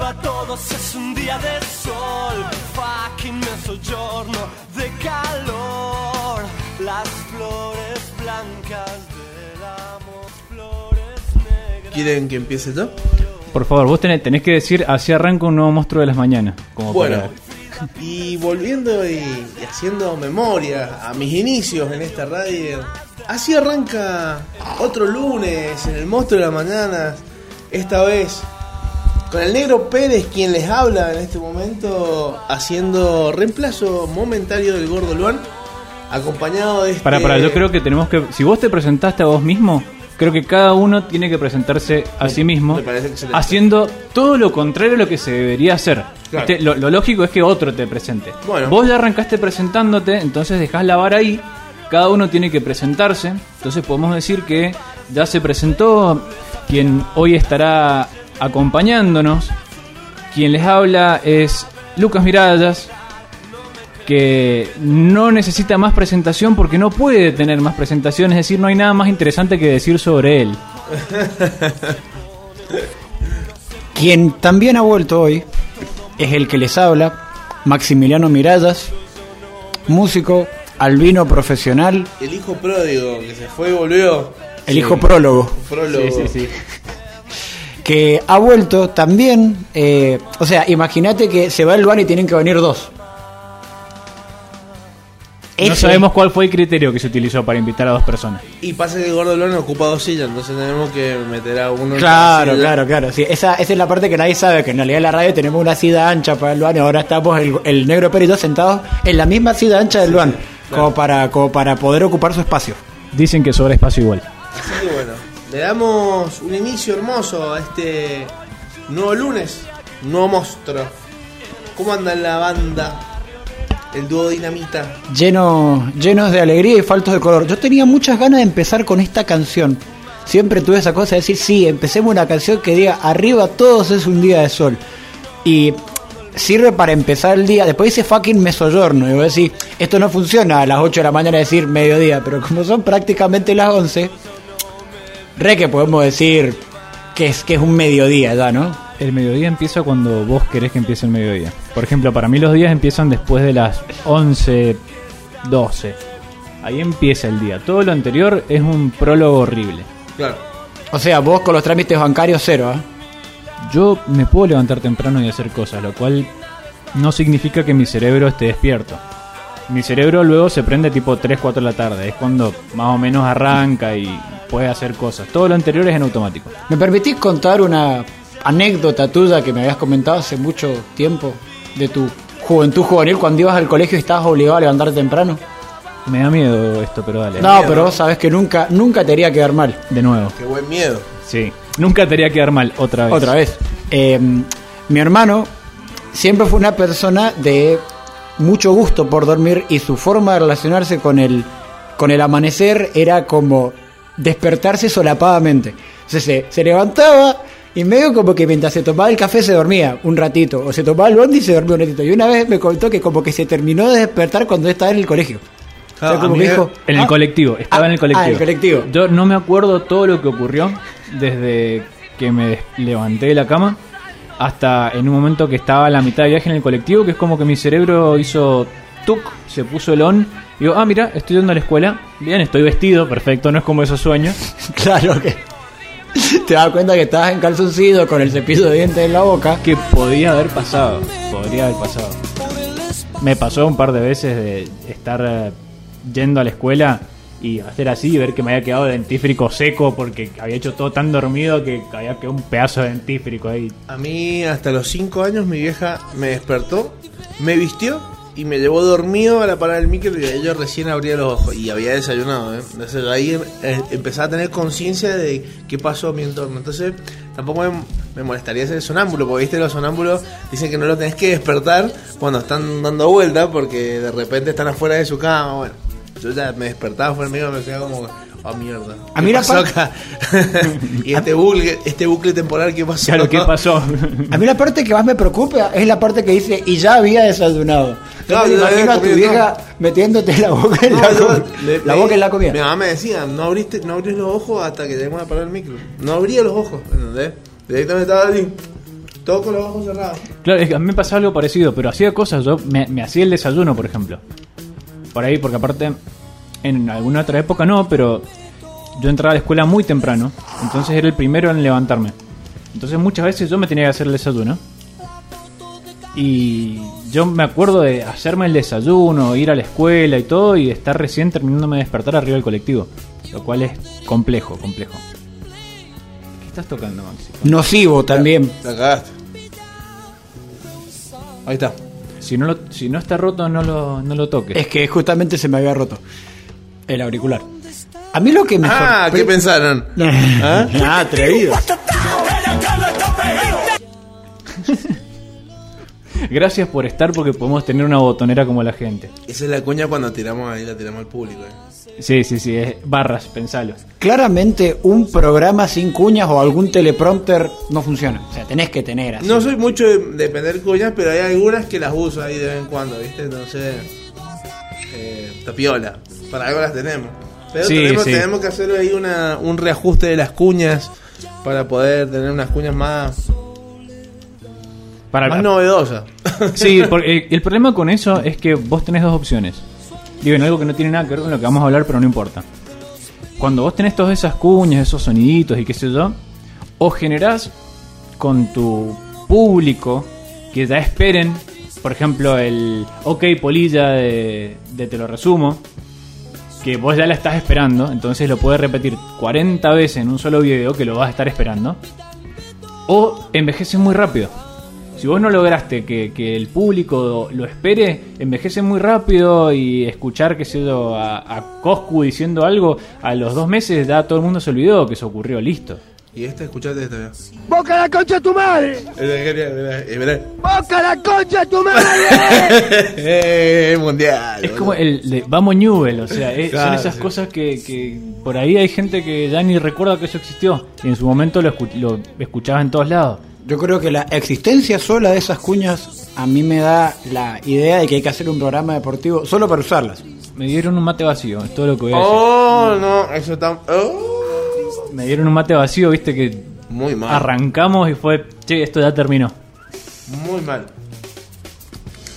arriba todos es un día de sol, fucking mezzogiorno de calor. Las flores blancas del amor, flores negras. ¿Quieren que empiece yo? Por favor, vos tenés, tenés que decir así arranca un nuevo monstruo de las mañanas. Como Bueno, para- y volviendo y, y haciendo memoria a mis inicios en esta radio, así arranca otro lunes en el Monstruo de la Mañana, esta vez con el negro Pérez quien les habla en este momento haciendo reemplazo momentario del gordo Luan, acompañado de este... Para, para, yo creo que tenemos que. Si vos te presentaste a vos mismo, creo que cada uno tiene que presentarse a sí mismo, me parece excelente. haciendo todo lo contrario a lo que se debería hacer. Claro. Este, lo, lo lógico es que otro te presente. Bueno. Vos ya arrancaste presentándote, entonces dejás la vara ahí. Cada uno tiene que presentarse. Entonces podemos decir que ya se presentó quien hoy estará acompañándonos. Quien les habla es Lucas Mirallas, que no necesita más presentación porque no puede tener más presentación, es decir, no hay nada más interesante que decir sobre él. Quien también ha vuelto hoy es el que les habla, Maximiliano Mirallas, músico, albino profesional, El hijo pródigo que se fue y volvió. el hijo prólogo, Prólogo. Que ha vuelto también, eh, o sea, imagínate que se va el Luan y tienen que venir dos. No Ese- sabemos cuál fue el criterio que se utilizó para invitar a dos personas. Y pasa que el gordo Luan ocupa dos sillas, entonces tenemos que meter a uno en Claro, cada silla. claro, claro. Sí, esa, esa es la parte que nadie sabe, que en realidad en la radio tenemos una silla ancha para el Luan y ahora estamos el, el negro perito sentados en la misma silla ancha del Luan, como, para, como para poder ocupar su espacio. Dicen que sobra espacio igual. Así que bueno, le damos un inicio hermoso a este nuevo lunes, un nuevo monstruo. ¿Cómo anda la banda? El dúo Dinamita. Lleno, llenos de alegría y faltos de color. Yo tenía muchas ganas de empezar con esta canción. Siempre tuve esa cosa de decir, sí, empecemos una canción que diga, arriba todos es un día de sol. Y sirve para empezar el día. Después dice fucking mesoyorno. Y voy a decir, esto no funciona a las 8 de la mañana decir mediodía. Pero como son prácticamente las 11, re que podemos decir que es, que es un mediodía ya, ¿no? El mediodía empieza cuando vos querés que empiece el mediodía. Por ejemplo, para mí los días empiezan después de las 11, 12. Ahí empieza el día. Todo lo anterior es un prólogo horrible. Claro. O sea, vos con los trámites bancarios cero, ¿ah? Yo me puedo levantar temprano y hacer cosas, lo cual no significa que mi cerebro esté despierto. Mi cerebro luego se prende tipo 3, 4 de la tarde. Es cuando más o menos arranca y puede hacer cosas. Todo lo anterior es en automático. ¿Me permitís contar una anécdota tuya que me habías comentado hace mucho tiempo de tu juventud juvenil cuando ibas al colegio y estabas obligado a levantarte temprano? Me da miedo esto, pero dale. No, pero vos sabés que nunca, nunca te haría quedar mal. De nuevo. Qué buen miedo. Sí. Nunca te haría quedar mal otra vez. Otra vez. Eh, mi hermano siempre fue una persona de mucho gusto por dormir y su forma de relacionarse con el, con el amanecer era como despertarse solapadamente. Entonces se, se levantaba y medio como que mientras se tomaba el café se dormía un ratito, o se tomaba el bondi y se dormía un ratito. Y una vez me contó que como que se terminó de despertar cuando estaba en el colegio. O sea, Claro, como que dijo, En el "Ah, colectivo, estaba ah, en el colectivo. ah, el colectivo. Yo no me acuerdo todo lo que ocurrió desde que me levanté de la cama hasta en un momento que estaba a la mitad de viaje en el colectivo, que es como que mi cerebro hizo tuk, se puso el on. Digo, ah, mira, estoy yendo a la escuela. Bien, estoy vestido, perfecto, no es como esos sueños. Claro que te das cuenta que estabas en calzoncillo con el cepillo de dientes en la boca. Que podía haber pasado, podría haber pasado. Me pasó un par de veces de estar eh, yendo a la escuela y hacer así y ver que me había quedado dentífrico seco porque había hecho todo tan dormido que había quedado un pedazo de dentífrico ahí. A mí hasta los 5 años mi vieja me despertó, me vistió y me llevó dormido a la parada del micro y yo recién abría los ojos y había desayunado. ¿eh? Entonces ahí eh, empezaba a tener conciencia de qué pasó a mi entorno. Entonces tampoco me, me molestaría ser sonámbulo, porque viste los sonámbulos dicen que no lo tenés que despertar cuando están dando vuelta porque de repente están afuera de su cama. Bueno, yo ya me despertaba fuera mío y me quedaba como... Oh mierda. A ¿Qué mí la pasó acá? y este bucle, este bucle temporal, ¿qué pasó? Claro, ¿qué pasó? A mí la parte que más me preocupa es la parte que dice y ya había desayunado. Me imagino a tu vieja metiéndote la boca en No, la, yo com- le- la le- boca en la comida. Mi mamá me decía, no abriste, no abrís los ojos hasta que lleguemos a parar el micro. No abría los ojos, ¿entendés? Directamente estaba así, Todo con los ojos cerrados. Claro, es que a mí me pasaba algo parecido, pero hacía cosas. Yo me, me hacía el desayuno, por ejemplo. Por ahí, porque aparte, en alguna otra época no, pero yo entraba a la escuela muy temprano. Entonces era el primero en levantarme. Entonces muchas veces yo me tenía que hacer el desayuno. Y yo me acuerdo de hacerme el desayuno, ir a la escuela y todo, y estar recién terminándome de despertar arriba del colectivo. Lo cual es complejo, complejo. ¿Qué estás tocando, Maxi? Nocivo también. La cagaste. Ahí está. Si no, lo- si no está roto, no lo, no lo toques. Es que justamente se me había roto el auricular. A mí lo que me Ah, ¿qué pensaron? ¿Ah? Ah, atrevido. Gracias por estar porque podemos tener una botonera como la gente. Esa es la cuña cuando tiramos ahí, la tiramos al público. eh. Sí, sí, sí, es barras, pensalo. Claramente un programa sin cuñas o algún teleprompter no funciona. O sea, tenés que tener así. No soy mucho de, de vender cuñas, pero hay algunas que las uso ahí de vez en cuando, ¿viste? Entonces, eh, tapiola. Para algo las tenemos. Pero Sí, tenemos, sí. tenemos que hacer ahí una, un reajuste de las cuñas para poder tener unas cuñas más, Para más novedosas. Sí, porque el, el problema con eso es que vos tenés dos opciones. Digo, en algo que no tiene nada que ver con lo que vamos a hablar, pero no importa. Cuando vos tenés todas esas cuñas, esos soniditos y qué sé yo, o generás con tu público que ya esperen, por ejemplo, el OK Polilla de, de Te lo resumo, que vos ya la estás esperando, entonces lo puedes repetir 40 veces en un solo video que lo vas a estar esperando, o envejece muy rápido. Si vos no lograste que, que el público lo espere, envejece muy rápido y escuchar, qué sé yo, a, a Coscu diciendo algo, a los dos meses ya todo el mundo se olvidó que eso ocurrió, listo. Y este, escuchate este. mirá. ¡Boca la concha de tu madre! ¡Boca la concha de tu madre! Eh, mundial. Es boludo. como el de Vamos Newell, o sea, es- Claro, son esas sí. cosas que, que por ahí hay gente que ya ni recuerda que eso existió y en su momento lo, escu- lo escuchaba en todos lados. Yo creo que la existencia sola de esas cuñas a mí me da la idea de que hay que hacer un programa deportivo solo para usarlas. Me dieron un mate vacío, es todo lo que voy a decir. Oh, no, eso está. Oh, Me dieron un mate vacío, viste que muy mal. arrancamos y fue, che, esto ya terminó. Muy mal.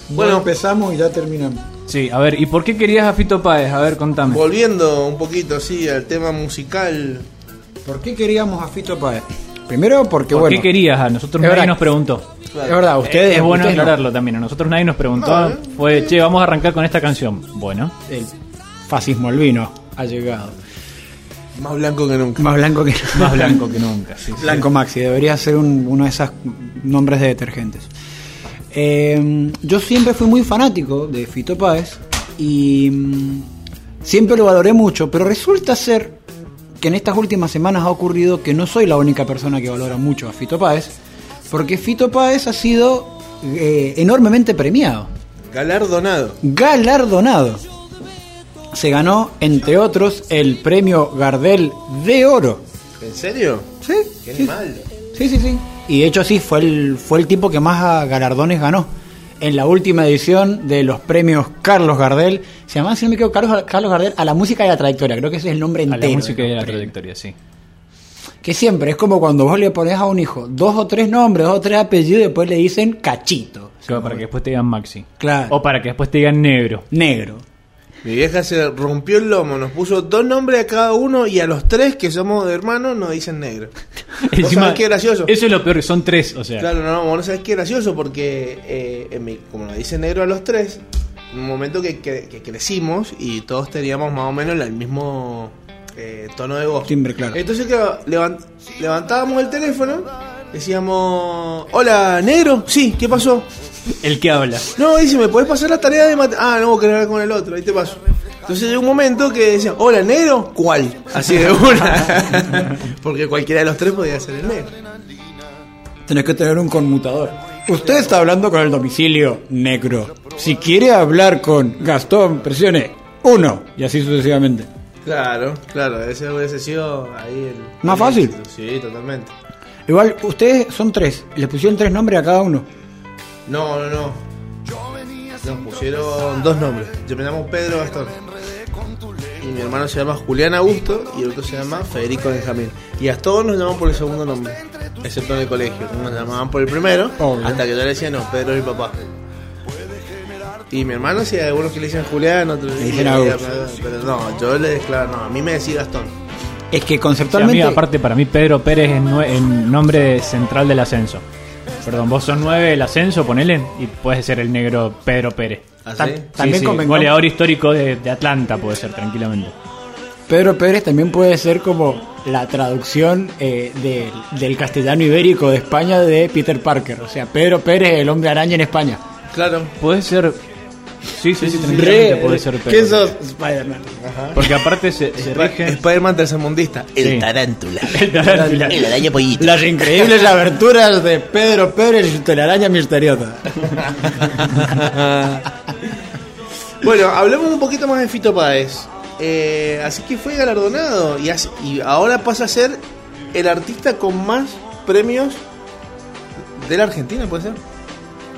Bueno, empezamos y ya terminamos. Sí, a ver, ¿y por qué querías a Fito Páez? A ver, contame. Volviendo un poquito así al tema musical. ¿Por qué queríamos a Fito Páez? Primero porque, ¿Por bueno, qué querías? A nosotros nadie verdad. nos preguntó. es verdad, ustedes... es bueno ustedes no. aclararlo también. A nosotros nadie nos preguntó. No, ¿eh? Fue, che, vamos a arrancar con esta canción. Bueno, El fascismo albino ha llegado. Más blanco que nunca. Más blanco que... más blanco que nunca. sí, sí. Blanco Maxi, debería ser un- uno de esos nombres de detergentes. Eh, yo siempre fui muy fanático de Fito Páez y mm, siempre lo valoré mucho, pero resulta ser que en estas últimas semanas ha ocurrido que no soy la única persona que valora mucho a Fito Páez, porque Fito Páez ha sido eh, enormemente premiado, Galardonado. galardonado. Se ganó, entre otros, el premio Gardel de Oro. ¿En serio? Sí, Qué sí. animal. Sí, sí, sí. Y de hecho sí, fue el, fue el tipo que más galardones ganó. En la última edición de los premios Carlos Gardel, se llamaba, si no me equivoco, Carlos, Carlos Gardel a la música y a la trayectoria. Creo que ese es el nombre A entero. la música de y a la trayectoria, sí. Que siempre es como cuando vos le pones a un hijo dos o tres nombres, dos o tres apellidos y después le dicen cachito. Claro, para que después te digan Maxi. Claro. O para que después te digan negro. Negro. Mi vieja se rompió el lomo, nos puso dos nombres a cada uno y a los tres que somos de hermanos nos dicen negro. ¿Vos sabés qué gracioso? Eso es lo peor, son tres, o sea. Claro, no, vos no sabés qué gracioso porque eh, en mi- como nos dicen negro a los tres, en un momento que, que- que crecimos y todos teníamos más o menos el mismo eh, tono de voz. Timbre, claro. Entonces claro, levan- levantábamos el teléfono, decíamos, hola, negro, sí, ¿qué pasó? El que habla. No, dice, ¿me podés pasar la tarea de mate? Ah, no, vos querés hablar con el otro, ahí te paso. Entonces llegó un momento que decían, hola, negro, ¿cuál? Así de una. Porque cualquiera de los tres podía ser el negro. Tenés que tener un conmutador. Usted está hablando con el domicilio negro. Si quiere hablar con Gastón, presione uno y así sucesivamente. Claro, claro, ese hubiese sido ahí el. Más el fácil. éxito. Sí, totalmente. Igual, ustedes son tres. Les pusieron tres nombres a cada uno. No, no, no. Nos pusieron dos nombres. Yo me llamo Pedro Gastón. y mi hermano se llama Julián Augusto y el otro se llama Federico Benjamín. Y a todos nos llaman por el segundo nombre, excepto en el colegio. Nos llamaban por el primero, Obvio. hasta que yo le decía, no, Pedro es mi papá. Y mi hermano, sí, algunos que le dicen Julián, otros Le dicen Augusto. Pero no, yo le claro, no, a mí me decía Gastón. Es que Sí, a mí, conceptualmente. aparte, para mí, Pedro Pérez es el nombre central del ascenso. Perdón, vos sos nueve del ascenso, ponele, y puedes ser el negro Pedro Pérez. También sí, sí, convengamos- goleador histórico de, de Atlanta puede ser tranquilamente. Pedro Pérez también puede ser como la traducción eh, del- del castellano ibérico de España de Peter Parker. O sea, Pedro Pérez, el hombre araña en España. Claro. Puede ser. Sí, sí, sí, tranquilamente puede ser Pedro. ¿Quién sos? Spider-Man. Porque aparte se, se rige. Spider-Man tercermundista, el Sí. tarántula. El tarántula. El araña pollito. Las increíbles aberturas de Pedro Pérez y su telaraña misteriosa. Bueno, hablemos un poquito más de Fito Páez. Eh, así que fue galardonado y, y ahora pasa a ser el artista con más premios de la Argentina, ¿puede ser?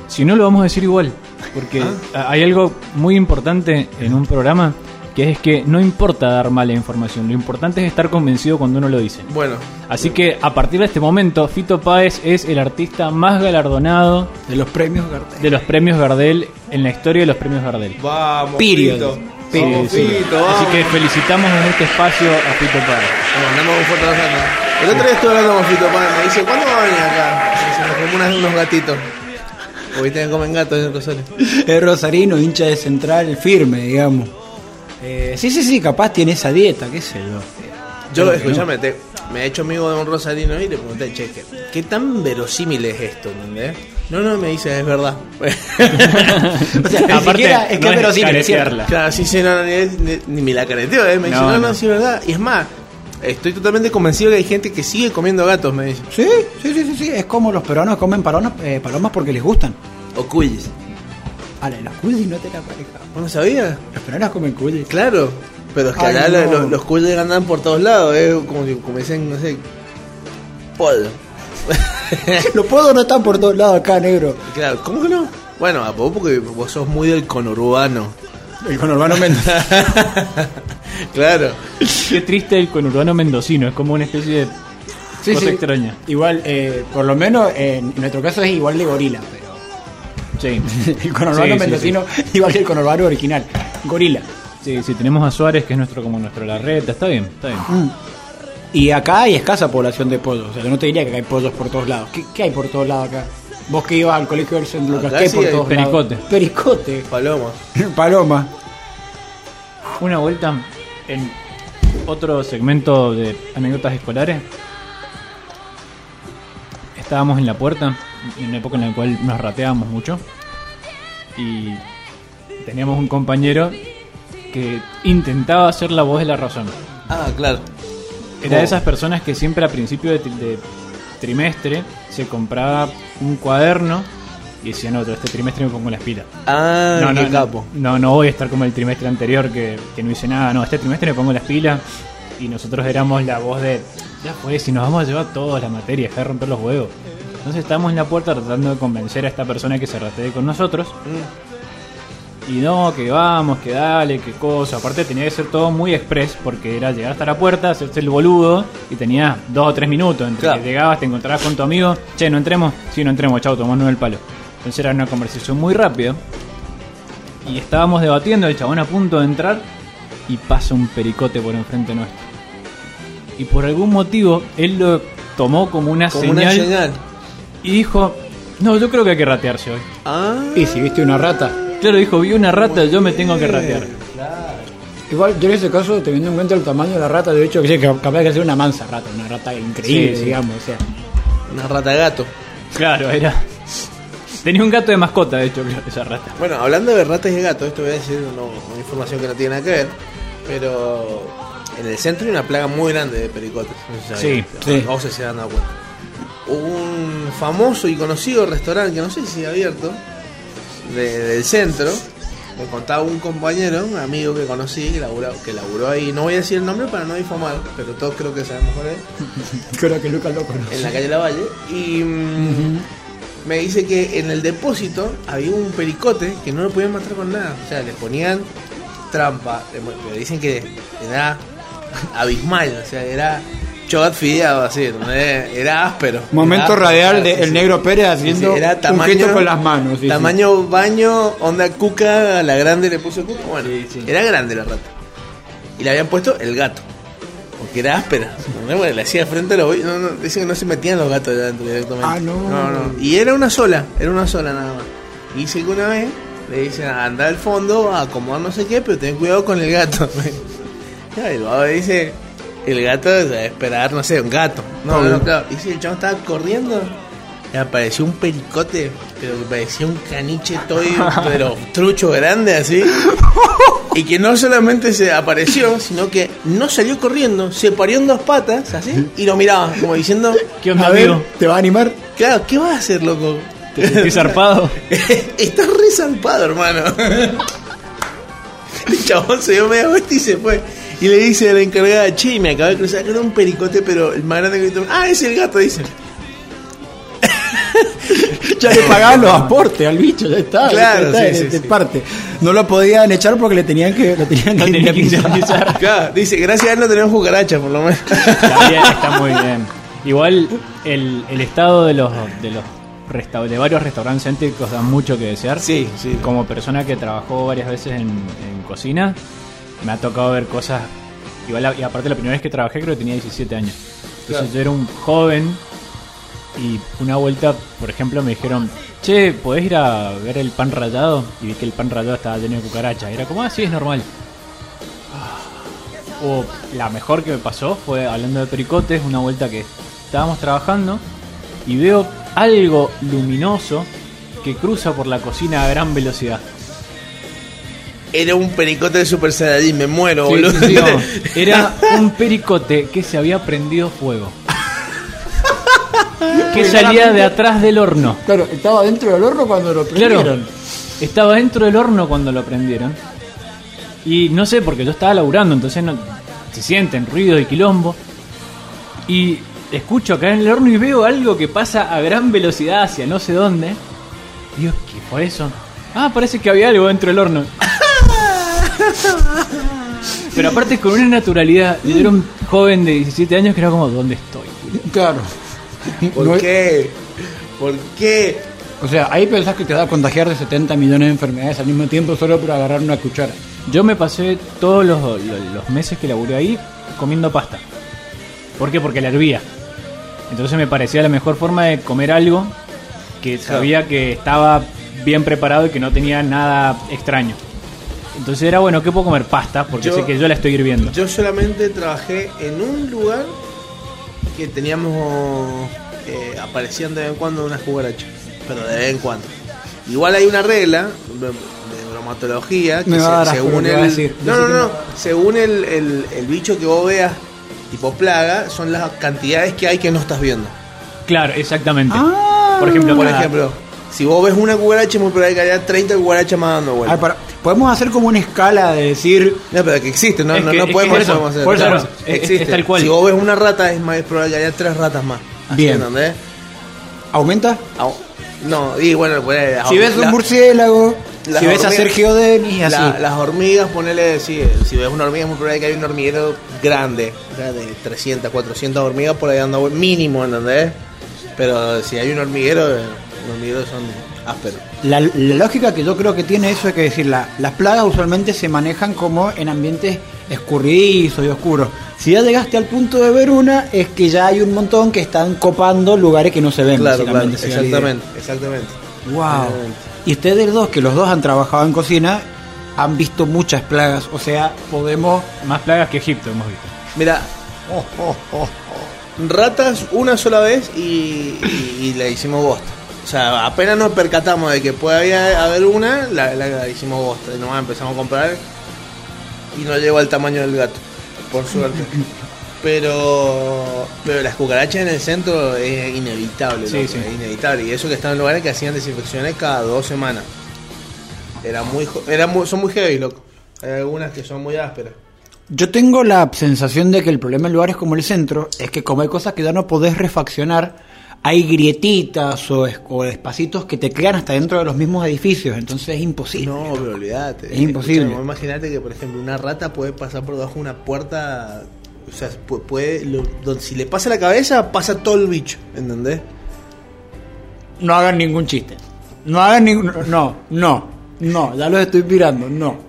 Si no, lo vamos a decir igual. Porque Ah. hay algo muy importante en un programa que es que no importa dar mala información, lo importante es estar convencido cuando uno lo dice. Bueno, Así que a partir de este momento, Fito Páez es el artista más galardonado De los premios Gardel. de los premios Gardel en la historia de los premios Gardel. vamos, Period. Fito. Sí, Vamos, sí. Fito, vamos. Así que felicitamos en este espacio a Fito Páez. Le mandamos un fuerte abrazo. El otro día estuve hablando con Fito Páez, me dice, ¿cuándo va a venir acá? Me dice, nos comemos unos gatitos. Hoy te comen gatos en Rosario. Es rosarino, hincha de central, firme, digamos. Eh, sí, sí, sí, capaz tiene esa dieta, qué sé yo. Yo, escúchame, te- me he hecho amigo de un rosarino y le pregunté, che, ¿qué, qué tan verosímil es esto? ¿entendés? No, no, me dice, es verdad. O sea, Aparte, siquiera es que no es verosímil, es claro, sí, sí, no, ni, ni- ni me la careteó, ¿eh? Me dice, No, no, no, no. sí, es verdad. Y es más, estoy totalmente convencido que hay gente que sigue comiendo gatos, me dice. Sí, sí, sí, sí, sí, es como los peruanos comen palomas, eh, palomas porque les gustan. O cuyes. Ale, los cuyes no te la pareja. ¿Vos no sabías? Los peruanos comen cuyes. Claro. Pero es que Ay, allá no. lo- lo- los cuyes andan por todos lados, ¿eh? Como, si- dicen, no sé, pollo. Los puedo no están por todos lados acá, negro. Claro, ¿cómo que no? Bueno, a vos porque vos sos muy del conurbano. El conurbano Mendoza. claro. Qué triste el conurbano mendocino, es como una especie de Sí, cosa sí. extraña. Igual, eh, por lo menos en nuestro caso es igual de gorila, pero Sí. el conurbano Sí, sí, mendocino igual que el conurbano original. Gorila. Sí, sí, tenemos a Suárez, que es nuestro como nuestro Larreta, está bien, está bien. Mm. Y acá hay escasa población de pollos. O sea, yo no te diría que hay pollos por todos lados. ¿Qué, qué hay por todos lados acá? Vos que ibas al colegio del San Lucas, Acá ¿qué hay sí por hay todos pericote. lados? Pericote. Paloma. Paloma. Una vuelta en otro segmento de anécdotas escolares. Estábamos en la puerta, en una época en la cual nos rateábamos mucho. Y teníamos un compañero que intentaba hacer la voz de la razón. Ah, claro. Era de esas personas que siempre a principio de, de trimestre se compraba un cuaderno y decía, no, este trimestre me pongo las pilas. Ah, no, no, no. No, no voy a estar como el trimestre anterior que, que no hice nada. No, este trimestre me pongo las pilas y nosotros éramos la voz de, ya fue, si nos vamos a llevar toda la materia, dejar de romper los huevos. Entonces estábamos en la puerta tratando de convencer a esta persona que se ratee con nosotros. Y no, que vamos, que dale, que cosa. Aparte tenía que ser todo muy express porque era llegar hasta la puerta, hacerse el boludo y tenía dos o tres minutos. Entre Claro. que llegabas, te encontrabas con tu amigo, che, no entremos, sí, no entremos, chao, tomando el palo. Entonces era una conversación muy rápida. Y estábamos debatiendo, el chabón a punto de entrar y pasa un pericote por enfrente nuestro. Y por algún motivo él lo tomó como una, Como señal, una señal. y dijo, no, yo creo que hay que ratearse hoy. Ah. Y si viste una rata. Claro, dijo, vi una rata, yo me tengo que ratear. Igual, yo en ese caso, teniendo en cuenta el tamaño de la rata, de hecho, que sí, que capaz de ser una mansa rata, una rata increíble, Sí, sí. digamos. O sea, Una rata de gato. Claro, era. Tenía un gato de mascota, de hecho, creo, esa rata. Bueno, hablando de ratas y gatos, esto voy a decir no- una información que no tiene nada que ver, pero en el centro hay una plaga muy grande de pericotes. No sé si sabían. Sí, sí. No sé si se han dado cuenta. Un famoso y conocido restaurante, que no sé si sigue abierto, de- del centro, me contaba un compañero, un amigo que conocí, que laburó, que laburó ahí, no voy a decir el nombre para no difamar, pero todos creo que sabemos cuál es. creo que Lucas lo conoce. en la calle Lavalle y mm, me dice que en el depósito había un pericote que no lo podían matar con nada. O sea, le ponían trampa. eh, Me dicen que era abismal, o sea, era chogat fideado así. Era- áspero. Momento Era- radial de sí, El sí. Negro Pérez haciendo Sí, era un gesto con las manos. sí, tamaño baño, onda cuca, a la grande le puso cuca. Bueno, era grande la rata. Y le habían puesto el gato. Porque era áspera. ¿no? Bueno, le hacía frente a los no, no, Dicen que no se metían los gatos adentro directamente. Ah, no. No, no. Y era una sola, era una sola nada más. Y dice que una vez le dicen anda al fondo a acomodar no sé qué, pero ten cuidado con el gato. Y el dice, el gato esperar, no sé, un gato. No, no, no, claro. Y si el chavo estaba corriendo, y apareció un pericote, pero que parecía un caniche toy, pero trucho grande así. Y que no solamente se apareció, sino que no salió corriendo, se parió en dos patas, así, y lo miraba, como diciendo, ¿Qué onda, A ver, amigo? ¿te va a animar? claro, ¿qué vas a hacer, loco? ¿Te sentís zarpado? Estás re zarpado, hermano. El chabón se dio media vuelta y se fue. Y le dice a la encargada, che, me acaba de cruzar con un pericote, pero el más grande que vi- Ah, es el gato, dice. Ya le pagaban los aportes al bicho, ya está. Claro, ya está, sí, de- sí, de sí. parte. No lo podían echar porque le tenían que, lo tenían No que tenía que indemnizar. Claro, dice, gracias a él no tenemos cucaracha, por lo menos. Está bien, está muy bien. Igual el, el estado de los de los resta- de varios restaurantes céntricos da mucho que desear. Sí, sí. Como persona que trabajó varias veces en, en cocina, me ha tocado ver cosas. Igual, y aparte la primera vez que trabajé creo que tenía 17 años. Entonces Claro. yo era un joven y una vuelta, por ejemplo, me dijeron, che, ¿podés ir a ver el pan rallado? Y vi que el pan rallado estaba lleno de cucarachas. Y era como, ah, sí, es normal. O la mejor que me pasó fue hablando de pericotes, una vuelta que estábamos trabajando y veo algo luminoso que cruza por la cocina a gran velocidad. Era un pericote de Super Saiyajin, me muero, Sí, boludo. sí, sí, no. Era un pericote que se había prendido fuego. que salía de atrás del horno. Claro, estaba dentro del horno cuando lo Claro, prendieron. estaba dentro del horno cuando lo prendieron. Y no sé, porque yo estaba laburando, entonces no, se sienten ruido y quilombo. Y escucho acá en el horno y veo algo que pasa a gran velocidad hacia no sé dónde. Digo, ¿qué fue eso? Ah, parece que había algo dentro del horno. Pero aparte con una naturalidad. Yo era un joven de 17 años que era como, ¿dónde estoy? Claro. ¿Por No- qué? ¿Por qué? O sea, ahí pensás que te va a contagiar de 70 millones de enfermedades al mismo tiempo solo por agarrar una cuchara. Yo me pasé todos los, los- los meses que laburé ahí comiendo pasta. ¿Por qué? Porque la hervía. Entonces me parecía la mejor forma de comer algo que sabía que estaba bien preparado y que no tenía nada extraño. Entonces era bueno, ¿qué puedo comer? Pasta, porque Yo- sé que yo la estoy hirviendo. Yo solamente trabajé en un lugar que teníamos. eh, aparecían de vez en cuando unas cucarachas. Pero de vez en cuando. Igual hay una regla de, de bromatología que se- según el. decir. No, no, no. Según el, el- el bicho que vos veas, tipo plaga, son las cantidades que hay que no estás viendo. Claro, exactamente. Ah. por ejemplo, Por ejemplo, si vos ves una cucaracha, es muy probable que haya 30 cucarachas más dando vueltas. para- podemos hacer como una escala de decir. No, pero que existe, no, no, que- no podemos, eso, podemos hacer. por eso, Claro, es- es- es tal cual. Si vos ves una rata, es más probable que haya tres ratas más. Así, Bien. ¿entendés? ¿Aumenta? No, y bueno, pues, Si ves un murciélago, las si ves a Sergio Denis, así. la- las hormigas, ponele, sí, si ves una hormiga, es muy probable que haya un hormiguero grande, o sea, de 300, 400 hormigas por ahí dando mínimo, ¿entendés? Pero si hay un hormiguero, eh, los hormigueros son ásperos. La, la lógica que yo creo que tiene eso es que decir, la- las plagas usualmente se manejan como en ambientes escurridizos y oscuros. Si ya llegaste al punto de ver una, es que ya hay un montón que están copando lugares que no se ven. Claro, exactamente, exactamente. Wow. Exactamente. Y ustedes dos, que los dos han trabajado en cocina, han visto muchas plagas. O sea, podemos. Más plagas que Egipto hemos visto. Mira, ratas una sola vez y, y- y la hicimos bosta. O sea, apenas nos percatamos de que puede haber- haber una, la, la- la hicimos bosta. Y nomás empezamos a comprar y no llegó al tamaño del gato, por suerte. Pero, pero las cucarachas en el centro es inevitable, Sí, loco, sí. es inevitable. Y eso que están en lugares que hacían desinfecciones cada dos semanas. Era muy, era muy, son muy heavy, loco. Hay algunas que son muy ásperas. Yo tengo la sensación de que el problema en lugares como el centro es que como hay cosas que ya no podés refaccionar, hay grietitas o, o espacitos que te quedan hasta dentro de los mismos edificios, entonces es imposible. No, pero olvídate. Es imposible. Escuchame, Imagínate que, por ejemplo, una rata puede pasar por debajo de una puerta. O sea, pu- puede. lo- donde- si le pasa la cabeza, pasa todo el bicho. ¿Entendés? No hagan ningún chiste. No hagan ningún... No, no, no, ya los estoy pirando, no.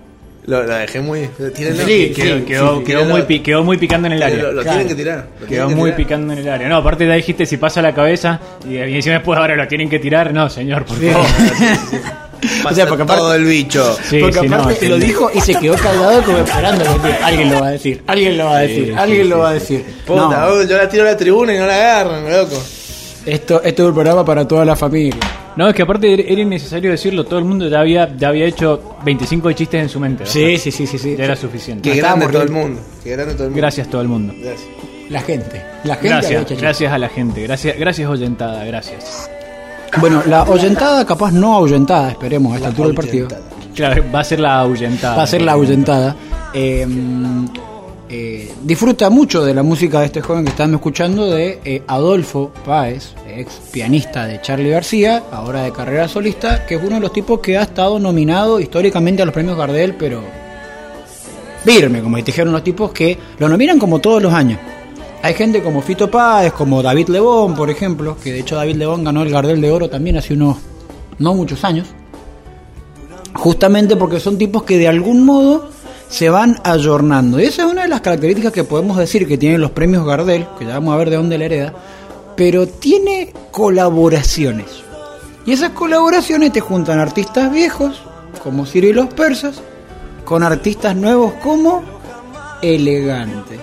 Lo, lo dejé muy. Tírenlo. Sí, Quedó, sí, quedó, sí, quedó sí. muy, quedó muy picando en el área. Lo, lo Claro. tienen que tirar. lo Quedó que muy tirar. picando en el área. No, aparte ya dijiste si pasa la cabeza y, y encima después ahora lo tienen que tirar. No, señor, por Sí. favor. Pasa O sea, porque aparte- todo el bicho. Sí, Porque sí, no, aparte sí. lo dijo y se quedó callado como esperando alguien lo va a decir, alguien lo va a decir, Sí, alguien sí, lo sí. va a decir. Puta, No, yo la tiro a la tribuna y no la agarran, loco. esto, esto es un programa para toda la familia. No, es que aparte era innecesario decirlo. Todo el mundo ya había, ya había hecho 25 chistes en su mente. ¿no? Sí, sí, sí, sí, sí. Ya era suficiente. Qué Estábamos grande todo el mundo. Qué grande todo el mundo. Gracias todo el mundo. Gracias. La gente, la gente Gracias, gracias a la gente. Gracias, gracias oyentada, gracias. Bueno, la ahuyentada, capaz no ahuyentada, esperemos a esta altura del partido. Claro, va a ser la ahuyentada. Va a ser la ahuyentada. Eh, eh, disfruta mucho de la música de este joven que estamos escuchando, de eh, Adolfo Páez, ex pianista de Charlie García, ahora de carrera solista, que es uno de los tipos que ha estado nominado históricamente a los premios Gardel, pero firme, como dijeron los tipos que lo nominan como todos los años. Hay gente como Fito Páez, como David Lebón, por ejemplo, que de hecho David Lebón ganó el Gardel de Oro también hace unos no muchos años. Justamente porque son tipos que de algún modo se van ayornando. Y esa es una de las características que podemos decir que tienen los premios Gardel, que ya vamos a ver de dónde la hereda, pero tiene colaboraciones. Y esas colaboraciones te juntan artistas viejos, como Ciro y los Persas, con artistas nuevos como Elegante.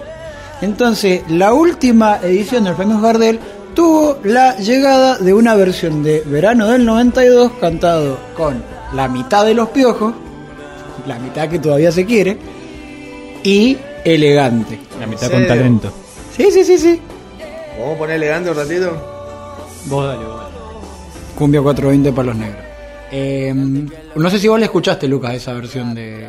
Entonces, la última edición de los premios Gardel tuvo la llegada de una versión de verano del 92 cantado con la mitad de los piojos, la mitad que todavía se quiere, y elegante. La mitad ¿En con talento. Sí, sí, sí, sí. ¿Vamos a poner elegante un ratito? Vos dale, vos dale. Cumbia 420 para los negros. Eh, no sé si vos le escuchaste, Lucas, esa versión de...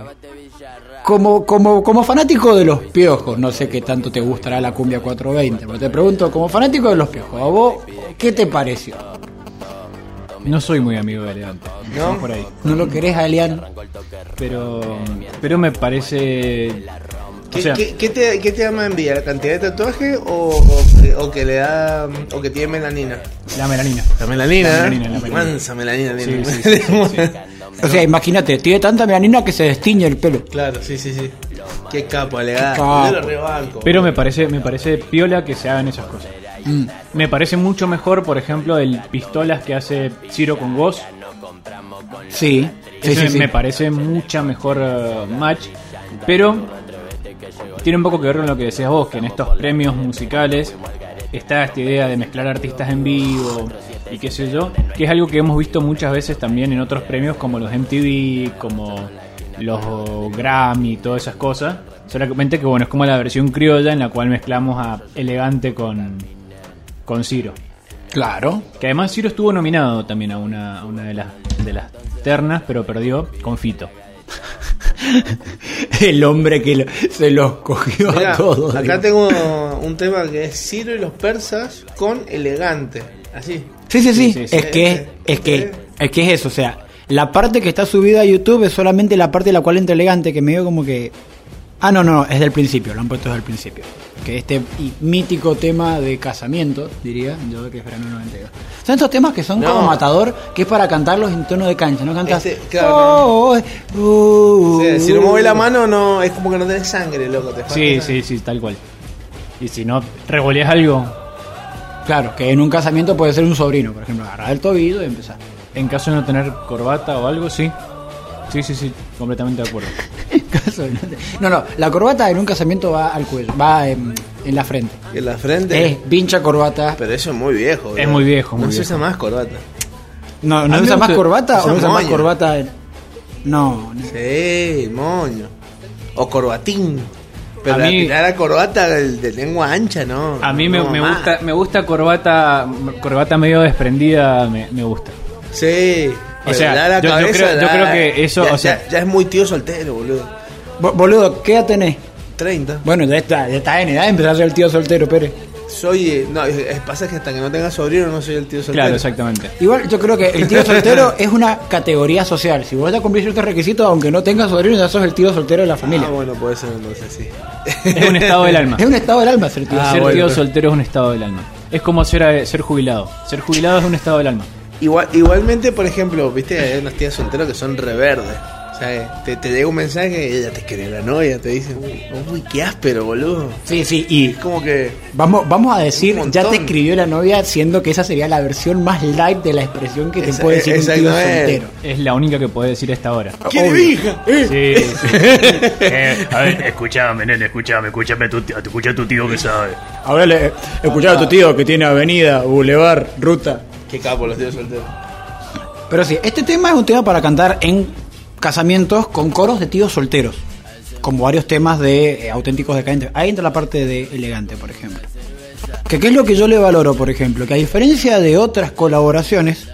Como, como, como fanático de los piojos, no sé qué tanto te gustará la cumbia 420, pero te pregunto, como fanático de los piojos, ¿a vos qué te pareció? No soy muy amigo de Elegante. ¿No? Por ahí. ¿No lo querés a Elian? Pero, pero me parece. ¿Qué, O sea, qué- qué te, qué te da más envidia? ¿La cantidad de tatuaje o, o que, o que le da. o que tiene melanina? la melanina. La melanina, La ¿eh? melanina, la melanina. Mansa melanina Sí, sí, sí. O sea, imagínate, tiene tanta melanina que se destiñe el pelo. Claro, sí, sí, sí. Qué capo, lo rebanco. Pero me parece, me parece piola que se hagan esas cosas. Mm. Me parece mucho mejor, por ejemplo, el pistolas que hace Ciro con. Sí, sí, sí, sí. me parece mucha mejor eh, match. Pero tiene un poco que ver con lo que decías vos, que en estos premios musicales está esta idea de mezclar artistas en vivo y qué sé yo, que es algo que hemos visto muchas veces también en otros premios como los MTV, como los Grammy y todas esas cosas. Solamente que bueno, es como la versión criolla en la cual mezclamos a Elegante con, con Ciro. Claro. Que además Ciro estuvo nominado también a una, a una de, las, de las ternas, pero perdió con Fito. El hombre que lo- se los cogió Mirá, a todos. acá digo. tengo un tema que es Ciro y los persas con elegante. Así. Sí, sí, sí. Sí, sí, sí. Es que, es que, es que es eso. O sea, la parte que está subida a YouTube es solamente la parte de la cual entra elegante, que me dio como que. Ah, no, no, es del principio, lo han puesto desde el principio. Que este mítico tema de casamiento, diría, yo que es verano del 92. Son estos temas que son No. como matador, que es para cantarlos en tono de cancha, ¿no? Cantas. Este, claro, "Oh, oh, uh, O sea, si no uh". mueve la mano, no es como que no tenés sangre, loco. Te Sí, sangre. sí, sí, tal cual. Y si no revoleas algo, Claro, que en un casamiento puede ser un sobrino, por ejemplo, agarrar el tobillo y empezar. en caso de no tener corbata o algo, sí. Sí, sí, sí, completamente de acuerdo. Caso no No, la corbata en un casamiento va al cuello, va en, en la frente. En la frente. Es pincha corbata. Pero eso es muy viejo. bro. Es muy viejo, muy no se usa más corbata. No, ¿no usa más corbata o no usa más corbata? en- No, no. Sí, moño. O corbatín. Pero A la mí- tirar la corbata de, lengua ancha, no. A mí me, no, me gusta me gusta corbata corbata medio desprendida, me, me gusta. Sí. O sea, la yo- creo- yo ya- creo que eso, ya, o sea- ya- ya es muy tío soltero, boludo. Bo- Boludo, ¿qué edad tenés? 30. Bueno, ya está, ya está en edad de empezar a ser el tío soltero, Pérez. soy. eh, no, es, pasa que hasta que no tenga sobrino no soy el tío soltero. Claro, exactamente. Igual yo creo que el tío soltero es una categoría social. Si vos ya cumplís ciertos requisitos, aunque no tengas sobrino, ya sos el tío soltero de la familia. Ah, bueno, puede ser entonces sí. Es un estado del alma. Es un estado del alma ser tío Ah, ser bueno, tío soltero es un estado del alma. Es como ser, eh, ser jubilado. Ser jubilado es un estado del alma. Igual, igualmente, por ejemplo, viste, hay unas tías solteras que son reverdes. O sea, te, te llega un mensaje y ella te quiere la novia, te dice, uy, uy, qué áspero, boludo. Sí, sí, y Es como que. vamos, vamos a decir, ya te escribió la novia, siendo que esa sería la versión más light de la expresión que te Esa- puede decir un tío exactamente. soltero. Es la única que puede decir a esta hora. ¿Quiere mi hija? Sí, sí. Eh, a ver, escúchame, nene, escúchame, escúchame, tu, tío- escucha a tu tío que sabe. Ahora le escuchar a tu tío que tiene avenida, bulevar, ruta. Qué capo los tíos solteros. Pero sí, este tema es un tema para cantar en casamientos con coros de tíos solteros. Como varios temas de eh, auténticos decadentes. Ahí entra la parte de elegante, por ejemplo. Que qué es lo que yo le valoro, por ejemplo, que a diferencia de otras colaboraciones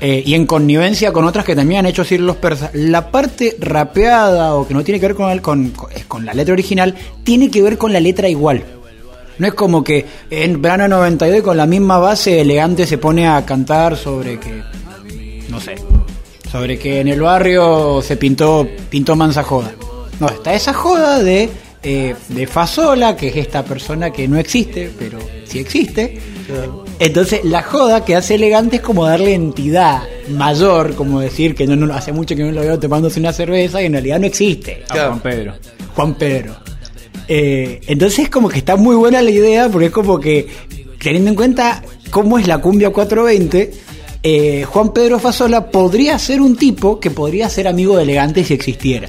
eh, y en connivencia con otras que también han hecho Cir los persas, la parte rapeada o que no tiene que ver con, el- con, con- con la letra original, tiene que ver con la letra igual. No es como que en verano 92 con la misma base elegante se pone a cantar sobre que, no sé, sobre que en el barrio se pintó, pintó mansa joda. No, está esa joda de, eh, de Fasola, que es esta persona que no existe, pero sí existe. Entonces la joda que hace elegante es como darle entidad mayor, como decir que no, no hace mucho que no lo veo tomándose una cerveza y en realidad no existe. A Juan Pedro. Juan Pedro. Eh, entonces como que está muy buena la idea porque es como que teniendo en cuenta cómo es la cumbia 420, eh, Juan Pedro Fasola podría ser un tipo que podría ser amigo de elegante si existiera.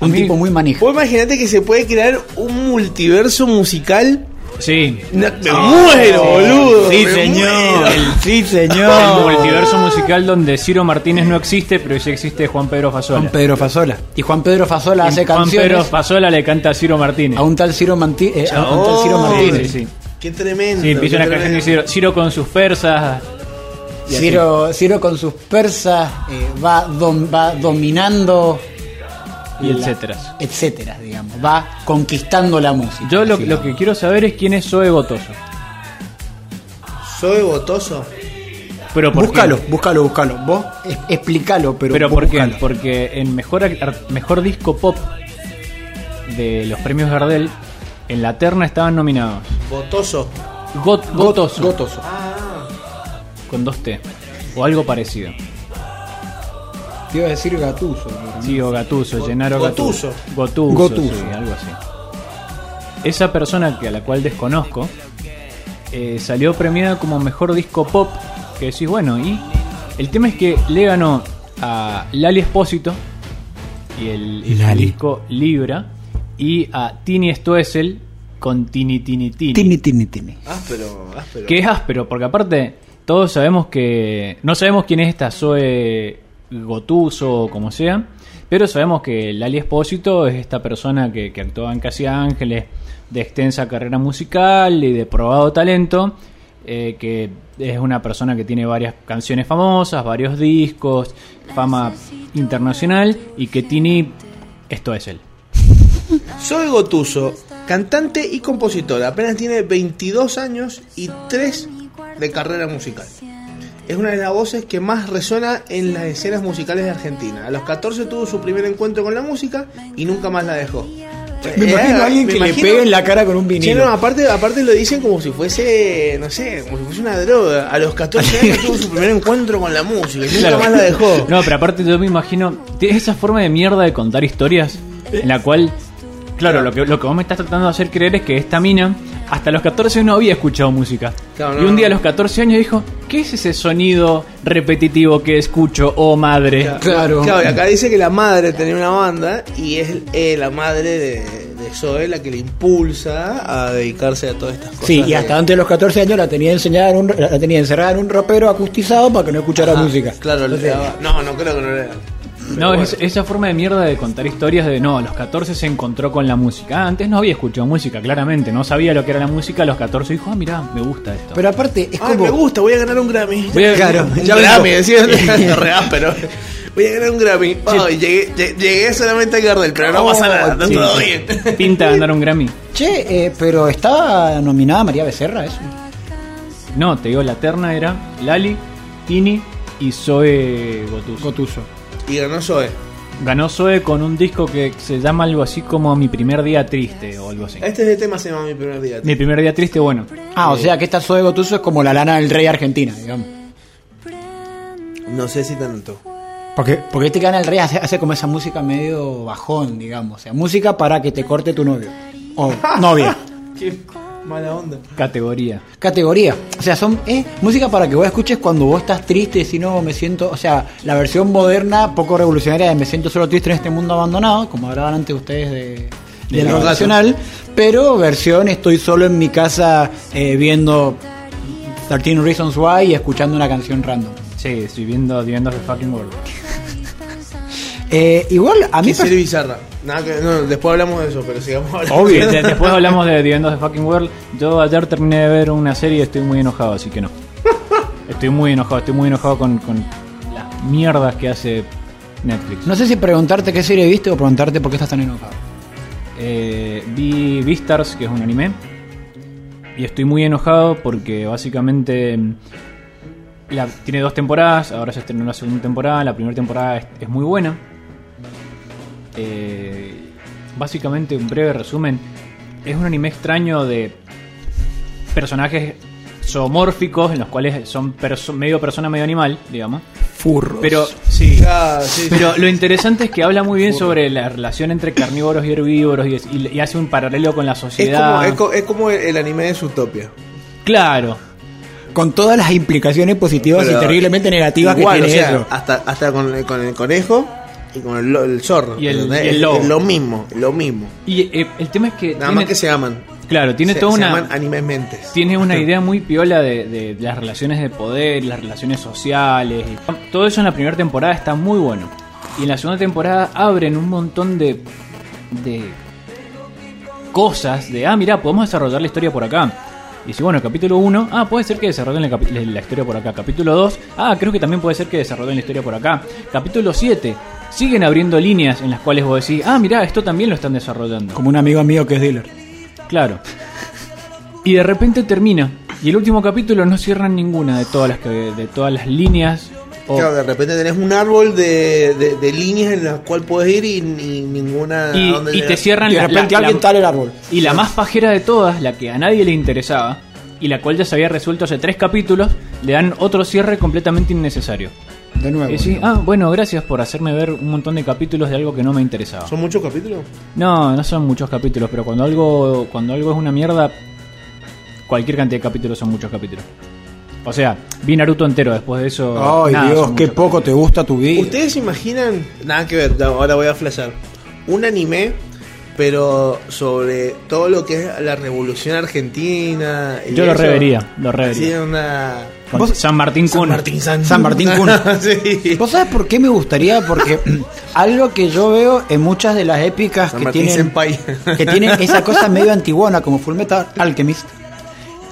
Un mí- tipo muy manija. Vos imaginate que se puede crear un multiverso musical. Sí. No, me muero, boludo. Sí, me señor. muero. Sí, El señor. multiverso musical donde Ciro Martínez no existe, pero sí existe Juan Pedro Fasola. Juan Pedro Fasola. Y Juan Pedro Fasola Y hace Juan canciones Pedro Fasola le canta a Ciro Martínez. a un tal Ciro, Manti- eh, a un tal Ciro Oh, Martínez. Sí, sí. Qué tremendo. Sí, empieza una canción y tremendo. Ciro, Ciro con sus persas. Ciro, Ciro con sus persas eh, va, dom- va dominando Y la- etcétera. etcétera, digamos. Va conquistando la música. Yo lo, lo que quiero saber es quién es Zoe Gotoso. Soy botoso. Pero ¿por qué? Búscalo, búscalo, búscalo. Vos es- explícalo, pero, Pero ¿por qué? búscalo. Porque en mejor, mejor disco pop de los premios Gardel, en la terna estaban nominados Botoso. Got- Gotoso, Gotoso. Con dos T, o algo parecido. Te iba a decir Gatuso. Sí, o Gatuso, Gennaro Gotuso. Gatuso. Gotuso, Gotuso. sí, algo así. Esa persona que a la cual desconozco eh, salió premiada como mejor disco pop. Que decís, bueno, y el tema es que le ganó a Lali Espósito y el, y el Lali. disco Libra y a Tini Stoessel con Tini Tini Tini. Tini, tini, tini. Áspero, áspero. Que es áspero, porque aparte todos sabemos que... No sabemos quién es esta Zoe Gotuso o como sea, pero sabemos que Lali Espósito es esta persona que, que en Casi Ángeles, de extensa carrera musical y de probado talento, eh, que es una persona que tiene varias canciones famosas, varios discos, fama internacional y que Tini... Esto es él. Soy Gotuso, cantante y compositora. Apenas tiene 22 años y 3 de carrera musical. Es una de las voces que más resuena en las escenas musicales de Argentina. A los 14 tuvo su primer encuentro con la música y nunca más la dejó. Me Eh, imagino a alguien que le pegue en la cara con un Sí, vinilo. no, aparte, aparte lo dicen como si fuese, no sé, como si fuese una droga. A los 14 años tuvo su primer encuentro con la música y nunca Claro. más la dejó. No, pero aparte yo me imagino, tienes esa forma de mierda de contar historias en la cual, claro, lo que, lo que vos me estás tratando de hacer creer es que esta mina hasta los 14 no había escuchado música. Claro, y un día a los 14 años dijo, ¿qué es ese sonido repetitivo que escucho, oh madre? Claro. Claro, y acá dice que la madre tenía una banda y es eh, la madre de, de Zoe la que le impulsa a dedicarse a todas estas cosas. Sí, y de- hasta antes de los 14 años la tenía enseñada en un, la tenía encerrada en un ropero acustizado para que no escuchara Ajá, música. Claro, le Entonces, daba- no, no creo que no le No, es- esa forma de mierda de contar historias de no, a los 14 se encontró con la música. Ah, antes no había escuchado música, claramente, no sabía lo que era la música, a los 14 dijo, ah, mirá, me gusta esto. Pero aparte, es Ay, como. me gusta, voy a ganar un Grammy. Voy a- Claro, Un ya Grammy, decía, re áspero. voy a ganar un Grammy. Oh, llegué, lle- llegué solamente a Gardel, pero no Oh, pasa nada, está sí, todo sí. bien. Pinta ganar un Grammy. Che, eh, pero estaba nominada María Becerra, eso. No, te digo, la terna era Lali, Tini y Zoe Gotuso. Gotuso. Y ganó Zoe. Ganó Zoe con un disco que se llama algo así como Mi primer día triste o algo así. Este es el tema se llama Mi Primer Día. Mi primer día triste, bueno. Ah, o sea que esta Zoe Gotuso es como la lana del rey argentina, digamos. No sé si tanto. Porque, porque este gana el rey hace, hace como esa música medio bajón, digamos. O sea, música para que te corte tu novio. O novia. Mala onda. Categoría. Categoría. O sea, son eh, música para que vos escuches cuando vos estás triste, si no me siento, o sea, la versión moderna, poco revolucionaria de me siento solo triste en este mundo abandonado, como hablaban antes ustedes de, del la rock nacional, pero versión estoy solo en mi casa eh, viendo 13 Reasons Why y escuchando una canción random. Sí, estoy viendo The End of the Fucking World. Eh, igual a mí Qué serie per- bizarra. Nada que, no, después hablamos de eso, pero sigamos hablando. Obvio. De- después hablamos de The End of the Fucking World. Yo ayer terminé de ver una serie y estoy muy enojado, así que no. Estoy muy enojado, estoy muy enojado con, con las mierdas que hace Netflix. no sé si preguntarte qué serie viste o preguntarte por qué estás tan enojado. Eh, vi Beastars, que es un anime. Y estoy muy enojado porque básicamente mm, la- tiene dos temporadas. Ahora se estrenó la segunda temporada. La primera temporada es, es muy buena. Eh, básicamente, un breve resumen: es un anime extraño de personajes zoomórficos en los cuales son perso- medio persona, medio animal, digamos. Furros. Pero sí, Ah, sí, sí. pero lo interesante es que habla muy bien sobre la relación entre carnívoros y herbívoros y, y- y hace un paralelo con la es, como, sociedad. es, co- es como el, anime de Zootopia. Claro, con todas las implicaciones positivas Pero y terriblemente negativas Igual, que o tiene sea, eso. hasta, hasta con, el- con el conejo y con el, el zorro. Y el- y el Es- lobo. es lo mismo, lo mismo. y eh, el tema es que Nada tiene, más que se aman. claro, tiene se, toda se una mentes. tiene una idea muy piola de, de las relaciones de poder, las relaciones sociales. todo eso en la primera temporada está muy bueno. Y en la segunda temporada abren un montón de, de cosas de, ah, mira, podemos desarrollar la historia por acá. Y si bueno, capítulo 1, ah, puede ser que desarrollen la, la historia por acá. Capítulo 2, ah, creo que también puede ser que desarrollen la historia por acá. Capítulo 7, siguen abriendo líneas en las cuales vos decís, ah, mira, esto también lo están desarrollando. Como un amigo mío que es dealer. Claro. Y de repente termina. Y el último capítulo no cierran ninguna de todas las que, de todas las líneas. Claro, de repente tenés un árbol de, de, de líneas en las cuales puedes ir y, y ninguna. y, te cierran Y de la- repente la- alguien la- tala el árbol. Y la más pajera de todas, la que a nadie le interesaba, y la cual ya se había resuelto hace tres capítulos, le dan otro cierre completamente innecesario. De nuevo. Decís, ah, bueno, gracias por hacerme ver un montón de capítulos de algo que no me interesaba. ¿Son muchos capítulos? No, no son muchos capítulos, pero cuando algo, cuando algo es una mierda, cualquier cantidad de capítulos son muchos capítulos. O sea, vi Naruto entero después de eso. Ay, nada, Dios, qué poco te gusta tu vida. ¿Ustedes se imaginan? Nada que ver, ahora voy a flashar. Un anime, pero sobre todo lo que es la revolución argentina. y Yo lo eso. revería, lo revería. una. Con ¿Vos- San Martín San Kun. Martín San, San Martín Kun. sí. ¿Vos sabés por qué me gustaría? Porque algo que yo veo en muchas de las épicas San que Martín tienen, Senpai. que tienen esa cosa medio antiguona como Full Metal Alchemist,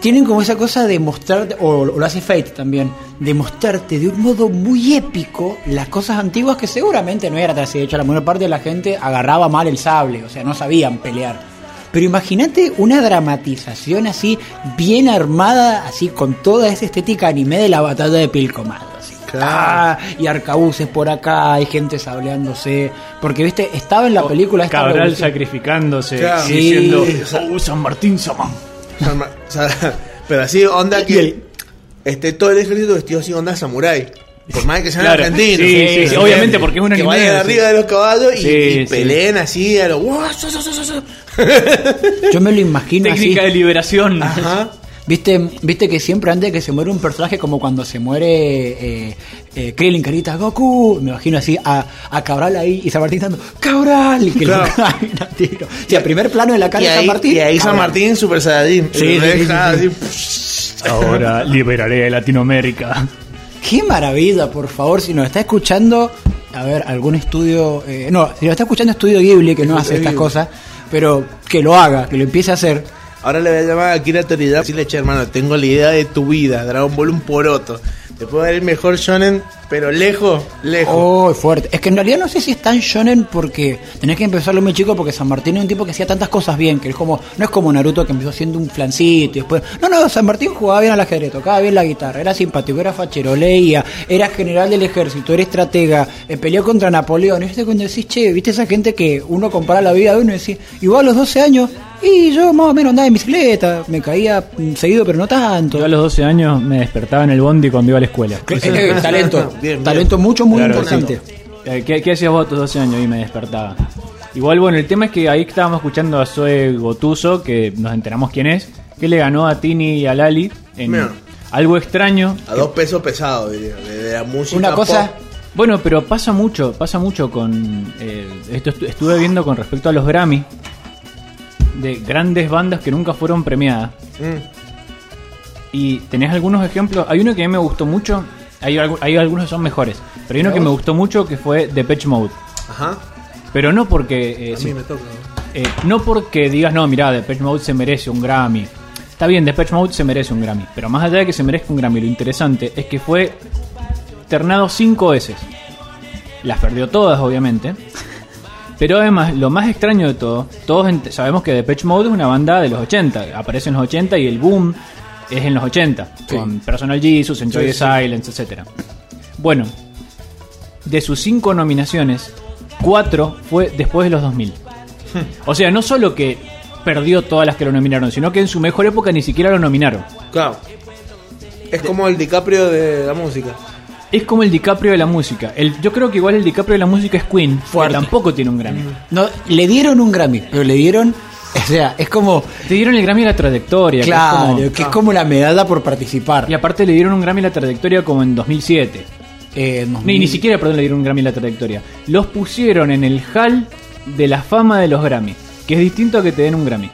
tienen como esa cosa de mostrarte, o, o lo hace Fate también, de mostrarte de un modo muy épico las cosas antiguas que seguramente no eran así. De hecho, la mayor parte de la gente agarraba mal el sable, o sea, no sabían pelear. Pero imagínate una dramatización así, bien armada, así con toda esa estética anime de la batalla de Pilcomayo. Así, Claro. ah, y arcabuces por acá, hay gente sableándose. Porque, viste, estaba en la película esta Cabral revolución- sacrificándose Claro. y diciendo, Sí. oh, San Martín Samán. San Mar- o sea, pero así, onda Y que. el- Esté todo el ejército vestido así, onda samurai. Por más que sean Claro. argentinos. Sí, sí, sí, obviamente, porque es un Que vayan arriba de los caballos y, Sí, y sí. peleen así a los. Yo me lo imagino así. Técnica de liberación. Ajá. ¿Viste, Viste que siempre antes de que se muere un personaje, como cuando se muere eh, eh, Krillin Carita Goku, me imagino así a, a Cabral ahí y San Martín dando ¡Cabral! Y que Claro. lo tiro. O sea, primer plano de la cara de San ahí, Martín. y ahí San. Martín, Super Saiyajin. Sí, sí, sí, Ahora liberaré a Latinoamérica. ¡Qué maravilla! Por favor, si nos está escuchando, a ver, algún estudio. eh, no, si nos está escuchando Estudio Ghibli, que no hace estas cosas, pero que lo haga, que lo empiece a hacer. Ahora le voy a llamar a Akira Toriyama y decirle, che, hermano, tengo la idea de tu vida, Dragon Ball un poroto. Te Te puedo dar el mejor shonen, pero lejos, lejos. Oh, fuerte. Es que en realidad no sé si es tan shonen porque tenés que empezarlo muy chico porque San Martín es un tipo que hacía tantas cosas bien, que es como, no es como Naruto que empezó haciendo un flancito y después. No, no, San Martín jugaba bien al ajedrez, tocaba bien la guitarra, era simpático, era fachero, leía, era general del ejército, era estratega, eh, peleó contra Napoleón. Y viste cuando decís, che, viste esa gente que uno compara la vida de uno y decís, igual a los 12 años, y yo más o menos andaba en bicicleta, me caía seguido, pero no tanto. Yo a los 12 años me despertaba en el bondi cuando iba a la escuela. Eh, eh, talento, Bien, bien. talento mucho, muy Claro, importante. Eh, ¿Qué, qué hacías vos a tus 12 años y me despertaba? Igual, bueno, el tema es que ahí estábamos escuchando a Zoe Gotuso, que nos enteramos quién es, que le ganó a Tini y a Lali en Mira. algo extraño. A dos pesos pesados, diría. De, de la música. Una cosa, pop. Bueno, pero pasa mucho, pasa mucho con... eh, esto estu- estuve viendo con respecto a los Grammy, de grandes bandas que nunca fueron premiadas. Mm. Y tenés algunos ejemplos. Hay uno que a mí me gustó mucho. Hay, hay algunos que son mejores. Pero hay uno que me gustó mucho que fue Depeche Mode. Ajá. Pero no porque. eh, A sí, mí me toca. eh, no porque digas, no, mira, Depeche Mode se merece un Grammy. Está bien, Depeche Mode se merece un Grammy. Pero más allá de que se merezca un Grammy, lo interesante es que fue ternado cinco veces. Las perdió todas, obviamente. Pero además, lo más extraño de todo, todos sabemos que Depeche Mode es una banda de los 80. Aparece en los 80 y el boom es en los 80. Con Personal Jesus, Enjoy Sí, the sí. Silence, etcétera. Bueno, de sus cinco nominaciones, cuatro fue después de los 2000. O sea, no solo que perdió todas las que lo nominaron, sino que en su mejor época ni siquiera lo nominaron. Claro. Es como el DiCaprio de la música. Es como el DiCaprio de la música. El, yo creo que igual el DiCaprio de la música es Queen, Fuerte. que tampoco tiene un Grammy. no, le dieron un Grammy, pero le dieron, o sea, es como, Te dieron el Grammy a la trayectoria. que es claro, como- que es como la medalla por participar. y aparte le dieron un Grammy a la trayectoria como en 2007. Eh, no- Ni, ni siquiera, perdón, le dieron un Grammy a la trayectoria. Los pusieron en el hall de la fama de los Grammy, que es distinto a que te den un Grammy.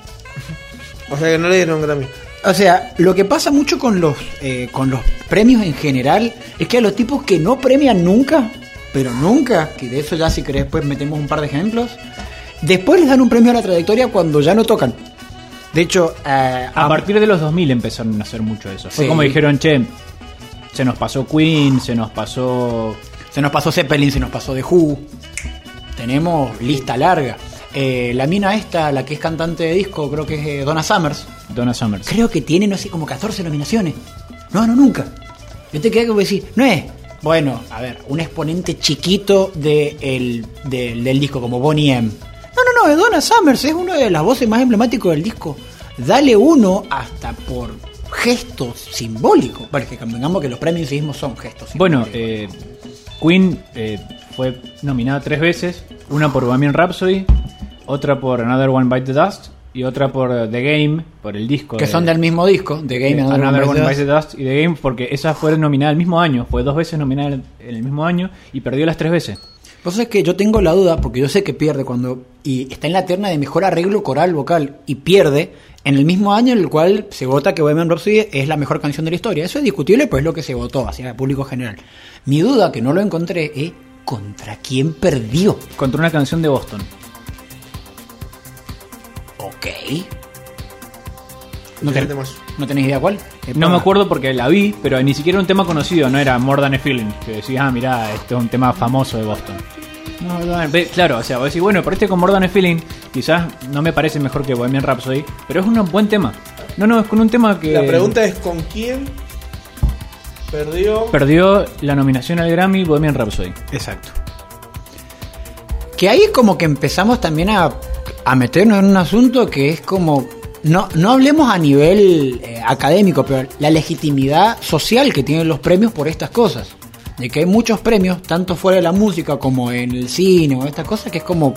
O sea que no le dieron Grammy. O sea, lo que pasa mucho con los, eh, con los premios en general es que a los tipos que no premian nunca, pero nunca, que de eso ya si querés después metemos un par de ejemplos, después les dan un premio a la trayectoria cuando ya no tocan. De hecho, eh, A a- partir de los 2000 empezaron a hacer mucho eso. Fue Sí. como dijeron, che, se nos pasó Queen, se nos pasó... se nos pasó Zeppelin, se nos pasó The Who, tenemos lista larga. Eh, la mina esta, la que es cantante de disco, creo que es eh, Donna Summers, Donna Summers. creo que tiene, no sé, como 14 nominaciones. No, no, nunca. Yo te quedé como decir, no es. Bueno, a ver, un exponente chiquito de el- del- del disco, como Bonnie M. No, no, no, es Donna Summers, es una de las voces más emblemáticas del disco. Dale uno hasta por gestos simbólicos. Para que convengamos que los premios mismos son gestos Bueno, eh, Queen eh, fue nominada tres veces, una por Bohemian Rhapsody, otra por Another One Bite the Dust y otra por The Game, por el disco. que de- son del mismo disco, de Game and Another One Bites the Dust y The Game, porque esa fue nominada el mismo año, fue dos veces nominada en el mismo año y perdió las tres veces. Vos sabés que yo tengo la duda, porque yo sé que pierde cuando. Y está en la terna de mejor arreglo coral vocal. Y pierde en el mismo año en el cual se vota que Bohemian Rhapsody es la mejor canción de la historia. Eso es discutible, pues es lo que se votó hacia el público general. Mi duda, que no lo encontré, es contra quién perdió. Contra una canción de Boston. Ok. ¿No, ten-. ¿no tenés idea cuál? No me acuerdo porque la vi, pero ni siquiera era un tema conocido, no era More Than a Feeling, que decías, ah, mirá, esto es un tema famoso de Boston. No, no, claro, o sea, vos decís, bueno, pero este con More Than a Feeling quizás no me parece mejor que Bohemian Rhapsody, pero es un buen tema. No, no, es con un tema que La pregunta es: ¿con quién perdió? perdió la nominación al Grammy Bohemian Rhapsody. Exacto. Que ahí es como que empezamos también a, a meternos en un asunto que es como. No, no hablemos a nivel eh, académico, pero la legitimidad social que tienen los premios por estas cosas. De que hay muchos premios, tanto fuera de la música como en el cine o estas cosas, que es como.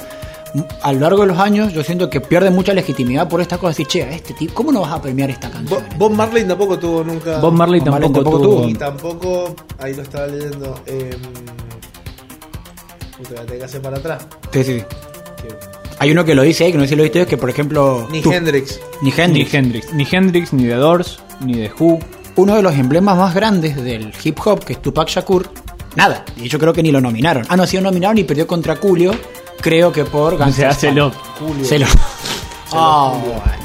A lo largo de los años, yo siento que pierde mucha legitimidad por estas cosas. Y che, a este tipo, ¿cómo no vas a premiar esta Bo- canción? Bob Marley tampoco tuvo nunca. Bob Marley Bob Marley tampoco, tampoco tuvo. Y tampoco. Ahí lo estaba leyendo. Eh, puta, la tengo que hacer para atrás. Sí, sí. Que- Hay uno que lo dice ahí, que no sé si lo viste, es que por ejemplo. Ni tú- Hendrix. Ni Ni Hendrix. Hendrix, ni Hendrix, ni The Doors, ni The Who. uno de los emblemas más grandes del hip hop, que es Tupac Shakur, nada. Y yo creo que ni lo nominaron. Ah, no, sí lo nominaron y perdió contra Julio, creo que por O sea, Gangsta's se lo- Pac. Se lo. Ah, bueno.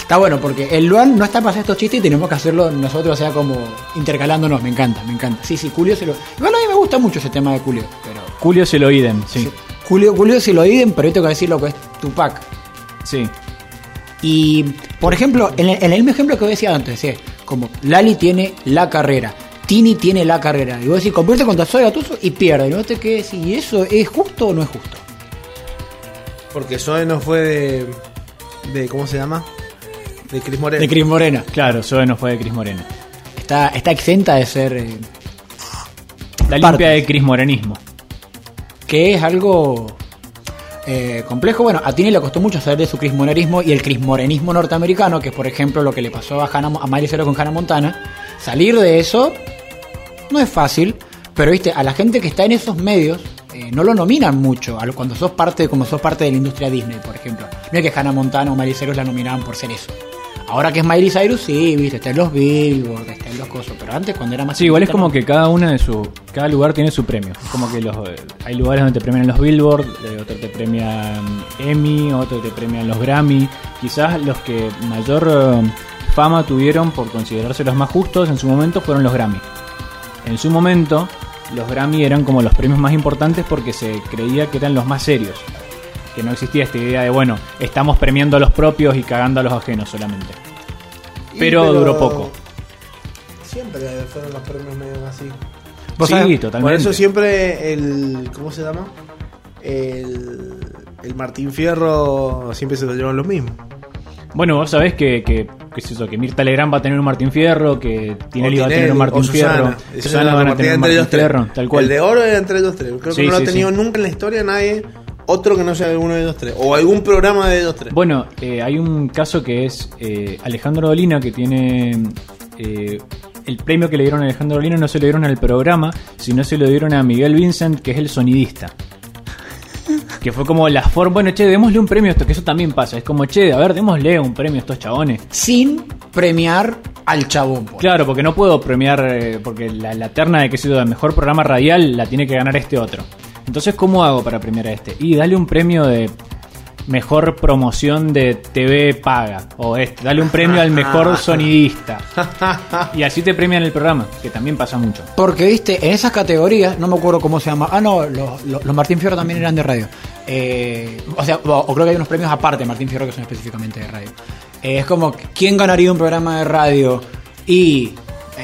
Está bueno porque el Luan no está para hacer estos chistes y tenemos que hacerlo nosotros, o sea, como intercalándonos. Me encanta, me encanta. Sí, sí, Julio se lo. Igual a mí me gusta mucho ese tema de Julio, pero. Julio se lo idem, sí. Julio, Julio se lo dicen, pero yo tengo que decir lo que es Tupac. Sí. Y, por ejemplo, en el, en el mismo ejemplo que vos decía antes, decía, como Lali tiene la carrera, Tini tiene la carrera, y vos decís, convierte contra Soy Gatuso y pierde. Y vos te quedás, ¿y eso es justo o no es justo? Porque Zoe no fue de, de. ¿Cómo se llama? De Cris Moreno. De Cris Morena. Claro, Zoe no fue de Cris Morena. Está, está exenta de ser. eh, La Parte. limpia de Cris Morenismo. Que es algo eh, complejo. Bueno, a Tini le costó mucho saber de su crismonerismo y el crismorenismo norteamericano, que es por ejemplo lo que le pasó a, Hannah, a Miley con Hannah Montana. Salir de eso no es fácil, pero viste, a la gente que está en esos medios eh, no lo nominan mucho cuando sos parte, como sos parte de la industria Disney, por ejemplo. No es que Hannah Montana o Miley Cyrus la nominaban por ser eso. Ahora que es Miley Cyrus, sí, viste, está en los Billboard, está en los cosas, pero antes cuando era más Sí, igual es como que cada una de su. Cada lugar tiene su premio. Es como que los, hay lugares donde te premian los Billboard, eh, otro te premian Emmy, otro te premian los Grammy. Quizás los que mayor eh, fama tuvieron por considerarse los más justos en su momento fueron los Grammy. En su momento, los Grammy eran como los premios más importantes porque se creía que eran los más serios. Que no existía esta idea de, bueno, estamos premiando a los propios y cagando a los ajenos solamente. Pero duró poco. Siempre fueron los premios medio así. Vos sí, sabés- totalmente. Por eso siempre el. ¿Cómo se llama? El. El Martín Fierro siempre se lo llevan los mismos. Bueno, vos sabés que, que, que es eso, que Mirta Legrand va a tener un Martín Fierro, que Tinelli va a tener un Martín Susana. Fierro, Esa Susana es la van a tener un Martín. Fierro, tal cual. El de oro era entre ellos tres. Creo Sí, que no lo ha tenido sí. nunca en la historia nadie otro que no sea alguno de ellos tres. O algún programa de ellos tres. Bueno, eh, hay un caso que es eh, Alejandro Dolina, que tiene eh, el premio que le dieron a Alejandro Dolina, no se lo dieron al programa, sino se lo dieron a Miguel Vincent, que es el sonidista. Que fue como la forma, bueno, che, démosle un premio a esto, que eso también pasa. Es como, che, a ver, démosle un premio a estos chabones. sin premiar al chabón. pues. Claro, porque no puedo premiar, eh, porque la, la terna de que sido el mejor programa radial la tiene que ganar este otro. Entonces, ¿cómo hago para premiar a este? Y dale un premio de mejor promoción de TV paga. O este, dale un premio al mejor sonidista. Y así te premian el programa, que también pasa mucho. Porque, viste, en esas categorías, no me acuerdo cómo se llama. Ah, no, los, los- los Martín Fierro también eran de radio. Eh, o sea, o, o creo que hay unos premios aparte de Martín Fierro que son específicamente de radio. Eh, es como, ¿quién ganaría un programa de radio? Y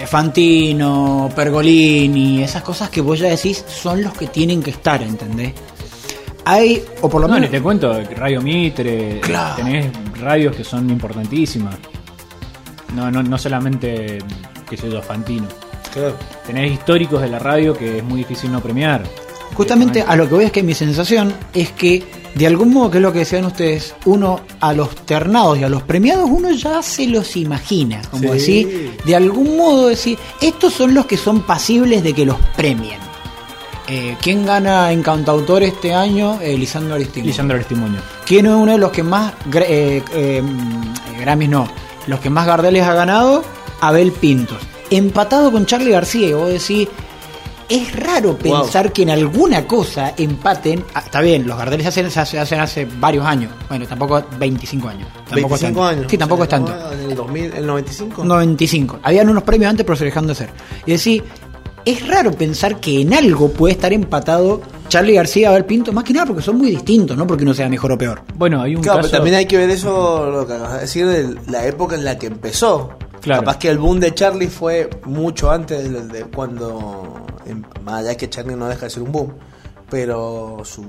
Fantino, Pergolini, esas cosas que vos ya decís son los que tienen que estar, ¿entendés? Hay, o por lo No, ni menos. te cuento, Radio Mitre, Claro. tenés radios que son importantísimas. No, no, no solamente, qué sé yo, Fantino. Claro. Tenés históricos de la radio que es muy difícil no premiar. Justamente a lo que voy es que mi sensación es que, de algún modo, que es lo que decían ustedes, uno a los ternados y a los premiados, uno ya se los imagina. Como Sí. decir, de algún modo decir, estos son los que son pasibles de que los premien. Eh, ¿Quién gana en cantautor este año? Eh, Lisandro Aristín. Lisandro Testimonio. ¿Quién es uno de los que más eh, eh, mm, Grammys no? Los que más Gardeles ha ganado, Abel Pintos. Empatado con Charlie García, y vos decís, es raro pensar que en alguna cosa empaten. Ah, está bien, los Gardeles se hacen, se hace- hacen hace varios años. Bueno, tampoco 25 años. Tampoco es 25 tanto. años. Sí, tampoco O es tanto. En el 2000, el 95. 95. Habían unos premios antes, pero se dejaron de hacer. Y decir, es raro pensar que en algo puede estar empatado Charlie García y Abel Pinto, más que nada porque son muy distintos, no porque uno sea mejor o peor. Bueno, hay un Claro, caso... pero también hay que ver eso, lo que acabas de decir, de la época en la que empezó. Claro. Capaz que el boom de Charlie fue mucho antes de, de cuando. En- Más allá que Charlie no deja de ser un boom, pero su,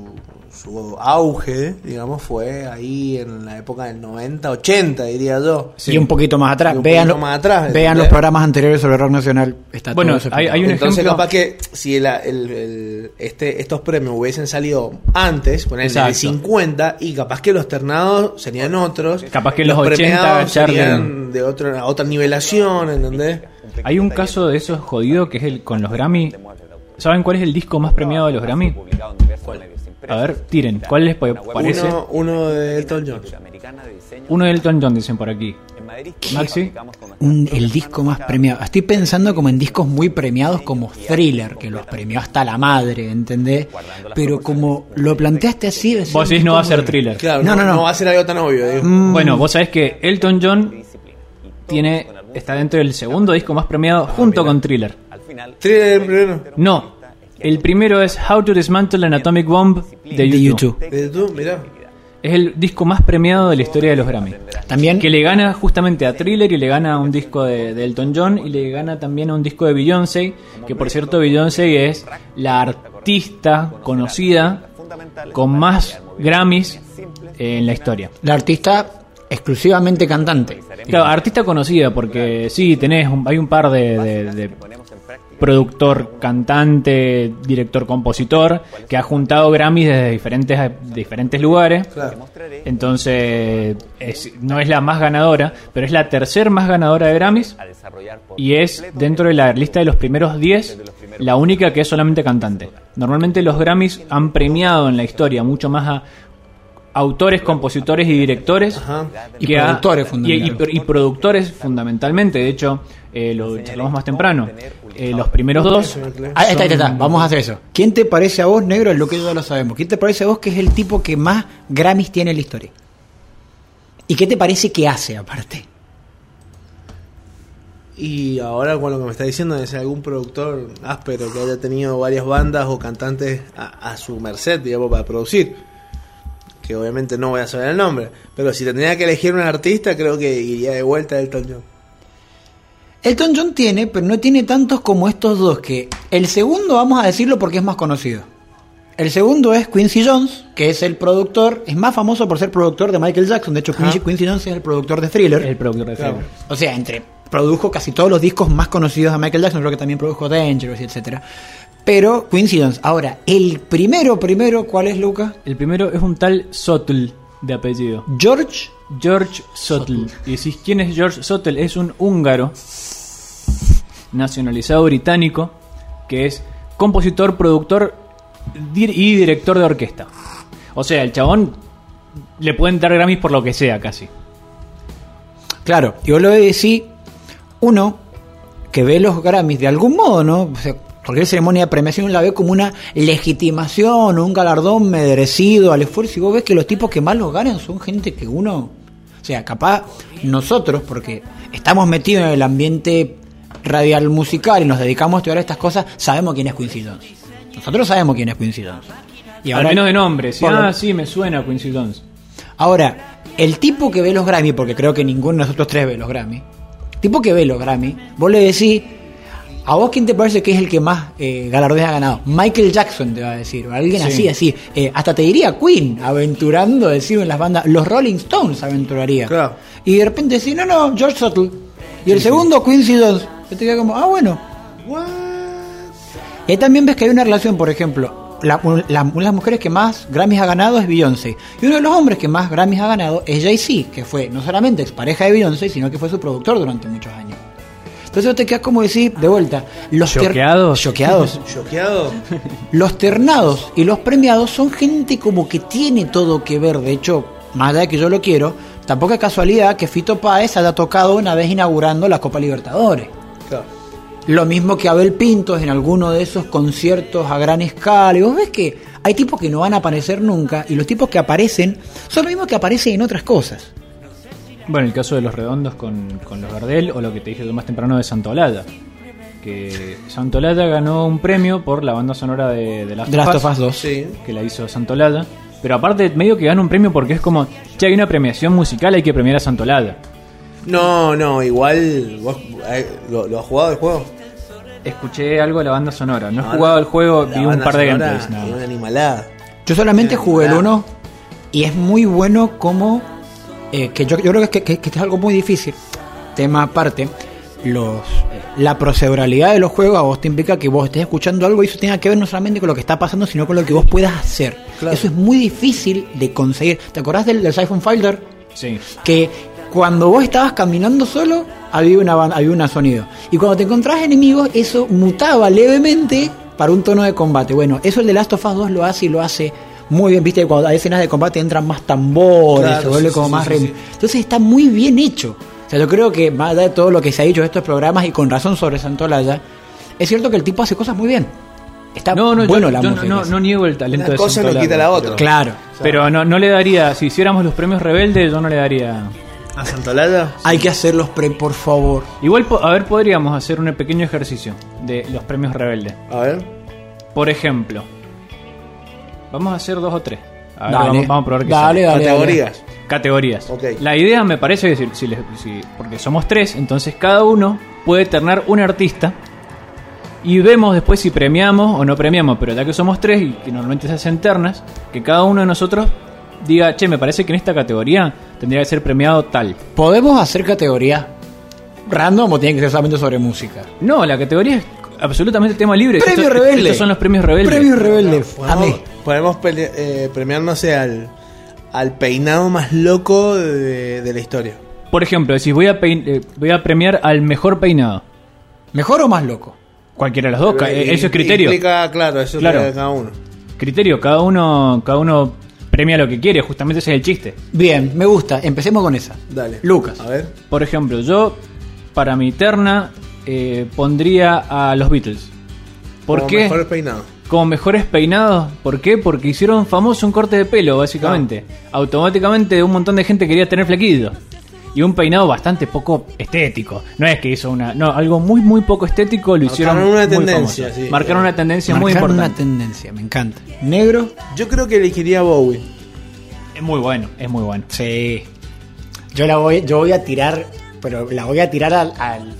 su auge, digamos, fue ahí en la época del 90, 80, diría yo. Sí. Y un poquito más atrás. Vean poquito más atrás, vean los programas anteriores sobre rock nacional. Está Bueno, todo hay- hay un Entonces, ejemplo- capaz que si el, el- el- este, estos premios hubiesen salido antes, en el Exacto. 50, y capaz que los ternados serían otros. Capaz que en los 80 premiados Charlie- serían de otra, otra nivelación, ¿entendés? Hay un caso de esos jodido que es el con los Grammy. ¿Saben cuál es el disco más premiado de los Grammy? A ver, tiren. ¿Cuál les pa- parece? Uno, uno de Elton John. Uno de Elton John, dicen por aquí. Maxi. Un- el disco más premiado. Estoy pensando como en discos muy premiados como Thriller, que los premió hasta la madre, ¿entendés? Pero como lo planteaste así... Vos decís no va a ser thriller. Claro, No, no, no, no, no. va a ser algo tan obvio. digo. Mm, Bueno, vos sabés que Elton John tiene está dentro del segundo disco más premiado junto con Thriller. Thriller el primero. No, el primero es How to Dismantle an Atomic Bomb de. YouTube. De YouTube, mirá. Es el disco más premiado de la historia de los Grammy. También Que le gana justamente a Thriller y le gana a un disco de, de Elton John y le gana también a un disco de Beyoncé, que por cierto Beyoncé es la artista conocida con más Grammys en la historia. la artista exclusivamente cantante. Claro, artista conocida porque sí, tenés un- hay un par de, de- de productor, cantante, director, compositor que ha juntado Grammys desde diferentes, diferentes lugares. Claro. Entonces, es- no es la más ganadora, pero es la tercer más ganadora de Grammys y es dentro de la lista de los primeros 10 la única que es solamente cantante. Normalmente los Grammys han premiado en la historia mucho más a autores, compositores y directores Ajá. Y que productores, y- y- fundamentalmente. y productores fundamentalmente. De hecho, eh, lo charlamos más temprano. Eh, los primeros dos Ah, ahí está, ahí está, vamos a hacer eso. ¿Quién te parece a vos, negro? Es lo que ya lo sabemos. ¿Quién te parece a vos que es el tipo que más Grammys tiene en la historia? ¿Y qué te parece que hace aparte? Y ahora con lo que me está diciendo es algún productor áspero que haya tenido varias bandas o cantantes a, a su merced, digamos, para producir. Que obviamente no voy a saber el nombre. Pero si tendría que elegir un artista, creo que iría de vuelta a Elton John. Elton John tiene, pero no tiene tantos como estos dos, que el segundo vamos a decirlo porque es más conocido. El segundo es Quincy Jones, que es el productor, es más famoso por ser productor de Michael Jackson. De hecho, Quincy, Quincy Jones es el productor de Thriller. es el productor de Claro. Thriller. O sea, entre produjo casi todos los discos más conocidos de Michael Jackson, creo que también produjo Dangerous y etcétera. Pero Jones. Ahora, el primero, primero, ¿cuál es, Luca? El primero es un tal Sotl de apellido. George George Sotl. Y decís, ¿quién es George Sotl? Es un húngaro nacionalizado británico que es compositor, productor y director de orquesta. O sea, el chabón le pueden dar Grammys por lo que sea casi. Claro, yo lo he decir, uno que ve los Grammys de algún modo, ¿no? O sea, cualquier ceremonia de premiación la ve como una legitimación, un galardón merecido al esfuerzo. Y vos ves que los tipos que más los ganan son gente que uno. O sea, capaz nosotros, porque estamos metidos en el ambiente radial musical y nos dedicamos a estudiar estas cosas, sabemos quién es Quincy Jones. Nosotros sabemos quién es Quincy Jones. Y Al menos de nombre. Si, por ah, sí, me suena Quincy Jones. Ahora, el tipo que ve los Grammy, porque creo que ninguno de nosotros tres ve los Grammy, tipo que ve los Grammy, vos le decís, ¿a vos quién te parece que es el que más eh, galardones ha ganado? Michael Jackson te va a decir, o alguien Sí. así, así. Eh, hasta te diría Queen, aventurando, decir en las bandas, los Rolling Stones aventuraría. Claro. Y de repente decís, no, no, George Suttle. Y el segundo, Quincy Jones. Y te queda como, ah, bueno. Y ahí también ves que hay una relación, por ejemplo, la- un- la- una de las mujeres que más Grammys ha ganado es Beyoncé. Y uno de los hombres que más Grammys ha ganado es Jay-Z, que fue no solamente expareja de Beyoncé, sino que fue su productor durante muchos años. Entonces vos te quedas como decir, de vuelta, los ¿Choqueados? choqueados. ¿Choqueado? Los ternados y los premiados son gente como que tiene todo que ver. De hecho, más allá de que yo lo quiero, tampoco es casualidad que Fito Páez haya tocado una vez inaugurando la Copa Libertadores. Claro. Lo mismo que Abel Pintos en alguno de esos conciertos a gran escala. Y vos ves que hay tipos que no van a aparecer nunca y los tipos que aparecen son los mismos que aparecen en otras cosas. Bueno, el caso de los redondos con, con los Gardel o lo que te dije más temprano de Santolada. Que Santolada ganó un premio por la banda sonora de, de Last, The Last of of Us, Us 2. Sí. que la hizo Santolada. Pero aparte, medio que gana un premio porque es como, che, hay una premiación musical, hay que premiar a Santolada. No, no, igual. ¿vos, eh, ¿lo, lo has jugado el juego? Escuché algo de la banda sonora. No he No, jugado no. el juego, vi un par de gameplays. más. Una animalada. Yo solamente jugué el claro. 1 y es muy bueno como... eh, que yo, yo creo que, que- que es algo muy difícil. Tema aparte, los, la proceduralidad de los juegos a vos te implica que vos estés escuchando algo y eso tenga que ver no solamente con lo que está pasando, sino con lo que vos puedas hacer. Claro. Eso es muy difícil de conseguir. ¿Te acordás del, del Siphon Fighter? Sí. que cuando vos estabas caminando solo había una había un sonido y cuando te encontrás enemigos eso mutaba levemente para un tono de combate bueno eso el de Last of Us 2 lo hace y lo hace muy bien, viste, cuando hay escenas de combate entran más tambores, Claro, se vuelve sí, como sí, más... sí. Entonces está muy bien hecho. O sea, yo creo que más allá de todo lo que se ha dicho de estos programas y con razón sobre Santolaya, es cierto que el tipo hace cosas muy bien. Está No, no, bueno yo, la yo música. no, no niego el talento Una de cosa no quita la otra. pero- Claro. Pero no, no le daría, si hiciéramos los premios rebeldes, yo no le daría. ¿A Santolaya? Hay que hacer los pre, por favor. Igual, po- a ver, podríamos hacer un pequeño ejercicio de los premios rebeldes. A ver. Por ejemplo, vamos a hacer dos o tres. A ver, Dale. vamos, vamos a probar qué Dale, dale, Categorías. Categorías. Ok. La idea me parece que si, si les- si- porque somos tres, entonces cada uno puede ternar un artista y vemos después si premiamos o no premiamos, pero ya que somos tres y que normalmente se hacen ternas, que cada uno de nosotros diga, che, me parece que en esta categoría tendría que ser premiado tal. ¿Podemos hacer categoría random o tiene que ser solamente sobre música? No, la categoría es absolutamente tema libre. Premio Estos- rebelde. Estos son los premios rebeldes. Premio rebelde. Amé. Podemos pele- eh, premiar, no sé, al, al peinado más loco de, de la historia. Por ejemplo, decís, voy a, pein- eh, voy a premiar al mejor peinado. ¿Mejor o más loco? Cualquiera de los dos, Eh, eso es criterio. Implica, claro, eso Claro. es cada uno. Criterio, cada uno, cada uno premia lo que quiere, justamente ese es el chiste. Bien, me gusta. Empecemos con esa. Dale. Lucas. A ver. Por ejemplo, yo para mi terna eh, pondría a los Beatles. ¿Por Como qué? Mejor peinado. Como mejores peinados. ¿Por qué? Porque hicieron famoso un corte de pelo, básicamente. Automáticamente un montón de gente quería tener flequillo. Y un peinado bastante poco estético. No es que hizo una. No, algo muy, muy poco estético lo hicieron. Marcaron una muy tendencia, famoso. sí. Marcaron una tendencia muy Marcaron importante. una tendencia, me encanta. ¿Negro? Yo creo que elegiría Bowie. Es muy bueno, es muy bueno. Sí. Yo la voy, yo voy a tirar, pero la voy a tirar al, al,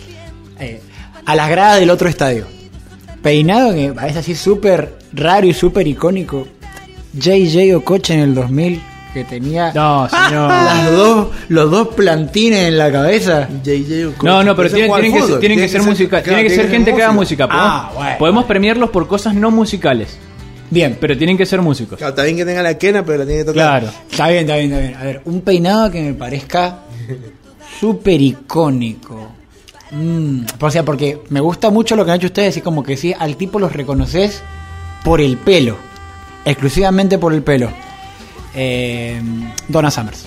eh, a las gradas del otro estadio. Peinado que parece así súper raro y súper icónico. JJ Ocoche en el 2000 que tenía No, señor. las dos, los dos plantines en la cabeza. JJ Okocha. No, no, pero tienen, que, ser- fútbol. tienen que ser música, claro, tiene que ser gente que haga música. Podemos, Ah, bueno. podemos premiarlos por cosas no musicales, Bien, pero tienen que ser músicos. Claro, está bien que tenga la quena, pero la tiene que tocar. Claro. Está bien, está bien, está bien. A ver, un peinado que me parezca súper icónico. Mm, o sea, porque me gusta mucho lo que han hecho ustedes y como que sí, al tipo los reconoces por el pelo. Exclusivamente por el pelo. Eh, Donna Summers.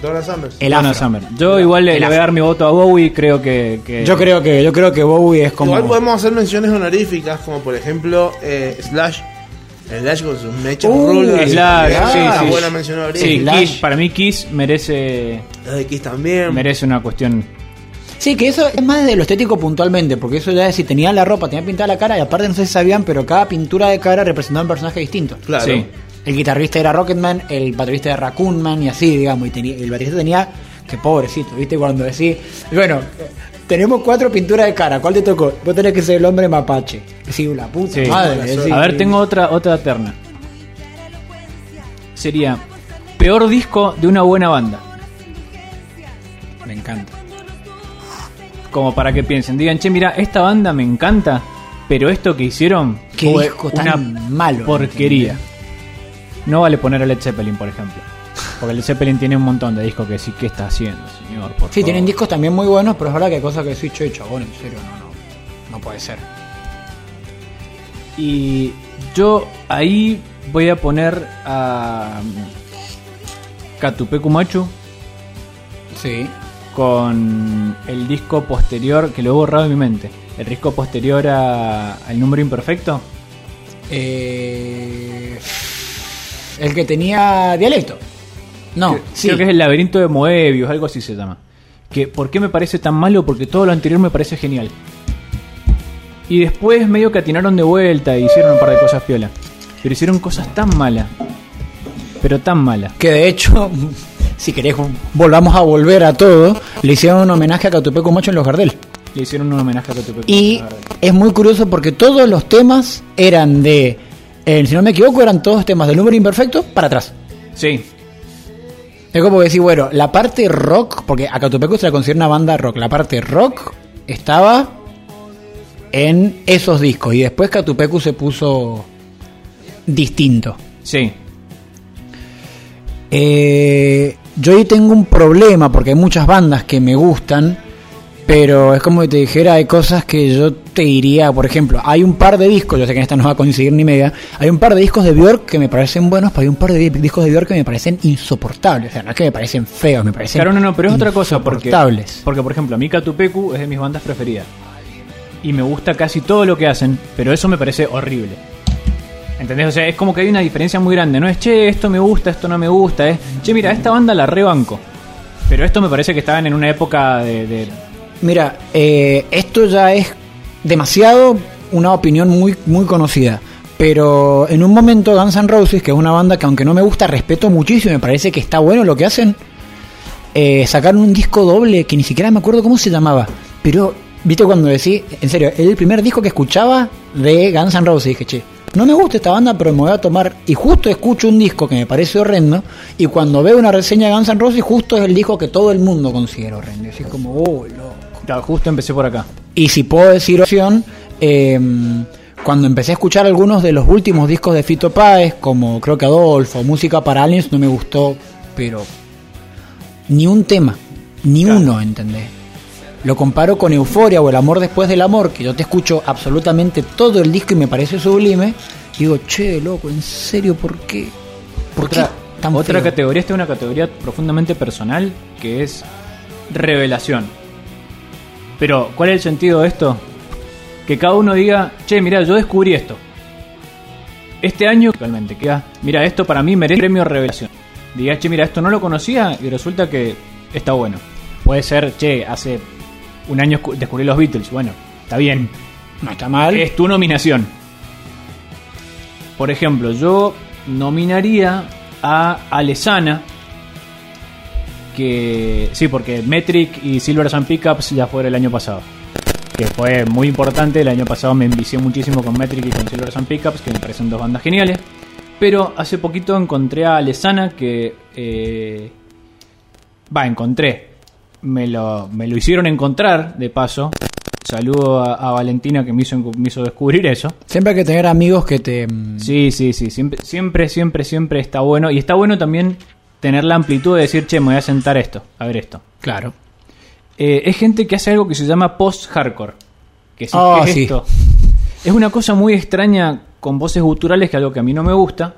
Donna Summers. El Donna. Yo igual le, voy a dar mi voto a Bowie, creo que... que- Yo creo que, yo creo que Bowie es como. Igual podemos hacer menciones honoríficas, como por ejemplo eh, Slash. Slash con sus mechas Uh, rulas. Slash, Ah, sí, una sí. buena mención honorífica. Sí. Kiss, para mí Kiss merece, Las de Kiss también. merece una cuestión... Sí, que eso es más de lo estético puntualmente, porque eso ya es si tenía la ropa, tenía pintada la cara, y aparte no sé si sabían, pero cada pintura de cara representaba un personaje distinto. Claro. Sí. El guitarrista era Rocketman, el baterista era Raccoon Man y así, digamos. Y tenía, el baterista tenía, que pobrecito, ¿viste? Cuando decís, bueno, tenemos cuatro pinturas de cara, ¿cuál te tocó? Vos tenés que ser el hombre mapache. Decís, la puta Sí. madre. A ver, tengo otra, otra terna. Sería peor disco de una buena banda. Me encanta. Como para que piensen, digan, che, mira, esta banda me encanta, pero esto que hicieron Qué fue disco una tan malo. porquería. No vale poner a Led Zeppelin, por ejemplo. Porque Led Zeppelin tiene un montón de discos que sí, ¿qué está haciendo, señor? Por Sí, favor? tienen discos también muy buenos, pero es verdad que hay cosas que decís, che, chabón, en serio, no, no. No puede ser. Y yo ahí voy a poner a Catupecu Machu Sí. Con el disco posterior, que lo he borrado de mi mente. El disco posterior a- al número imperfecto. Eh, el que tenía dialecto. No, Creo- sí. Creo que es el laberinto de Moebius, algo así se llama. Que, ¿Por qué me parece tan malo? Porque todo lo anterior me parece genial. Y después medio que atinaron de vuelta y hicieron un par de cosas piola. Pero hicieron cosas tan malas. Pero tan malas. Que de hecho, si querés, volvamos a volver a todo. Le hicieron un homenaje a Catupeco Macho en los Gardel. Le hicieron un homenaje a Catupecu. Y es muy curioso porque todos los temas eran de. eh, si no me equivoco, eran todos temas del número imperfecto para atrás. Sí, Es como decir, bueno, la parte rock, porque a Catupecu se la considera una banda rock. La parte rock estaba en esos discos. Y después Catupecu se puso distinto. sí. Eh, yo ahí tengo un problema porque hay muchas bandas que me gustan, Pero es como que te dijera, hay cosas que yo te diría, por ejemplo, hay un par de discos, yo sé que en esta no va a coincidir ni media, hay un par de discos de Björk que me parecen buenos, pero hay un par de di- discos de Björk que me parecen insoportables. O sea, no es que me parecen feos, me parecen Claro, no, no, pero es otra cosa, porque, insoportables. porque por ejemplo, Mika Tupeku es de mis bandas preferidas. Y me gusta casi todo lo que hacen, pero eso me parece horrible. ¿Entendés? O sea, es como que hay una diferencia muy grande. No es, che, esto me gusta, esto no me gusta. Es, che, mira, esta banda la rebanco. Pero esto me parece que estaban en una época de... Mira, eh, esto ya es demasiado una opinión muy, muy conocida. Pero en un momento Guns N' Roses, que es una banda que aunque no me gusta, respeto muchísimo, me parece que está bueno lo que hacen, eh, sacaron un disco doble que ni siquiera me acuerdo cómo se llamaba. Pero, viste cuando decís, en serio, es el primer disco que escuchaba de Guns N' Roses. Dije, che, no me gusta esta banda, pero me voy a tomar. Y justo escucho un disco que me parece horrendo. Y cuando veo una reseña de Guns N' Roses, justo es el disco que todo el mundo considera horrendo. Y así como, oh, loco. Claro, justo empecé por acá. Y si puedo decir opción, eh, cuando empecé a escuchar algunos de los últimos discos de Fito Páez, como creo que Adolfo, Música para Aliens, no me gustó, pero ni un tema, ni uno, ¿entendés? Lo comparo con Euforia o El amor después del amor, que yo te escucho absolutamente todo el disco y me parece sublime. Y digo, che, loco, ¿en serio por qué? ¿Por Otra, qué tan otra feo? categoría, esta es una categoría profundamente personal, que es revelación. Pero, ¿cuál es el sentido de esto? Que cada uno diga, che, mira, yo descubrí esto. Este año, realmente, queda, mira, esto para mí merece premio revelación. Diga, che, mira, esto no lo conocía y resulta que está bueno. Puede ser, che, hace un año escu- descubrí los Beatles. Bueno, está bien. No está mal. Es tu nominación. Por ejemplo, yo nominaría a Alesana. Que. Sí, porque Metric y Silver and Pickups ya fue el año pasado. Que fue muy importante. El año pasado me envicié muchísimo con Metric y con Silver and Pickups, que me parecen dos bandas geniales. Pero hace poquito encontré a Alesana que. eh, Va, encontré. Me lo, me lo hicieron encontrar, de paso. Saludo a, a Valentina que me hizo, me hizo descubrir eso. Siempre hay que tener amigos que te... mm, Sí, sí, sí. Siempre, siempre, siempre, siempre está bueno. Y está bueno también tener la amplitud de decir, che, me voy a sentar esto, a ver esto. Claro. Eh, es gente que hace algo que se llama post-hardcore. Que sí, Ah, ¿qué es sí. esto? Es una cosa muy extraña con voces guturales, que es algo que a mí no me gusta.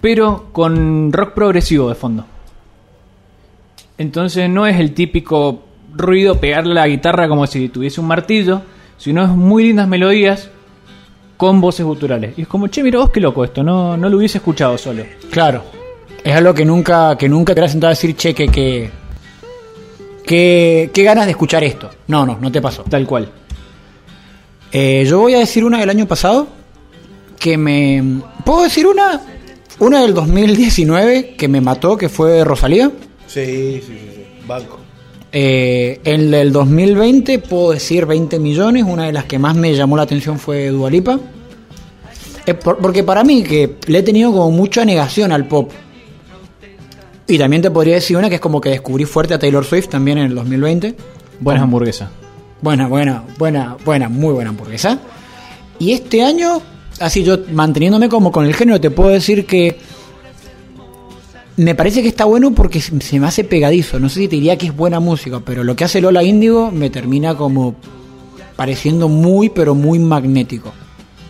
Pero con rock progresivo de fondo. Entonces no es el típico ruido pegarle a la guitarra como si tuviese un martillo, sino es muy lindas melodías con voces guturales. Y es como, che, mira vos qué loco esto, no, no lo hubiese escuchado solo. Claro. Es algo que nunca, que nunca te vas a sentar a decir, che, que, que, que- qué ganas de escuchar esto. No, no, no te pasó. Tal cual. Eh, yo voy a decir una del año pasado que me... ¿Puedo decir una? Una del 2019 que me mató, que fue Rosalía. Sí, sí, sí, sí. Banco. Eh, en el 2020 puedo decir 20 millones, una de las que más me llamó la atención fue Dualipa. porque para mí que le he tenido como mucha negación al pop. Y también te podría decir una que es como que descubrí fuerte a Taylor Swift también en el 2020. Buenas hamburguesas. Buena, buena, buena, buena, muy buena hamburguesa. Y este año, así yo manteniéndome como con el género, te puedo decir que me parece que está bueno porque se me hace pegadizo. No sé si te diría que es buena música, pero lo que hace Lola Índigo me termina como pareciendo muy, pero muy magnético.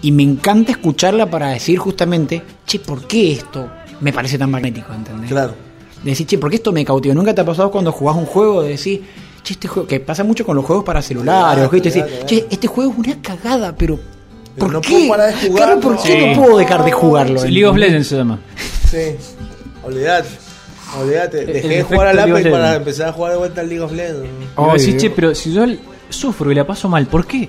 Y me encanta escucharla para decir justamente, che, ¿por qué esto me parece tan magnético? ¿Entendés? Claro. De decir, che, ¿por qué esto me cautiva? ¿Nunca te ha pasado cuando jugás un juego de decir, che, este juego, que pasa mucho con los juegos para celulares, Claro, ¿viste? Decir, claro, che, claro. este juego es una cagada, pero Pero ¿por no qué? puedo parar de jugarlo. Claro, ¿por qué Sí. no puedo dejar de jugarlo? League of. Legends se llama. Sí. Olvídate. El Dejé de jugar al Apex para empezar a jugar de vuelta al League of Legends. Ay, decís, che, pero si yo sufro y la paso mal, ¿por qué?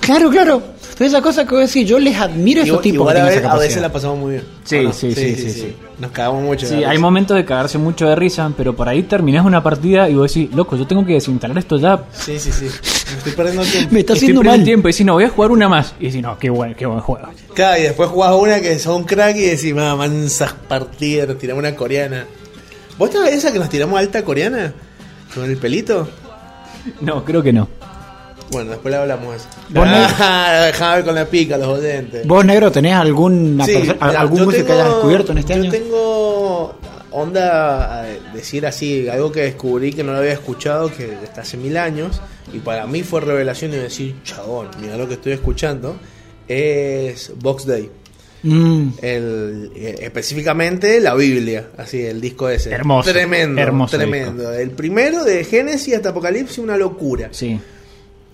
Claro, claro. Entonces esa cosa que voy a decir, yo les admiro a esos tipos igual que a, tienen veces, esa a veces capacidad. la pasamos muy bien. Sí, sí, sí, sí, sí. Nos cagamos mucho. Sí, hay momentos de cagarse mucho de risa, pero por ahí terminás una partida y vos decís, loco, yo tengo que desinstalar esto ya. Sí, sí, sí. Me estoy perdiendo tiempo. Me está haciendo mal. tiempo y decís, no, voy a jugar una más. Y decís, no, qué buen, qué buen juego. Claro, y después jugás una que sos un crack y decís, "Ma, mansas partidas, tiramos una coreana. ¿Vos te esa que nos tiramos alta coreana? ¿Con el pelito? No, creo que no. Bueno, después le hablamos de eso. Ah, dejame ver con la pica los oyentes. ¿Vos, negro, tenés alguna Sí, mira, algún yo músico que hayas descubierto en este yo año? tengo onda eh, decir así, algo que descubrí que no lo había escuchado, que está hace mil años, y para mí fue revelación y decir, chabón, mira lo que estoy escuchando, es Box Day. Mm. El, eh, específicamente la Biblia, así el disco ese. Hermoso, Tremendo, hermoso tremendo. El primero de Génesis hasta Apocalipsis, una locura. Sí.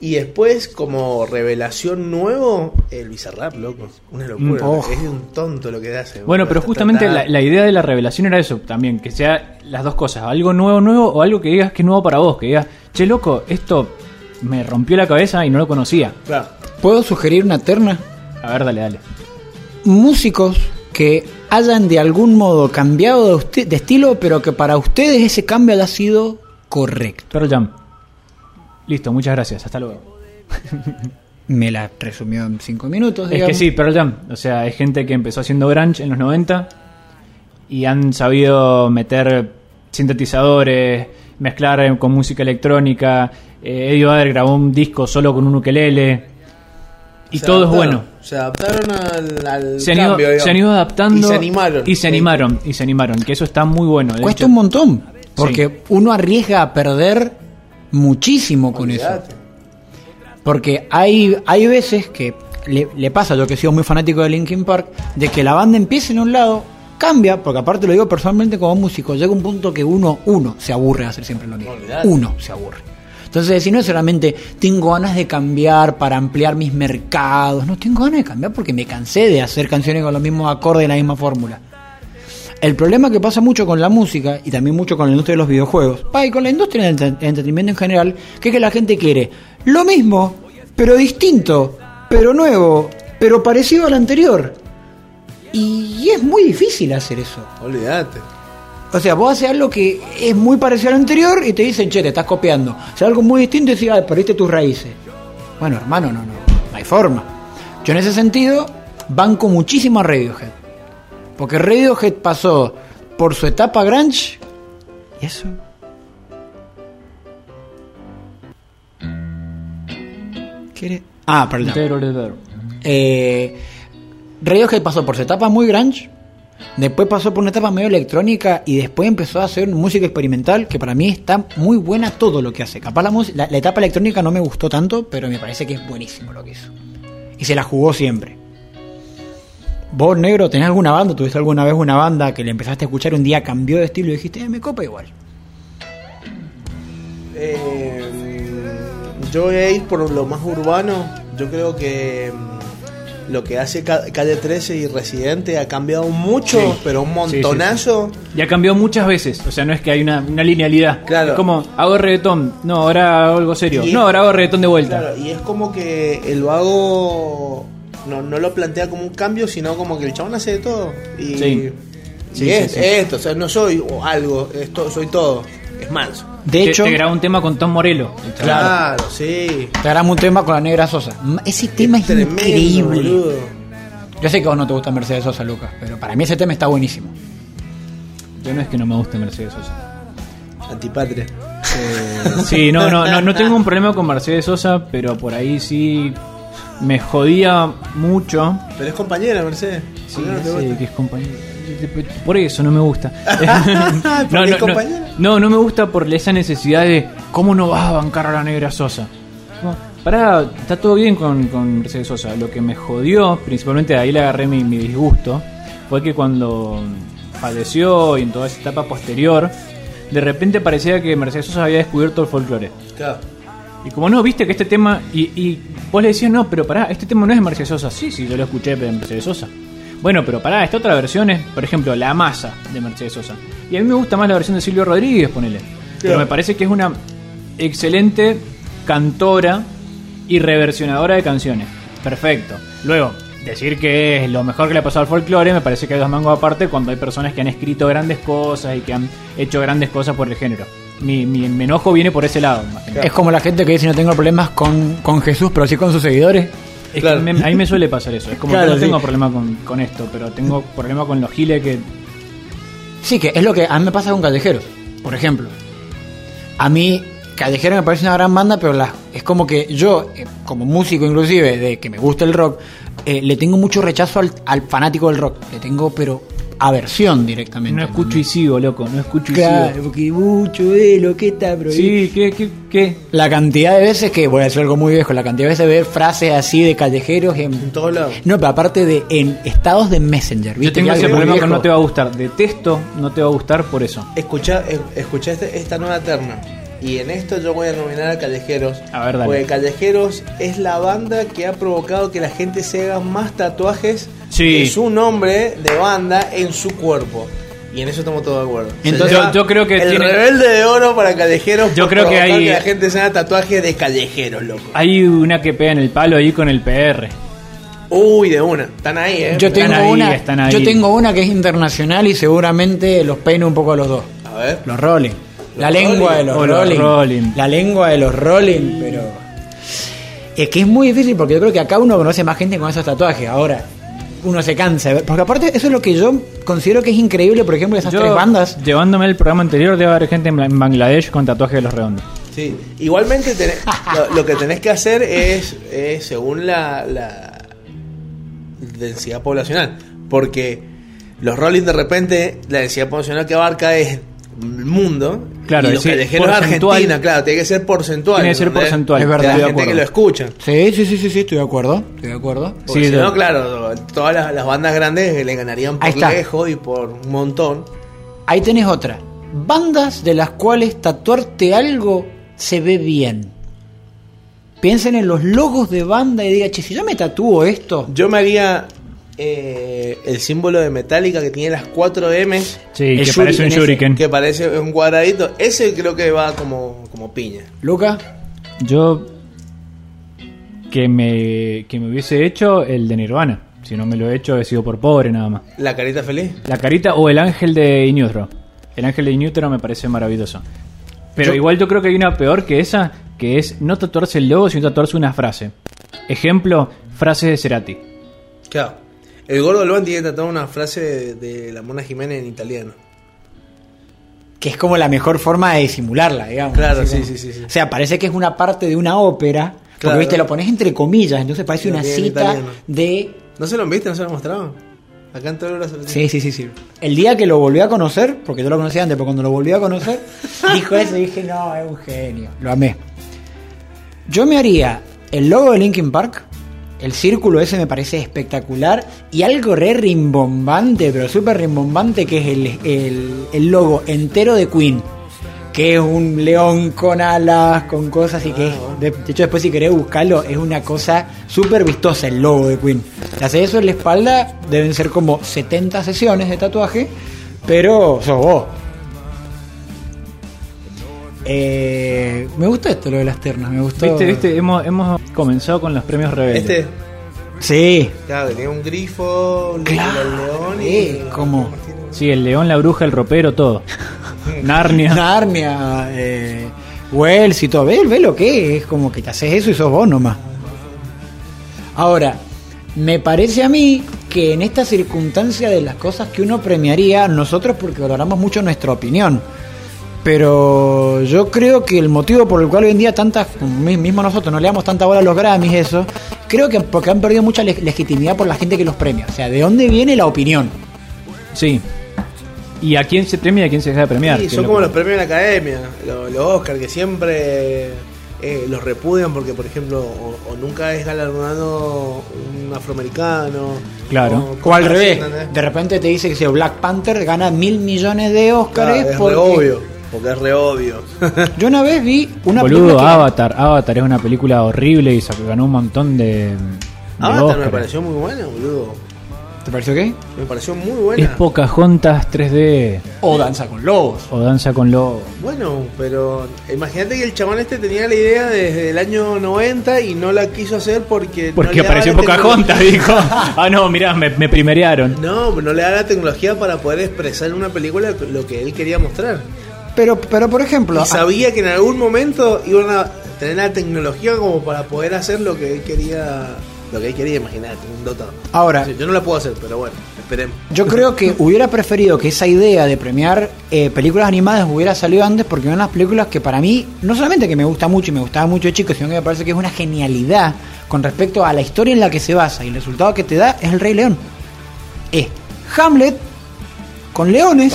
Y después, como revelación nuevo, el Bizarrap, loco. Una locura. Mm, oh. Es un tonto lo que hace. Bueno, pero justamente la, la idea de la revelación era eso también, que sea las dos cosas, algo nuevo, nuevo, o algo que digas que es nuevo para vos, que digas, che loco, esto me rompió la cabeza y no lo conocía. Claro. ¿Puedo sugerir una terna? A ver, dale, dale. Músicos que hayan de algún modo cambiado de, usted- de estilo, pero que para ustedes ese cambio haya sido correcto. Pearl Jam. Listo, muchas gracias, hasta luego. Me la resumió en cinco minutos. Es que sí, Pearl Jam. O sea, hay gente que empezó haciendo grunge en los 90 y han sabido meter sintetizadores, mezclar eh, con música electrónica. Eh, Eddie Vedder grabó un disco solo con un ukelele. Y Se todo es bueno. Se adaptaron al, al Se han, ido, cambio, se han ido adaptando. Y se animaron. Y se animaron, y se animaron. Que eso está muy bueno. De Cuesta hecho, un montón, porque uno arriesga a perder muchísimo con eso. Porque hay, hay veces que le, le pasa, yo que he sido muy fanático de Linkin Park, de que la banda empieza en un lado, cambia, porque aparte lo digo personalmente como músico, llega un punto que uno, uno se aburre de hacer siempre lo mismo. Uno se aburre. Entonces, si no es solamente tengo ganas de cambiar para ampliar mis mercados, no tengo ganas de cambiar porque me cansé de hacer canciones con los mismos acordes y la misma fórmula. El problema que pasa mucho con la música y también mucho con la industria de los videojuegos, va, y con la industria del ent- entretenimiento en general, que es que la gente quiere lo mismo, pero distinto, pero nuevo, pero parecido al anterior. Y es muy difícil hacer eso. Olvídate. O sea, vos haces algo que es muy parecido al anterior y te dicen, che, te estás copiando. O sea, algo muy distinto y decís, ah, perdiste tus raíces. Bueno, hermano, no, no, no hay forma. Yo en ese sentido banco muchísimo a Radiohead. Porque Radiohead pasó por su etapa grunge y eso. ¿Quiere? Ah, perdón. Eh, Radiohead pasó por su etapa muy grunge, después pasó por una etapa medio electrónica y después empezó a hacer música experimental que para mí está muy buena todo lo que hace. Capaz la, la, etapa electrónica no me gustó tanto, pero me parece que es buenísimo lo que hizo. Y se la jugó siempre. ¿Vos, negro, tenés alguna banda? ¿Tuviste alguna vez una banda que le empezaste a escuchar un día, cambió de estilo y dijiste, eh, me copa igual? Eh, yo voy por lo más urbano. Yo creo que lo que hace Ca- Calle 13 y Residente ha cambiado mucho, Sí. pero un Sí, sí, montonazo. Y ha cambiado muchas veces. O sea, no es que hay una, una linealidad. Claro. Es como, hago reggaetón. No, ahora hago algo serio. Y- No, ahora hago reggaetón de vuelta. Claro, y es como que el vago no, no lo plantea como un cambio, sino como que el chabón hace de todo. Y, Sí. y es esto, o sea, no soy algo, esto, soy todo. Es manso. De Te- hecho, te graba un tema con Tom Morello. Claro, sí. te grabamos un tema con la negra Sosa. Ese tema es, Tremendo, increíble. boludo. Yo sé que a vos no te gusta Mercedes Sosa, Lucas, pero para mí ese tema está buenísimo. Yo no es que no me guste Mercedes Sosa. Antipatria. Sí, no, no, no, no tengo un problema con Mercedes Sosa, pero por ahí sí me jodía mucho. Pero es compañera, Mercedes. Sí, ¿Por qué no te sí, que es compañera. Por eso no me gusta. ¿Porque no, no, compañera? no, no me gusta por esa necesidad de cómo no vas a bancar a la negra Sosa. No, pará, está todo bien con, con Mercedes Sosa. Lo que me jodió, principalmente de ahí le agarré mi, mi disgusto, fue que cuando falleció y en toda esa etapa posterior, de repente parecía que Mercedes Sosa había descubierto el folclore. Claro. Y como no, viste que este tema. Y, y vos le decías, no, pero pará, este tema no es de Mercedes Sosa. Sí, sí, yo lo escuché de Mercedes Sosa. Bueno, pero pará, esta otra versión es, por ejemplo, La Masa de Mercedes Sosa. Y a mí me gusta más la versión de Silvio Rodríguez, ponele. Pero me parece que es una excelente cantora y reversionadora de canciones. Perfecto. Luego, decir que es lo mejor que le ha pasado al folclore, me parece que hay dos mangos aparte cuando hay personas que han escrito grandes cosas y que han hecho grandes cosas por el género. Mi, mi, mi enojo viene por ese lado, más. Es como la gente que dice no tengo problemas con, con Jesús, pero sí con sus seguidores. Es Claro. que me- a mí me suele pasar eso. Es como Claro, que no tengo sí. problema con, con esto, pero tengo problema con los giles que. Sí, que es lo que a mí me pasa con Callejeros, por ejemplo. A mí, Callejeros me parece una gran banda, pero la, es como que yo, eh, como músico inclusive, de que me gusta el rock, eh, le tengo mucho rechazo al, al fanático del rock. Le tengo, pero aversión directamente. No escucho y sigo, loco, no escucho y Claro, sigo. porque mucho de lo que está prohibido. Sí, ¿qué, qué, qué? La cantidad de veces que, voy a decir algo muy viejo, la cantidad de veces de ver frases así de callejeros en... En todos lados. No, pero aparte de en estados de Messenger. Yo ¿viste? tengo Que ese problema que no te va a gustar. Detesto, no te va a gustar por eso. Escucha, eh, escucha este- esta nueva terna. Y en esto yo voy a nominar a Callejeros. A ver, dale. Porque Callejeros es la banda que ha provocado que la gente se haga más tatuajes Sí. su nombre de banda en su cuerpo. Y en eso estamos todos de acuerdo. Entonces, yo- yo creo que El tiene- rebelde de oro para Callejeros. Yo creo que hay- la gente se haga tatuajes de Callejeros, loco. Hay una que pega en el palo ahí con el PR. Uy, de una. Están ahí, eh. Yo Están tengo, ahí, una, están ahí. yo tengo una que es internacional y seguramente los peino un poco a los dos. A ver. Los Rolling. La lengua Rolling. de los O los rolling. Rolling. La lengua de los Rolling, pero. Es que es muy difícil porque yo creo que acá uno conoce más gente con esos tatuajes. Ahora, uno se cansa. de ver- Porque aparte, eso es lo que yo considero que es increíble, por ejemplo, de esas Yo, tres bandas. Llevándome el programa anterior, debe haber gente en Bangladesh con tatuajes de los redondos. Sí, igualmente tenés- lo, lo que tenés que hacer es, es según la, la densidad poblacional, porque los Rolling de repente la densidad poblacional que abarca es el mundo Claro, y los sí, callejeros de. Argentina, claro, tiene que ser porcentual. Tiene que ser porcentual, Es De verdad. la gente que lo escucha. Sí, sí, sí, sí, sí, estoy de acuerdo. Estoy de acuerdo. Porque Sí, si no, claro, todas las, las bandas grandes le ganarían por lejos y por un montón. Ahí tenés otra. Bandas de las cuales tatuarte algo se ve bien. Piensen en los logos de banda y digan, che, si yo me tatúo esto, Yo me haría eh, el símbolo de Metallica que tiene las 4 M's. Sí, que parece un shuriken que parece un cuadradito. Ese creo que va como, como piña. Luca, Yo que me, que me hubiese hecho el de Nirvana. Si no me lo he hecho, he sido por pobre nada más. La carita feliz. La carita o el ángel de Inutro. El ángel de Inutro me parece maravilloso. Pero Yo- igual yo creo que hay una peor que esa, que es no tatuarse el logo, sino tatuarse una frase. Ejemplo, frase de Cerati. Claro. El gordo Luan tiene tratado una frase de, de la Mona Jiménez en italiano. que es como la mejor forma de disimularla, digamos. Claro, sí, como- sí, sí, sí. O sea, parece que es una parte de una ópera, porque Claro. viste, lo pones entre comillas, entonces parece una cita de... ¿No se lo viste? ¿No se lo mostraban? Acá en todo el brazo. Sí, sí, sí, sí. El día que lo volví a conocer, porque yo lo conocía antes, pero cuando lo volví a conocer, dijo eso y dije, no, es un genio. Lo amé. Yo me haría el logo de Linkin Park, el círculo ese me parece espectacular, y algo re rimbombante, pero súper rimbombante, que es el, el- el logo entero de Queen. Que es un león con alas, con cosas y que es, de, hecho después si querés buscarlo, es una cosa súper vistosa el logo de Queen. Te hace eso en la espalda, deben ser como 70 sesiones de tatuaje, pero sos vos. Eh, me gusta esto lo de las ternas, me gustó. Viste, viste, hemos, hemos comenzado con los premios rebeldes. Este, Sí, claro, tenía un grifo, un Claro, el león eh, y. como- Sí, el león, la bruja, el ropero, todo. Narnia. Narnia, eh, Wells y todo. ¿Ves, ves lo que es? Es como que te haces eso y sos vos nomás. Ahora, me parece a mí que en esta circunstancia de las cosas que uno premiaría, nosotros porque valoramos mucho nuestra opinión. Pero yo creo que el motivo por el cual hoy en día tantas, mi- mismo nosotros no le damos tanta bola a los Grammys, eso, creo que porque han perdido mucha le- legitimidad por la gente que los premia. O sea, ¿de dónde viene la opinión? Sí. ¿Y a quién se premia y a quién se deja de premiar? Sí, son lo- como los premios de la academia, los, los Oscar, que siempre eh, los repudian porque, por ejemplo, o, o nunca es galardonado un afroamericano. Claro. O al revés, de repente te dice que si Black Panther gana mil millones de Oscars Claro, es porque re obvio, porque es re obvio. yo una vez vi una Boludo, película que- Avatar. Avatar es una película horrible y sacó- ganó un montón de. de Avatar me pareció muy buena, boludo. ¿Te pareció qué? Me pareció muy Es buena. Pocahontas 3D O Danza con Lobos. o Danza con Lobos. Bueno, pero imagínate que el chabón este tenía la idea desde el año 90 y no la quiso hacer porque... no Porque daba apareció Pocahontas, dijo. Ah, no, mirá, me, me primerearon. No, no le da la tecnología para poder expresar en una película lo que él quería mostrar. Pero, pero por ejemplo, Y sabía que en algún momento iban a tener la tecnología como para poder hacer lo que él quería, lo que él quería, imagínate, un dotado. ahora, Sí, yo no la puedo hacer, pero bueno, esperemos. yo creo que hubiera preferido que esa idea de premiar eh, películas animadas hubiera salido antes porque son las películas que para mí, no solamente que me gusta mucho y me gustaba mucho de chico, sino que me parece que es una genialidad con respecto a la historia en la que se basa y el resultado que te da es el Rey León. Es Hamlet con leones.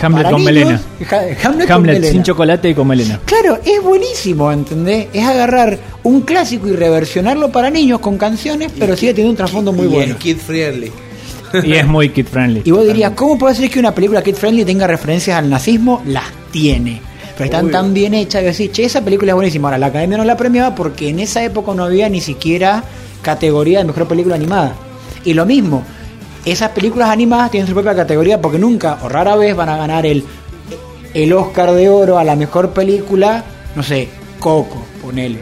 Hamlet para con niños. melena. Hamlet, con melena. sin chocolate y con melena. Claro, es buenísimo, ¿entendés? Es agarrar un clásico y reversionarlo para niños con canciones, pero sigue teniendo un trasfondo muy y bueno. es kid friendly. Y es muy kid friendly. Y vos dirías, ¿cómo puede ser que una película kid friendly tenga referencias al nazismo? Las tiene. Pero están Obvio. tan bien hechas que decís, che, esa película es buenísima. Ahora, la academia no la premiaba porque en esa época no había ni siquiera categoría de mejor película animada. Y lo mismo, esas películas animadas tienen su propia categoría porque nunca o rara vez van a ganar el, el Oscar de Oro a la mejor película, no sé, Coco, ponele.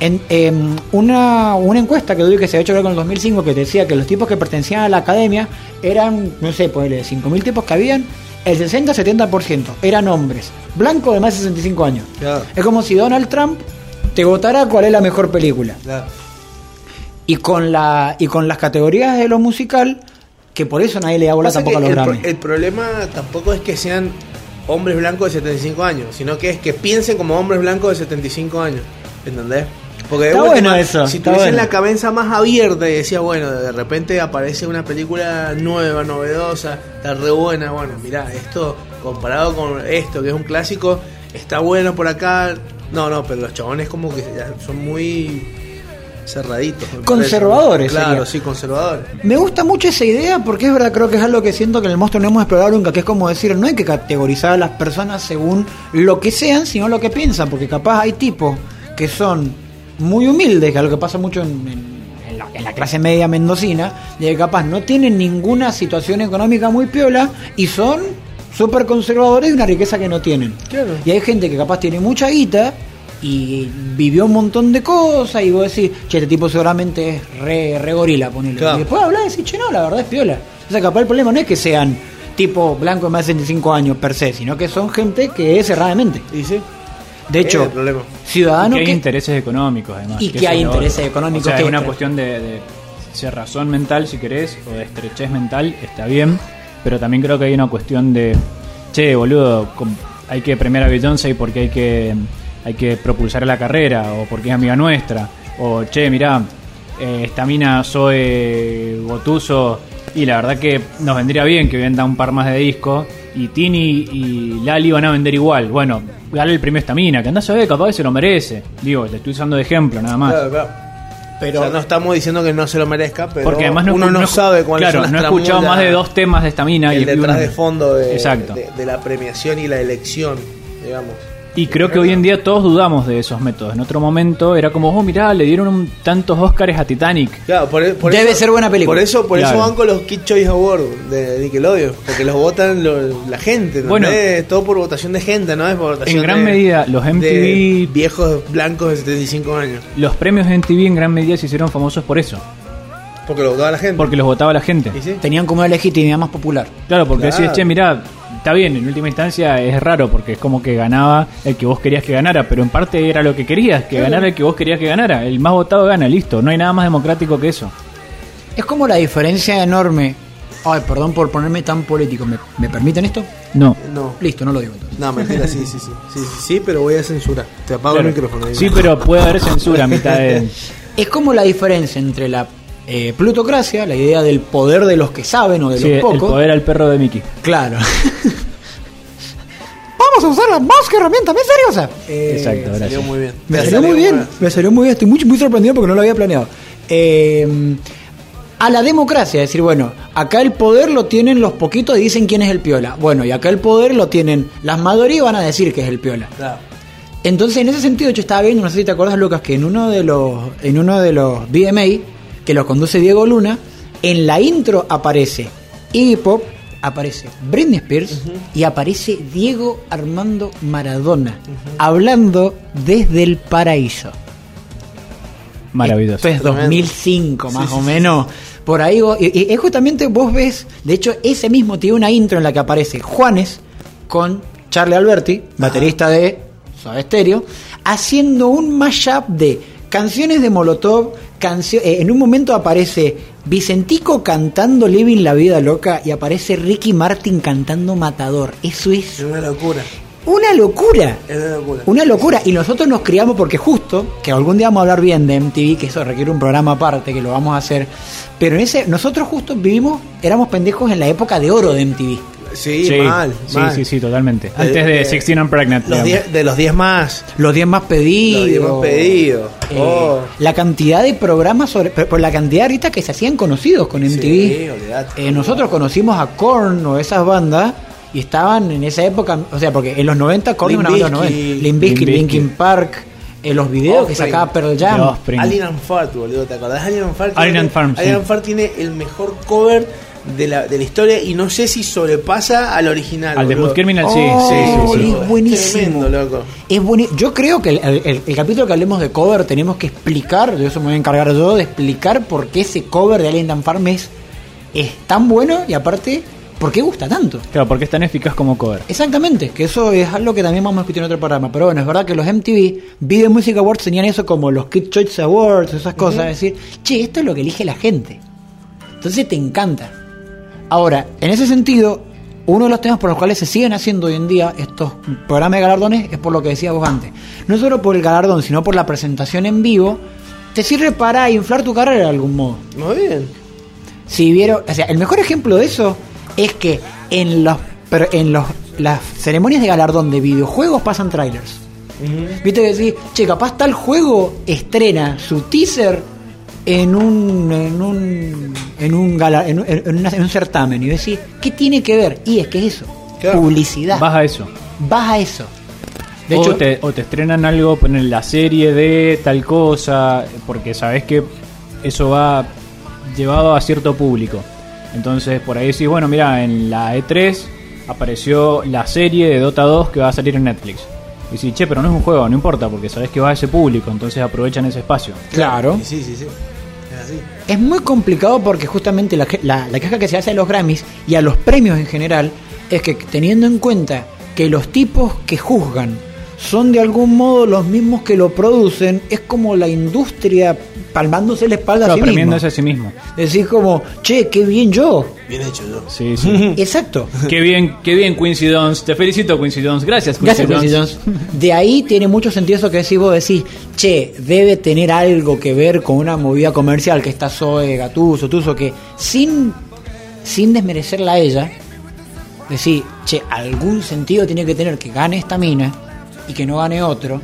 En, em, una, una encuesta que que se había hecho creo en el 2005 que decía que los tipos que pertenecían a la academia eran, no sé, de 5.000 tipos que habían, el 60-70% eran hombres, blancos de más de 65 años. Claro. Es como si Donald Trump te votara cuál es la mejor película. Claro. Y con, la, y con las categorías de lo musical, que por eso nadie le da bola Pasa tampoco a los el, pro- el problema tampoco es que sean hombres blancos de 75 años, sino que es que piensen como hombres blancos de 75 años. ¿Entendés? Porque Está bueno eso, si tuviesen bueno. la cabeza más abierta y decía, bueno, de repente aparece una película nueva, novedosa, está re buena, bueno, mirá, esto comparado con esto, que es un clásico, está bueno por acá. No, no, pero los chabones como que ya son muy cerraditos. Conservadores, Claro, sería. sí, conservadores. Me gusta mucho esa idea porque es verdad, creo que es algo que siento que en el monstruo no hemos explorado nunca, que es como decir, no hay que categorizar a las personas según lo que sean, sino lo que piensan, porque capaz hay tipos que son muy humildes, que es lo que pasa mucho en, en- en la, en la clase media mendocina, de que capaz no tienen ninguna situación económica muy piola y son súper conservadores de una riqueza que no tienen. Claro. Y hay gente que capaz tiene mucha guita y vivió un montón de cosas y vos decís, che, este tipo seguramente es re, re gorila, ponele. Claro. Y después hablar y decís, che, no, la verdad es piola. O sea, capaz el problema no es que sean tipo blanco de más de 65 años per se, sino que son gente que es erradamente. ¿Y sí? De hecho, el problema. ciudadano y que hay que... intereses económicos además. Y que hay intereses económicos O sea, que es una extra. cuestión de, de cerrazón mental, si querés, o de estrechez mental, está bien. Pero también creo que hay una cuestión de, che, boludo, com- hay que premiar a Beyoncé porque hay que, hay que propulsar la carrera, o porque es amiga nuestra. O, che, mirá, eh, esta mina soy Gotuso, y la verdad que nos vendría bien que venda un par más de discos. Y Tini y Lali van a vender igual. Bueno, dale el premio a esta mina, que andás a ver, capaz que se lo merece. Digo, le estoy usando de ejemplo, nada más. Claro, claro. Pero o sea, no estamos diciendo que no se lo merezca, pero Porque además no, uno no, no- sabe cuáles claro, son las no he escuchado más de dos temas de esta mina. el y detrás uno- de fondo de, Exacto. de, de la premiación y la elección, digamos. Y creo que hoy en día todos dudamos de esos métodos. En otro momento era como, oh, mirá, le dieron un- tantos Oscars a Titanic. Claro, por, por Debe eso- ser buena película. Por eso, por Claro. eso van con los Kid Choice Awards de Nickelodeon, porque los votan lo- la gente, ¿no? Bueno. es todo por votación de gente, no es por votación En gran de- medida, los de MTV, viejos blancos de 75 años, los premios de MTV en gran medida se hicieron famosos por eso. porque lo votaba la gente. Porque los votaba la gente. ¿Y sí? tenían como una legitimidad más popular. Claro, porque Claro. decís, che, mirá, está bien, en última instancia es raro porque es como que ganaba el que vos querías que ganara, pero en parte era lo que querías, que ganara el que vos querías que ganara. El más votado gana, listo. No hay nada más democrático que eso. Es como la diferencia enorme. Ay, perdón por ponerme tan político. ¿Me, me permiten esto? No. No, Listo, no lo digo entonces. no, mentira, sí, sí, sí, sí, sí, sí, pero voy a censurar. Te apago Claro. el micrófono. ahí. Sí, pero puede haber censura a mitad de... Es como la diferencia entre la eh, plutocracia, la idea del poder de los que saben o de Sí, los el pocos. poder al perro de Mickey. Claro. Vamos a usarla más que herramienta misteriosa. Eh, Exacto, Salió gracias. muy bien. Me salió muy bien, buena. me salió muy bien. Estoy muy, muy sorprendido porque no lo había planeado. Eh, a la democracia, es decir, bueno, acá el poder lo tienen los poquitos y dicen quién es el piola. Bueno, y acá el poder lo tienen las mayorías y van a decir que es el piola. Claro. Entonces, en ese sentido, yo estaba viendo, no sé si te acuerdas, Lucas, que en uno de los, en uno de los BMA, que los conduce Diego Luna, en la intro aparece Iggy Pop, aparece Britney Spears y aparece Diego Armando Maradona, hablando desde el paraíso. Maravilloso. Esto es Tremendo. 2005, más Sí, o sí, menos. Por ahí vos- y, y es justamente vos ves, de hecho, ese mismo tiene una intro en la que aparece Juanes con Charlie Alberti, baterista de Soda Stereo, haciendo un mashup de canciones de Molotov, eh, en un momento aparece Vicentico cantando Living la Vida Loca y aparece Ricky Martin cantando Matador. Eso es Es una locura. una locura. Es una locura. Una locura. Y nosotros nos criamos porque justo, que algún día vamos a hablar bien de MTV, que eso requiere un programa aparte, que lo vamos a hacer. Pero en ese, nosotros justo vivimos, éramos pendejos en la época de oro de MTV. Sí, Sí, mal, sí, mal. sí, sí, totalmente. Antes Eh, de eh, 16 and Pregnant. Los digamos. 10 de los 10 más. Los 10 más pedidos. Los 10 más pedidos. Eh, Oh. La cantidad de programas sobre. Por la cantidad ahorita que se hacían conocidos con MTV. Sí, olvidate. Eh, nosotros conocimos a Korn o esas bandas y estaban en esa época, o sea, porque en los 90 Korn una banda de los Bizkit. 90. Limp Bizkit, Limp Bizkit. Linkin Park, eh, los videos que sacaba Pearl Jam. Alien and Fart, boludo, ¿te acordás? Alien and Fart. Alien tiene- and Farm, Alien sí. and Fart tiene el mejor cover de la, de la historia y no sé si sobrepasa al original. Al de. Smooth Criminal, sí, Oh, sí, sí, sí. es buenísimo. Tremendo, loco. Es boni- Yo creo que el, el- el capítulo que hablemos de cover tenemos que explicar, de eso me voy a encargar yo, de explicar por qué ese cover de Alien and Farm es, es tan bueno y aparte, por qué gusta tanto. Claro, porque es tan eficaz como cover. Exactamente, que eso es algo que también vamos a discutir en otro programa. Pero bueno, es verdad que los MTV Video Music Awards tenían eso como los Kid Choice Awards, esas cosas. Es decir, che, esto es lo que elige la gente. Entonces te encanta. Ahora, en ese sentido, uno de los temas por los cuales se siguen haciendo hoy en día estos programas de galardones es por lo que decías vos antes. No solo por el galardón, sino por la presentación en vivo, te sirve para inflar tu carrera de algún modo. Muy bien. Si vieron, o sea, el mejor ejemplo de eso es que en los pero en los las ceremonias de galardón de videojuegos pasan trailers. Viste que decís, che, capaz tal juego estrena su teaser en un en un en un, gala- en, un- en una- en un certamen y decís, ¿qué tiene que ver? Y es que es eso, Claro. publicidad. Vas a eso. Vas a eso. De o, hecho, te, o te estrenan algo, ponen la serie de tal cosa, porque sabes que eso va llevado a cierto público. Entonces por ahí decís, bueno, mira, en la E3 apareció la serie de Dota 2 que va a salir en Netflix. Y decís, che, pero no es un juego, no importa, porque sabes que va a ese público, entonces aprovechan ese espacio. claro. Sí, sí, sí. Es muy complicado porque justamente la, la, la queja que se hace a los Grammys y a los premios en general es que teniendo en cuenta que los tipos que juzgan son de algún modo los mismos que lo producen, es como la industria palmándose la espalda Claro, a sí premiándose a sí mismo. Decís como, che, qué bien yo. Bien hecho, yo. Sí, sí. Exacto. qué bien, qué bien Quincy Dons. Te felicito Quincy Dons. Gracias Quincy Gracias, Quincy. Jones. De ahí tiene mucho sentido eso que decís vos, decís, che, debe tener algo que ver con una movida comercial que está Zoe, Gatuso, Tuso, que sin, sin desmerecerla a ella, decís, che, algún sentido tiene que tener que gane esta mina y que no gane otro.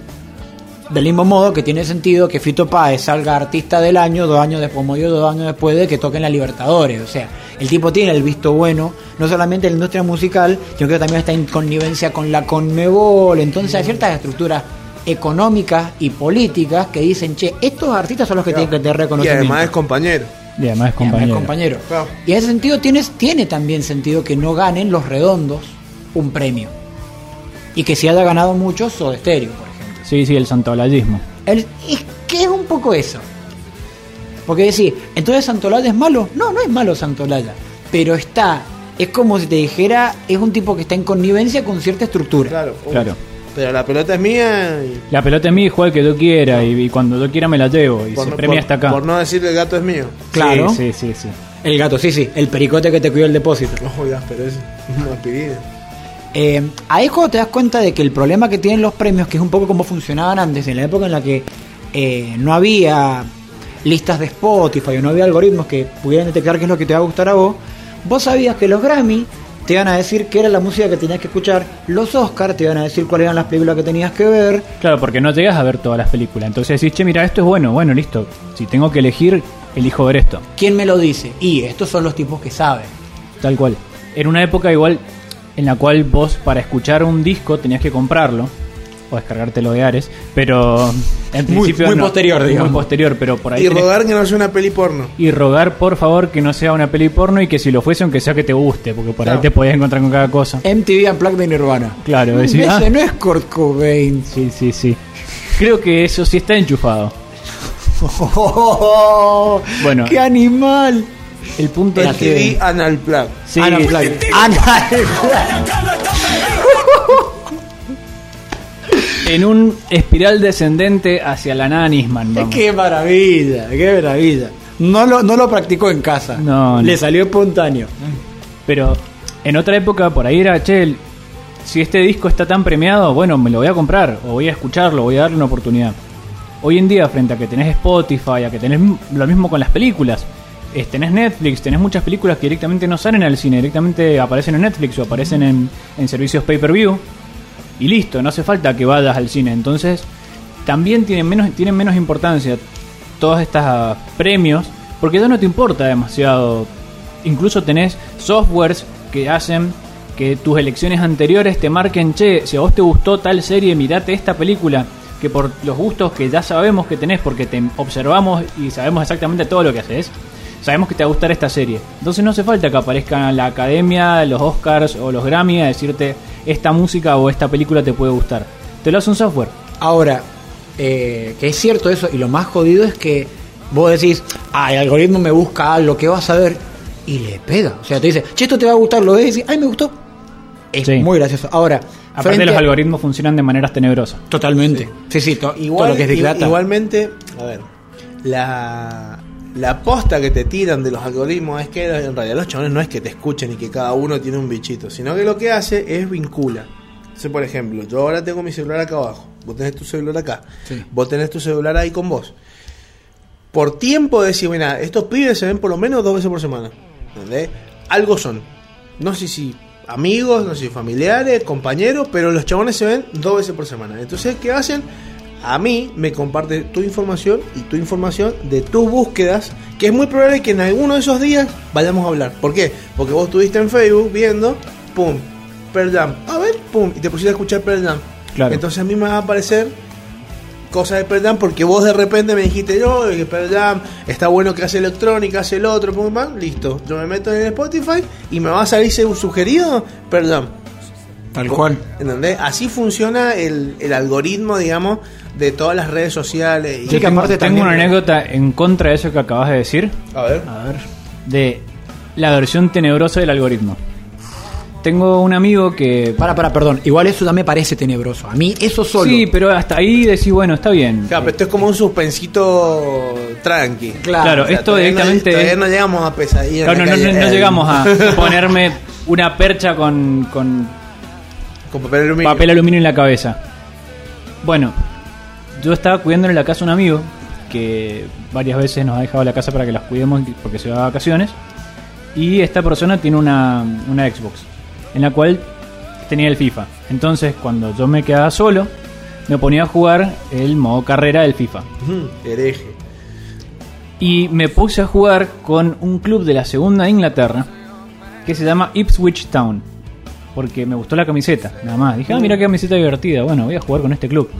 Del mismo modo que tiene sentido que Fito Páez salga artista del año dos años después, murió dos años después de que toquen la Libertadores. O sea, el tipo tiene el visto bueno, no solamente en la industria musical, sino que también está en connivencia con la Conmebol. Entonces hay ciertas estructuras económicas y políticas que dicen, che, estos artistas son los que tienen que tener Y reconocimiento. además es compañero. Y además es Y además compañero. compañero. Claro. Y en ese sentido tiene, tiene también sentido que no ganen los redondos un premio. Y que si haya ganado mucho, Soda Stereo, por ejemplo. Sí, sí, el santolayismo. El- es que es un poco eso. Porque decir, entonces Santolaya es malo. No, no es malo Santolaya. Pero está, es como si te dijera, es un tipo que está en connivencia con cierta estructura. Claro. Claro. Pero la pelota es mía y La pelota es mía y juega el que yo quiera y, y cuando yo quiera me la llevo y por, se no- premia por- hasta acá. por no decir el gato es mío. Claro. Sí, sí, sí, sí. El gato, sí, sí. El pericote que te cuida el depósito. No jodas, pero es una aspirina. Eh, ahí es cuando te das cuenta de que el problema que tienen los premios, que es un poco como funcionaban antes, en la época en la que eh, no había listas de Spotify o no había algoritmos que pudieran detectar qué es lo que te va a gustar a vos, vos sabías que los Grammy te iban a decir qué era la música que tenías que escuchar, los Oscars te iban a decir cuáles eran las películas que tenías que ver, Claro, porque no llegas a ver todas las películas. Entonces decís, che, mira, esto es bueno, bueno, listo. Si tengo que elegir, elijo ver esto. quién me lo dice, y estos son los tipos que saben. Tal cual. Era una época igual en la cual vos para escuchar un disco tenías que comprarlo o descargártelo de Ares, pero en Muy- principio muy no. posterior, digamos. Muy posterior, pero por ahí Y tenés- rogar que no sea una peli porno. y rogar por favor que no sea una peli porno y que si lo fuese aunque sea que te guste, porque por ahí te podías encontrar con cada cosa. MTV Unplugged de Nirvana. Claro, decís, ese ah. no es Kurt Cobain. Sí, sí, sí. Creo que eso sí está enchufado. Bueno. ¡Qué animal! El punto es que MTV Anal Plug. Sí, Unplugged. Unplugged. en un espiral descendente hacia la nada Nisman, vamos. ¡Qué maravilla! ¡Qué maravilla! No lo, no lo practicó en casa. No, no. Le salió espontáneo. Pero en otra época por ahí era, che, si este disco está tan premiado, bueno, me lo voy a comprar, o voy a escucharlo, voy a darle una oportunidad. Hoy en día, frente a que tenés Spotify, a que tenés lo mismo con las películas, tenés Netflix, tenés muchas películas que directamente no salen al cine, directamente aparecen en Netflix o aparecen en, en servicios pay-per-view, y listo, no hace falta que vayas al cine. Entonces, también tienen menos, tienen menos importancia todos estos ah, premios, porque ya no te importa demasiado. Incluso tenés softwares que hacen que tus elecciones anteriores te marquen, che, si a vos te gustó tal serie, mirate esta película, que por los gustos que ya sabemos que tenés, porque te observamos y sabemos exactamente todo lo que haces, sabemos que te va a gustar esta serie. Entonces no hace falta que aparezca la academia, los Oscars o los Grammy a decirte esta música o esta película te puede gustar. Te lo hace un software. Ahora, eh, que es cierto eso, y lo más jodido es que vos decís, ah, el algoritmo me busca algo que vas a ver, y le pega. O sea, te dice, che, esto te va a gustar, lo ves y decís, ay, me gustó. Es Sí. muy gracioso. Ahora, Aparte los a- algoritmos funcionan de maneras tenebrosas. Totalmente. Sí, sí, to- Igual, todo lo que es Data. Igualmente, a ver, la, la posta que te tiran de los algoritmos es que en realidad los chavales no es que te escuchen y que cada uno tiene un bichito, sino que lo que hace es vincula. Entonces, por ejemplo, yo ahora tengo mi celular acá abajo, vos tenés tu celular acá, Sí. vos tenés tu celular ahí con vos. Por tiempo decir, mira, estos pibes se ven por lo menos dos veces por semana. ¿entendés? Algo son. No sé si amigos, no sé si familiares, compañeros, pero los chabones se ven dos veces por semana. Entonces, ¿qué hacen? A mí me comparte tu información y tu información de tus búsquedas, que es muy probable que en alguno de esos días vayamos a hablar. ¿Por qué? Porque vos estuviste en Facebook viendo, pum, Pearl Jam, a ver, pum, y te pusiste a escuchar Pearl Jam. Claro. Entonces a mí me va a aparecer cosas de Pearl Jam porque vos de repente me dijiste yo que Pearl Jam está bueno que hace electrónica, hace el otro, pum, pam, listo. Yo me meto en el Spotify y me va a salir un sugerido Pearl Jam. Tal cual. ¿Entendés? Así funciona el, el algoritmo, digamos, de todas las redes sociales. y- Sí, que aparte Tengo también- una anécdota en contra de eso que acabas de decir, A ver. A ver. de la versión tenebrosa del algoritmo. Tengo un amigo que... Para, para, perdón. Igual eso ya me parece tenebroso. A mí eso solo. Sí, pero hasta ahí decís, bueno, está bien. Claro, pero esto es como un suspensito tranqui. Claro. Claro, O sea, esto todavía no- directamente... todavía no llegamos a pesadilla. en Claro, la no, no- no Eh, llegamos a ponerme una percha con, con Con papel aluminio. papel aluminio en la cabeza. Bueno, yo estaba cuidando en la casa a un amigo que varias veces nos ha dejado la casa para que las cuidemos porque se va de vacaciones. Y esta persona tiene una, una Xbox en la cual tenía el FIFA. Entonces, cuando yo me quedaba solo, me ponía a jugar el modo carrera del FIFA. Hereje. Y me puse a jugar con un club de la segunda de Inglaterra que se llama Ipswich Town. Porque me gustó la camiseta, nada más. Dije, ah, mira qué camiseta divertida. Bueno, voy a jugar con este club.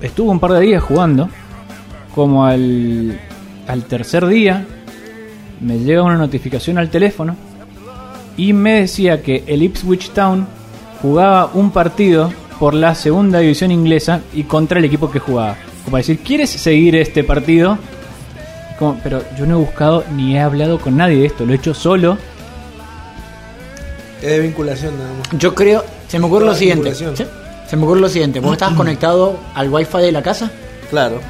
Estuve un par de días jugando. Como al, al tercer día, me llega una notificación al teléfono. Y me decía que el Ipswich Town jugaba un partido por la segunda división inglesa y contra el equipo que jugaba. Como para decir, ¿quieres seguir este partido? Como, pero yo no he buscado ni he hablado con nadie de esto, lo he hecho solo. Es de vinculación nada más. Yo creo, se me ocurre lo siguiente. Se me ocurre lo siguiente. Vos estabas conectado al wifi de la casa. Claro.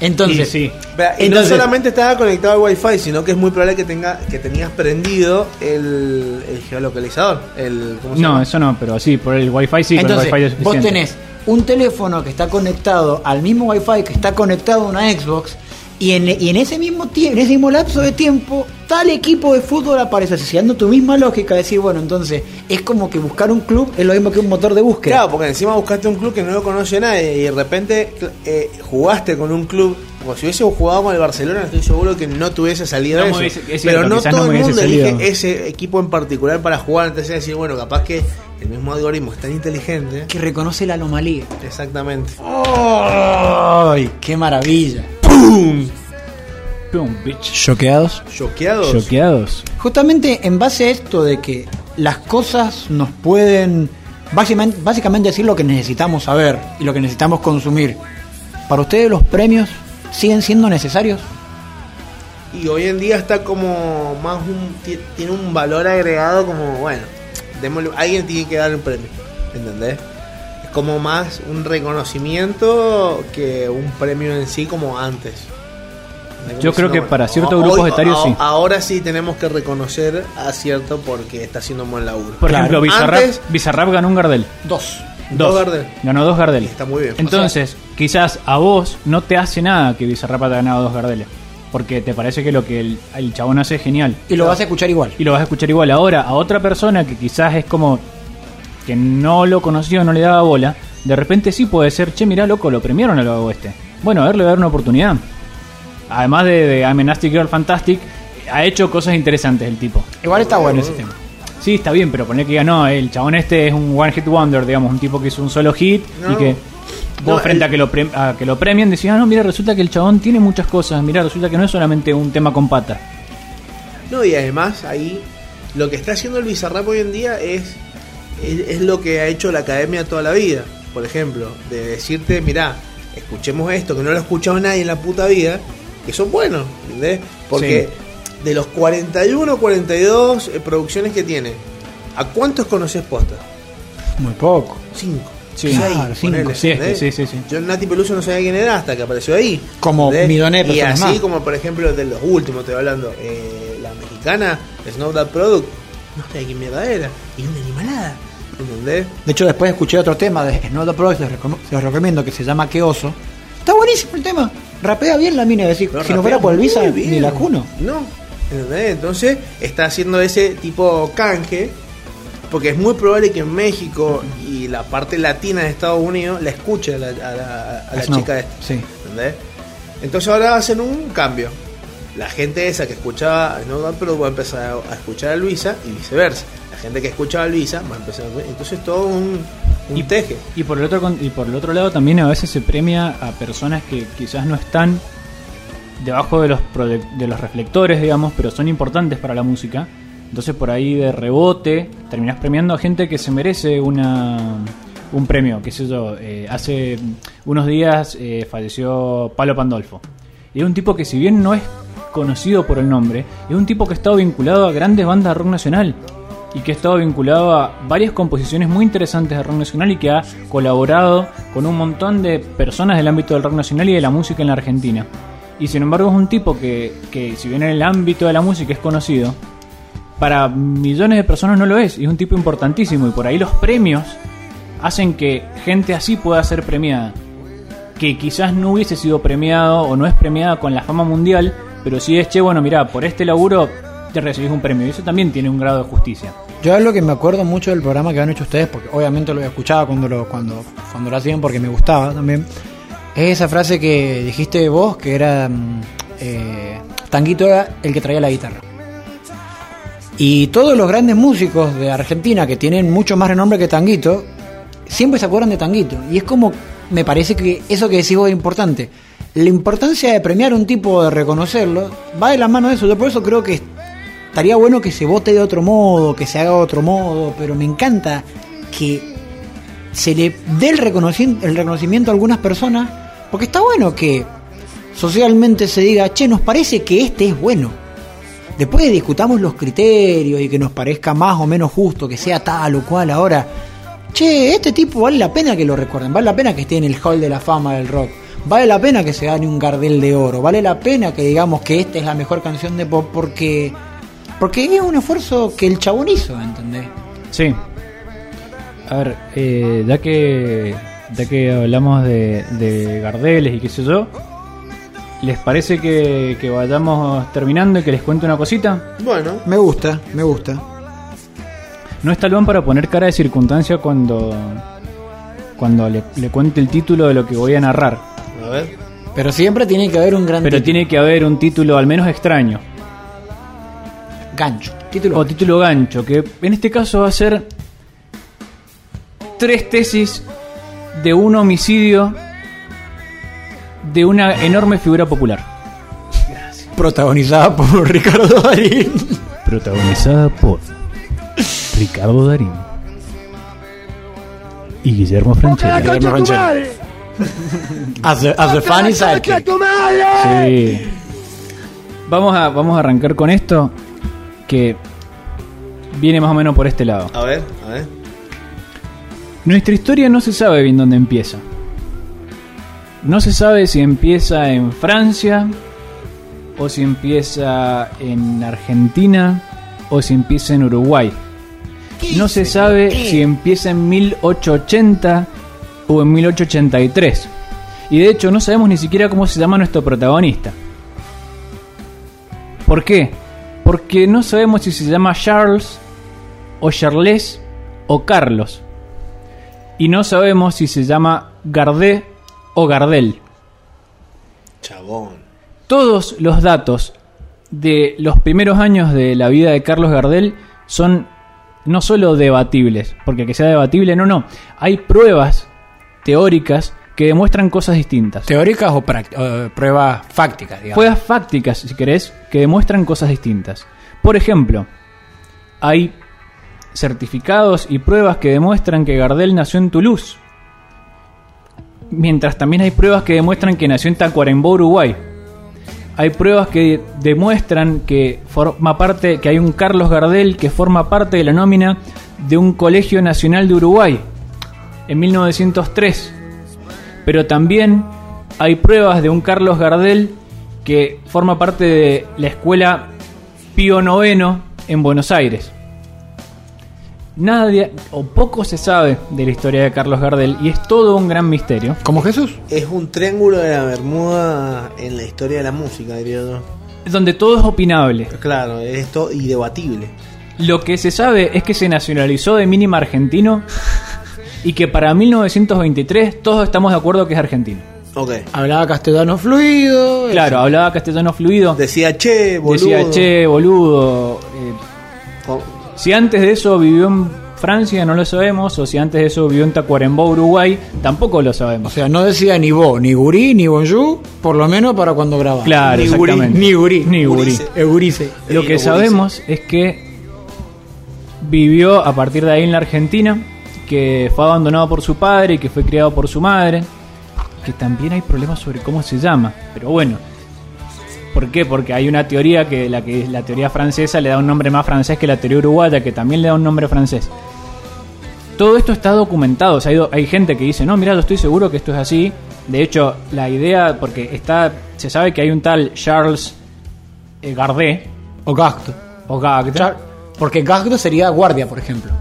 Entonces, Y sí. Vea, y Entonces- no solamente estaba conectado al wifi, sino que es muy probable que tenga que tenías prendido el, el geolocalizador. El, ¿cómo se No, llama? eso no, pero sí, por el wifi sí, entonces el wifi es vos tenés un teléfono que está conectado al mismo wifi que está conectado a una Xbox. Y en, y en ese mismo tiempo, en ese mismo lapso de tiempo, tal equipo de fútbol aparece siguiendo tu misma lógica, decir, bueno, entonces es como que buscar un club es lo mismo que un motor de búsqueda. Claro, porque encima buscaste un club que no lo conoce nadie y de repente eh, jugaste con un club. Como si hubiese jugado con el Barcelona, estoy seguro que no tuviese salido No eso. hubiese- es Pero cierto, no todo no el mundo elige ese equipo en particular para jugar. Entonces decir, bueno, capaz que el mismo algoritmo es tan inteligente. Que reconoce la anomalía. Exactamente. ¡Ay! ¡Qué maravilla! Pum, bitch. ¿Choqueados? Choqueados. Choqueados. Justamente en base a esto de que las cosas nos pueden básicamente, básicamente decir lo que necesitamos saber y lo que necesitamos consumir. ¿Para ustedes los premios siguen siendo necesarios? Y hoy en día está como más un. ti- Tiene un valor agregado como, bueno, démosle- alguien tiene que dar un premio. ¿Entendés? Es como más un reconocimiento que un premio en sí como antes. Yo creo que Bueno, para ciertos hoy- grupos etarios sí. Ahora sí tenemos que reconocer a cierto porque está haciendo un buen laburo. Por Claro. ejemplo, Bizarrap, Antes- Bizarrap ganó un Gardel. Dos. Dos Gardel. Ganó dos Gardel. Está muy bien. Entonces, quizás a vos no te hace nada que Bizarrap haya ganado dos Gardeles. Porque te parece que lo que el, el chabón hace es genial. Y lo vas a escuchar igual. Y lo vas a escuchar igual. Ahora, a otra persona que quizás es como que no lo conoció, no le daba bola, de repente sí puede ser, che, mirá, loco, lo premiaron a lo este. Bueno, a ver, le voy a dar una oportunidad. Además de, de I'm a Nasty Girl Fantastic, ha hecho cosas interesantes el tipo. Igual está bueno ese tema. Sí, está bien, pero poner que diga, no, el chabón este es un one hit wonder, digamos, un tipo que hizo un solo hit No. y que vos No, frente el- a, que lo pre- a que lo premien decís, ah, no, mira, resulta que el chabón tiene muchas cosas, mira, resulta que no es solamente un tema con pata. No, y además ahí lo que está haciendo el Bizarrap hoy en día es, es, es lo que ha hecho la academia toda la vida. Por ejemplo, de decirte, mirá, escuchemos esto, que no lo ha escuchado nadie en la puta vida, que son buenos, ¿entendés? Porque de los 41 42 eh, producciones que tiene, ¿a cuántos conoces posta? Muy poco. Cinco. Sí. Seis, Claro, cinco. Sí, ¿entendés? sí, sí, sí. Yo Nati Peluso no sabía quién era hasta que apareció ahí. Como millones de Y así más. como por ejemplo de los últimos, estoy hablando, eh, la mexicana, Snow That Product, no sabía quién mierda era. Y una animalada. ¿Entendés? De hecho, después escuché otro tema de Snow the Pro, se los, recom- se los recomiendo, que se llama Que Oso. Está buenísimo el tema. Rapea bien la mina, es decir, Pero si no fuera por el muy Visa, bien. ni la Juno. No. ¿entendés? Entonces está haciendo ese tipo canje. Porque es muy probable que en México y la parte latina de Estados Unidos la escuche a la, a la- a la Snow, chica esta. sí. ¿entendés? Entonces ahora hacen un cambio. La gente esa que escuchaba a Snow Pero va a empezar a, a escuchar a Luisa y viceversa. La gente que escuchaba a Luisa va a empezar a... Entonces todo un, un Y- teje. Y por el otro y por el otro lado también a veces se premia a personas que quizás no están debajo de los de los reflectores, digamos, pero son importantes para la música. Entonces por ahí de rebote terminás premiando a gente que se merece una un premio, qué sé yo. eh, hace unos días eh, falleció Palo Pandolfo. Y es un tipo que si bien no es conocido por el nombre, es un tipo que ha estado vinculado a grandes bandas de rock nacional y que ha estado vinculado a varias composiciones muy interesantes de rock nacional y que ha colaborado con un montón de personas del ámbito del rock nacional y de la música en la Argentina. Y sin embargo es un tipo que, que si bien en el ámbito de la música es conocido, para millones de personas no lo es. Y es un tipo importantísimo y por ahí los premios hacen que gente así pueda ser premiada. Que quizás no hubiese sido premiado o no es premiada con la fama mundial, pero sí es, che, bueno, mira, por este laburo te recibís un premio. Y eso también tiene un grado de justicia. Yo lo que me acuerdo mucho del programa que han hecho ustedes, porque obviamente lo escuchaba cuando lo, cuando, cuando lo hacían porque me gustaba también. Es esa frase que dijiste vos, que era mm, eh, Tanguito era el que traía la guitarra. Y todos los grandes músicos de Argentina que tienen mucho más renombre que Tanguito, siempre se acuerdan de Tanguito. Y es como, me parece que eso que decís vos es importante. La importancia de premiar un tipo, de reconocerlo, va de la mano de eso. Yo por eso creo que estaría bueno que se vote de otro modo, que se haga de otro modo, pero me encanta que se le dé el reconocimiento, el reconocimiento a algunas personas, porque está bueno que socialmente se diga, che, nos parece que este es bueno. Después discutamos los criterios y que nos parezca más o menos justo, que sea tal o cual ahora. Che, este tipo vale la pena que lo recuerden, vale la pena que esté en el hall de la fama del rock, vale la pena que se gane un Gardel de oro, vale la pena que digamos que esta es la mejor canción de pop porque porque es un esfuerzo que el chabón hizo, ¿entendés? Sí. A ver, eh, ya que ya que hablamos de, de Gardeles y qué sé yo, ¿les parece que, que vayamos terminando y que les cuente una cosita? Bueno, Me gusta, me gusta. No está Luan para poner cara de circunstancia cuando cuando le, le cuente el título de lo que voy a narrar. a ver. Pero siempre tiene que haber un gran Pero título. tiene que haber un título al menos extraño. Gancho. Título. O título gancho, que en este caso va a ser tres tesis de un homicidio de una enorme figura popular. protagonizada por Ricardo Darín. Protagonizada por Ricardo Darín y Guillermo ¡A la Franchella. Ranchero. madre! As the, as the funny. Sí. Vamos a, vamos a arrancar con esto que viene más o menos por este lado. A ver, a ver. Nuestra historia no se sabe bien dónde empieza. No se sabe si empieza en Francia, o si empieza en Argentina o si empieza en Uruguay. No se sabe si empieza en 1880 o en 1883. Y de hecho no sabemos ni siquiera cómo se llama nuestro protagonista. ¿Por qué? Porque no sabemos si se llama Charles o Charles o Carlos. Y no sabemos si se llama Gardé o Gardel. Chabón. Todos los datos de los primeros años de la vida de Carlos Gardel son no solo debatibles, porque que sea debatible, no, no. Hay pruebas teóricas que demuestran cosas distintas. ¿Teóricas o, o pruebas fácticas, digamos? Pruebas fácticas, si querés, que demuestran cosas distintas. Por ejemplo, hay certificados y pruebas que demuestran que Gardel nació en Toulouse. Mientras también hay pruebas que demuestran que nació en Tacuarembó, Uruguay. Hay pruebas que demuestran que forma parte, que hay un Carlos Gardel que forma parte de la nómina de un colegio nacional de Uruguay en 1903. Pero también hay pruebas de un Carlos Gardel que forma parte de la escuela Pío IX en Buenos Aires. Nadie o poco se sabe de la historia de Carlos Gardel y es todo un gran misterio. ¿Como Jesús? Es un triángulo de la Bermuda en la historia de la música, diría yo. Donde todo es opinable. Claro, es esto y debatible. Lo que se sabe es que se nacionalizó de mínima argentino y que para 1923 todos estamos de acuerdo que es argentino. Ok. Hablaba castellano fluido. Claro, hablaba castellano fluido. Decía che, boludo. Decía, che, boludo. eh, Con- si antes de eso vivió en Francia, no lo sabemos. O si antes de eso vivió en Tacuarembó, Uruguay, tampoco lo O sabemos. sea, no decía ni vos, ni gurí, ni bonjour, por lo menos para cuando grababa. Claro, Ni gurí, exactamente. Ni gurí. Ni gurí. Lo que sabemos es que vivió a partir de ahí en la Argentina, que fue abandonado por su padre y que fue criado por su madre, que también hay problemas sobre cómo se llama, pero bueno. ¿Por qué? Porque hay una teoría que la que la teoría francesa le da un nombre más francés que la teoría uruguaya, que también le da un nombre francés. Todo esto está documentado, o sea, hay, do- hay gente que dice, no, mira, yo estoy seguro que esto es así. De hecho, la idea, porque está, se sabe que hay un tal Charles eh, Gardet, O gacto. o Gagd. Char- Porque gacto sería guardia, por ejemplo.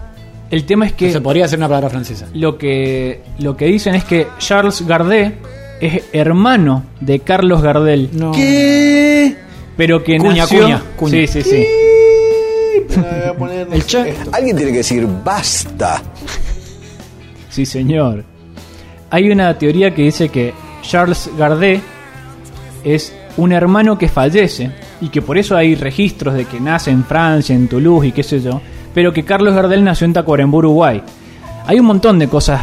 El tema es Que se podría hacer una palabra francesa. lo que lo que dicen es que Charles Gardet es hermano de Carlos Gardel, No. ¿Qué? pero que Cuña, nació cuña, cuña. Sí, sí, sí. El. Alguien tiene que decir basta. Sí, señor. Hay una teoría que dice que Charles Gardet es un hermano que fallece y que por eso hay registros de que nace en Francia, en Toulouse y qué sé yo, pero que Carlos Gardel nació en Tacuarembó, Uruguay. Hay un montón de cosas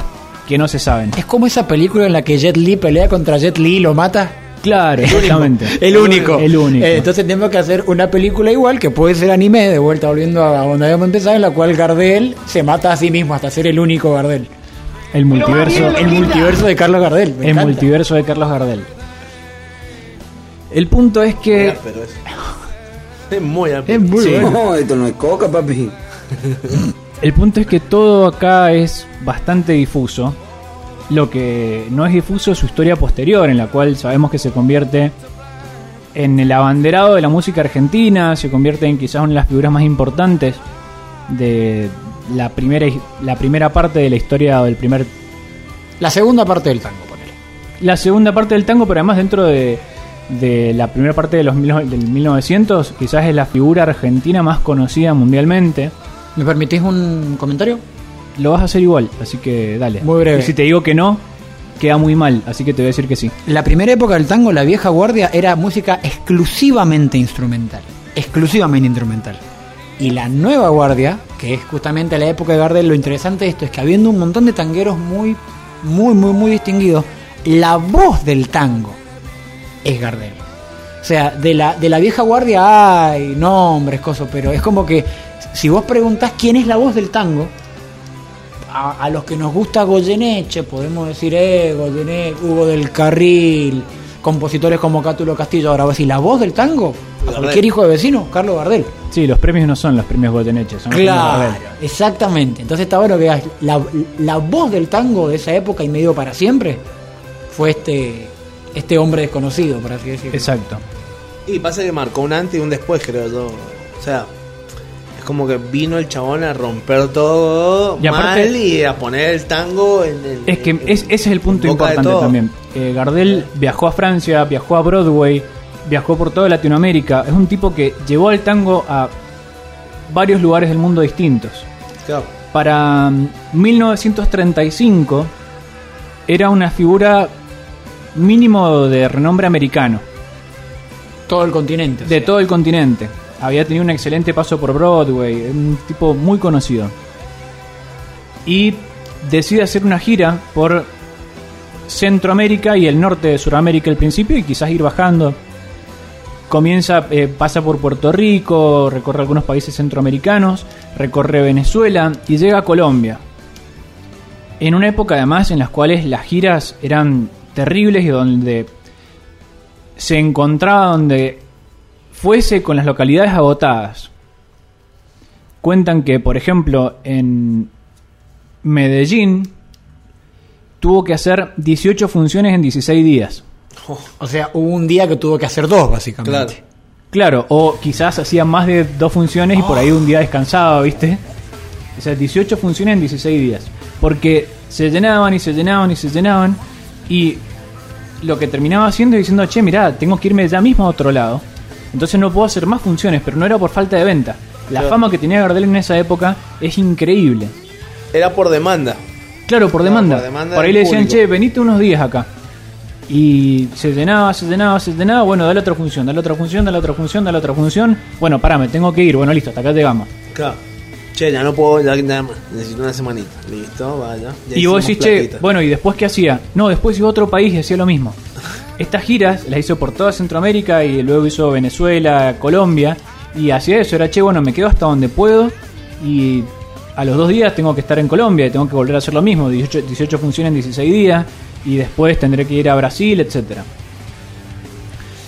que no se saben. Es como esa película en la que Jet Li pelea contra Jet Li y lo mata. Claro, exactamente. El único. El único. Eh, entonces tenemos que hacer una película igual, que puede ser anime, de vuelta volviendo a donde habíamos empezado, en la cual Gardel se mata a sí mismo hasta ser el único Gardel. El multiverso. El multiverso de Carlos Gardel. me El encanta. multiverso de Carlos Gardel. El punto es que es, muy Es muy Sí. bueno. No, esto no es coca, papi. El punto es que todo acá es bastante difuso. Lo que no es difuso es su historia posterior, en la cual sabemos que se convierte en el abanderado de la música argentina, se convierte en quizás una de las figuras más importantes de la primera la primera parte de la historia o del primer La segunda parte del tango, ponele. la segunda parte del tango, pero además dentro de, de la primera parte de los mil- del 1900, quizás es la figura argentina más conocida mundialmente. ¿Me permitís un comentario? Lo vas a hacer igual, así que dale. Muy breve. Y si te digo que no, queda muy mal, así que te voy a decir que sí. La primera época del tango, la vieja guardia, era música exclusivamente instrumental. Exclusivamente instrumental. Y la nueva guardia, que es justamente la época de Gardel, lo interesante de esto es que habiendo un montón de tangueros muy, muy, muy, muy distinguidos, la voz del tango es Gardel. O sea, de la, de la vieja guardia hay nombres, cosas, pero es como que si vos preguntás quién es la voz del tango, a, a los que nos gusta Goyeneche, podemos decir, eh, Goyeneche, Hugo del Carril, compositores como Cátulo Castillo, ahora vos decís, la voz del tango, a cualquier hijo de vecino, Carlos Gardel. Sí, los premios no son los premios Goyeneche, son los premios Claro, exactamente. Entonces está bueno que veas, la, la voz del tango de esa época y medio para siempre fue este, este hombre desconocido, por así decirlo. Exacto. Y pasa que marcó un antes y un después, creo yo. O sea, como que vino el chabón a romper todo Y aparte- mal y a poner el tango en el. Es que en- es- ese es el punto importante también. Eh, Gardel viajó a Francia, viajó a Broadway, viajó por toda Latinoamérica. Es un tipo que llevó al tango a varios lugares del mundo distintos. Claro. Para mm, 1935 era una figura mínimo de renombre americano, Todo el continente. de todo el continente. Había tenido un excelente paso por Broadway, un tipo muy conocido. Y decide hacer una gira por Centroamérica y el norte de Sudamérica al principio y quizás ir bajando. Comienza, eh, pasa por Puerto Rico, recorre algunos países centroamericanos, recorre Venezuela y llega a Colombia. En una época además en las cuales las giras eran terribles y donde se encontraba donde fuese con las localidades agotadas. Cuentan que, por ejemplo, en Medellín tuvo que hacer 18 funciones en 16 días. O sea, hubo un día que tuvo que hacer dos, básicamente. Claro. Claro, o quizás hacía más de dos funciones y por ahí un día descansaba, ¿viste? O sea, 18 funciones en 16 días. Porque se llenaban y se llenaban y se llenaban. Y lo que terminaba haciendo es diciendo, che, mirá, tengo que irme ya mismo a otro lado. Entonces no puedo hacer más funciones, pero no era por falta de venta. La Claro. fama que tenía Gardel en esa época es increíble. Era por demanda. Claro, por demanda. por demanda por ahí le decían, público. che, venite unos días acá. Y se llenaba, se llenaba, se llenaba. Bueno, dale otra función, dale otra función, dale otra función, dale otra función. Bueno, pará, me tengo que ir. Bueno, listo, hasta acá llegamos. Claro. Che, ya no puedo, ya, ya necesito una semanita. Listo, vaya. Ya Y vos decís, che, bueno, ¿y después qué hacía? No, después iba a otro país y hacía lo mismo. Estas giras las hizo por toda Centroamérica y luego hizo Venezuela, Colombia. Y hacía eso, era, che, bueno, me quedo hasta donde puedo. Y a los dos días tengo que estar en Colombia y tengo que volver a hacer lo mismo. 18, 18 funciones en 16 días. Y después tendré que ir a Brasil, etcétera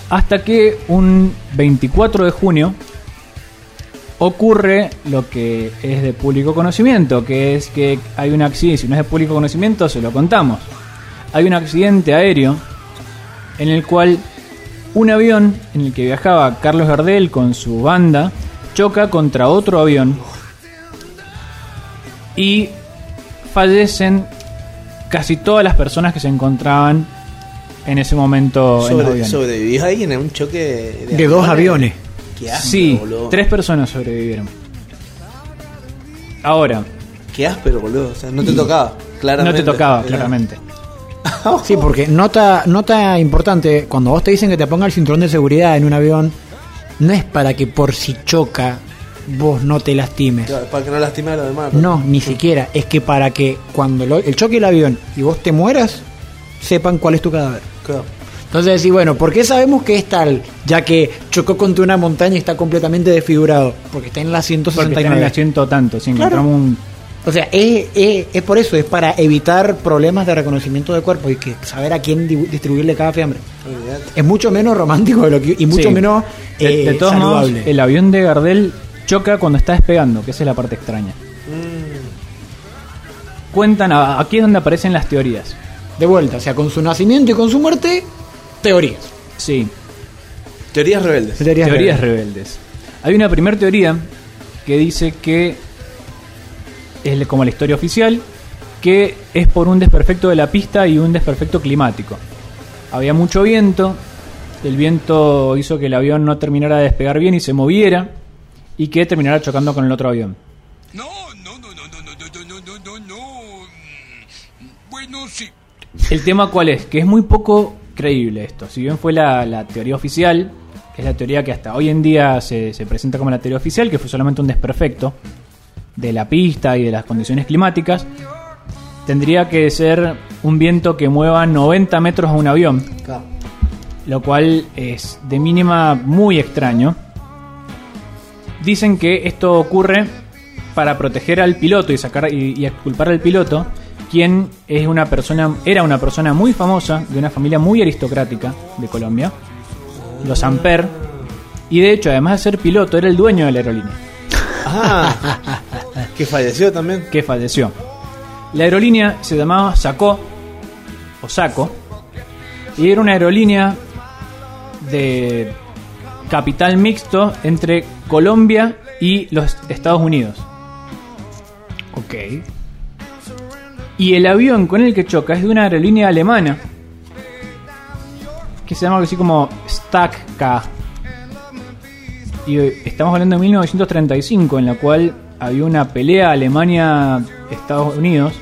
Hasta que un 24 de junio ocurre lo que es de público conocimiento, que es que hay un accidente, si no es de público conocimiento, se lo contamos. Hay un accidente aéreo en el cual un avión en el que viajaba Carlos Gardel con su banda choca contra otro avión y fallecen casi todas las personas que se encontraban en ese momento en los Sobre, aviones. sobrevivís ahí en un choque De dos aviones. Qué áspero, Sí, boludo. tres personas sobrevivieron. Ahora, Qué áspero, boludo. O sea, no te tocaba. no Claramente. te tocaba, Era- Sí, porque nota, nota importante, cuando vos te dicen que te ponga el cinturón de seguridad en un avión, no es para que por si choca vos no te lastimes. Claro, para que no lastime a los demás. No, ni siquiera. Es que para que cuando lo- el choque el avión y vos te mueras, sepan cuál es tu cadáver. Claro. Entonces decís, bueno, ¿por qué sabemos que es tal? Ya que chocó contra una montaña y está completamente desfigurado. Porque está en la Porque está en 169. el asiento tanto, si Claro. encontramos un... O sea, es, es, es por eso, es para evitar problemas de reconocimiento de cuerpo y que saber a quién di- distribuirle cada fiambre. Es mucho menos romántico de lo que, y mucho Sí. menos De, eh, de todos modos, saludable. el avión de Gardel choca cuando está despegando, que esa es la parte extraña. Cuentan, a- aquí es donde aparecen las teorías. De vuelta, o sea, con su nacimiento y con su muerte, teorías. Sí, Teorías rebeldes. Teorías, teorías reales. rebeldes. Hay una primera teoría que dice que es como la historia oficial, que es por un desperfecto de la pista y un desperfecto climático. Había mucho viento, el viento hizo que el avión no terminara de despegar bien y se moviera y que terminara chocando con el otro avión. No, no, no, no, no, no, no, no, no, no. Mm, Bueno, sí. El tema cuál es, que es muy poco creíble esto. Si bien fue la, la teoría oficial, que es la teoría que hasta hoy en día se, se presenta como la teoría oficial, que fue solamente un desperfecto de la pista y de las condiciones climáticas, tendría que ser un viento que mueva 90 metros a un avión, Claro. lo cual es de mínima muy extraño. Dicen que esto ocurre para proteger al piloto y sacar y, y exculpar al piloto, quien es una persona, era una persona muy famosa de una familia muy aristocrática de Colombia, los Amper, y de hecho, además de ser piloto, era el dueño de la aerolínea Ah, que falleció también. que falleció. La aerolínea se llamaba Saco o Saco y era una aerolínea de capital mixto entre Colombia y los Estados Unidos. Ok. Y el avión con el que choca es de una aerolínea alemana que se llama algo así como Stack-K. Y estamos hablando de 1935, en la cual había una pelea Alemania-Estados Unidos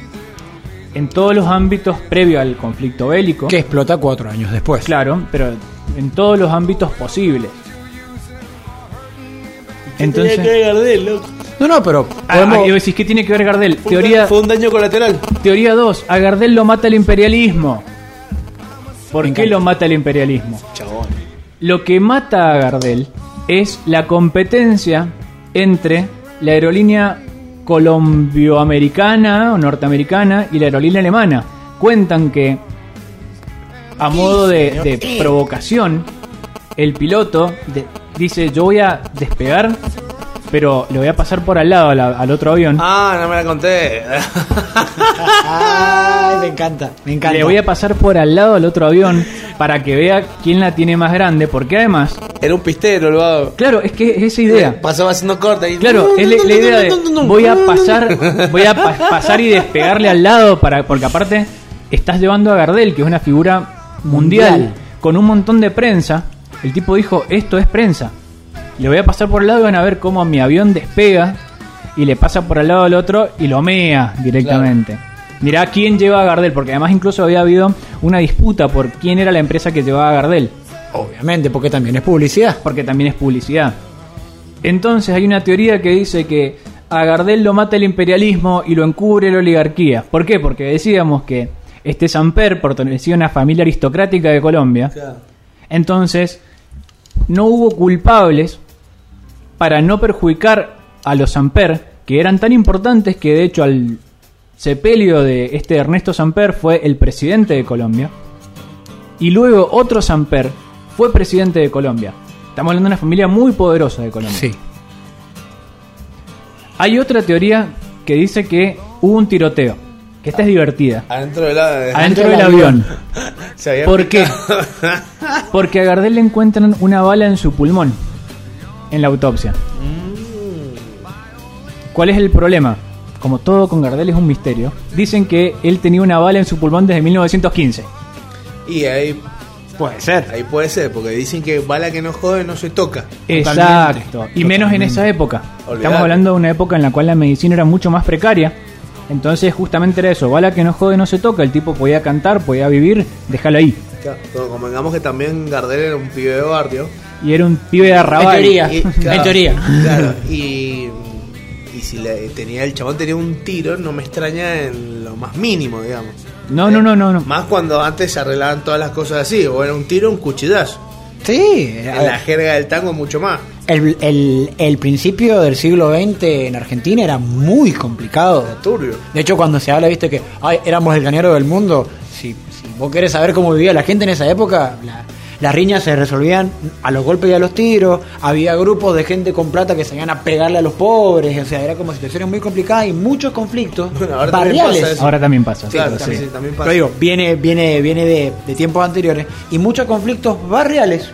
en todos los ámbitos previo al conflicto bélico. Que explota cuatro años después. Claro, pero en todos los ámbitos posibles. Tenía que ver Gardel, loco. No, no, pero Ah, podemos- ah, y decís, ¿qué tiene que ver Gardel? Fue un Teoría, da- Fue un daño colateral. teoría 2. A Gardel lo mata el imperialismo. ¿Por Me qué encanta. lo mata el imperialismo? Chabón. Lo que mata a Gardel es la competencia entre la aerolínea colombioamericana o norteamericana y la aerolínea alemana. Cuentan que, a modo de, de provocación, el piloto de- dice: Yo voy a despegar, pero le voy a pasar por al lado la- al otro avión. Ah, no me la conté. Ay, me encanta, me encanta. Le voy a pasar por al lado al otro avión para que vea quién la tiene más grande, porque además, Era un pistero, lo hago. claro, es que es esa idea. Pasaba haciendo corta y. Claro, es la, la idea de voy a pasar, voy a pa- pasar y despegarle al lado para porque aparte estás llevando a Gardel, que es una figura mundial, Mundial. con un montón de prensa. El tipo dijo, esto es prensa. Le voy a pasar por el lado y van a ver cómo mi avión despega y le pasa por al lado al otro y lo mea directamente. Mirá quién lleva a Gardel, porque además incluso había habido una disputa por quién era la empresa que llevaba a Gardel Obviamente, porque también es publicidad. porque también es publicidad. Entonces hay una teoría que dice que a Gardel lo mata el imperialismo y lo encubre la oligarquía. ¿Por qué? Porque decíamos que este Samper pertenecía a una familia aristocrática de Colombia. Entonces no hubo culpables para no perjudicar a los Samper, que eran tan importantes que de hecho al sepelio de este Ernesto Samper fue el presidente de Colombia. Y luego otro Samper fue presidente de Colombia. Estamos hablando de una familia muy poderosa de Colombia. Sí. Hay otra teoría que dice que hubo un tiroteo. Que esta es divertida. Adentro del, Adentro del avión. Se había ¿Por qué? Porque a Gardel le encuentran una bala en su pulmón. En la autopsia. ¿Cuál es el problema? Como todo con Gardel es un misterio. Dicen que él tenía una bala en su pulmón desde 1915. y ahí, Puede ser. ahí puede ser, porque dicen que bala que no jode no se toca. Exacto. Y menos en esa época. Olvidate. Estamos hablando de una época en la cual la medicina era mucho más precaria. Entonces justamente era eso. Bala que no jode no se toca. El tipo podía cantar, podía vivir. Déjalo ahí. Claro, pero convengamos que también Gardel era un pibe de barrio. Y era un pibe de En arrabal. teoría. Y, En teoría. Claro, y si le, tenía el chabón tenía un tiro, no me extraña en lo más mínimo, digamos. No, no, no, no. no. Más cuando antes se arreglaban todas las cosas así, o era un tiro, un cuchillazo. Sí. En la jerga del tango mucho más. El, el- el principio del siglo XX en Argentina era muy complicado. Turbio. De hecho, cuando se habla, viste que ay, éramos el cañero del mundo. Si, si vos querés saber cómo vivía la gente en esa época, la- las riñas se resolvían a los golpes y a los tiros. Había grupos de gente con plata que salían a pegarle a los pobres. O sea, era como situaciones muy complicadas y muchos conflictos Bueno, ahora también barriales. pasa eso. Ahora también pasa. Claro, Sí. también, también pasa. Pero digo, viene, viene, viene de, de tiempos anteriores y muchos conflictos barriales.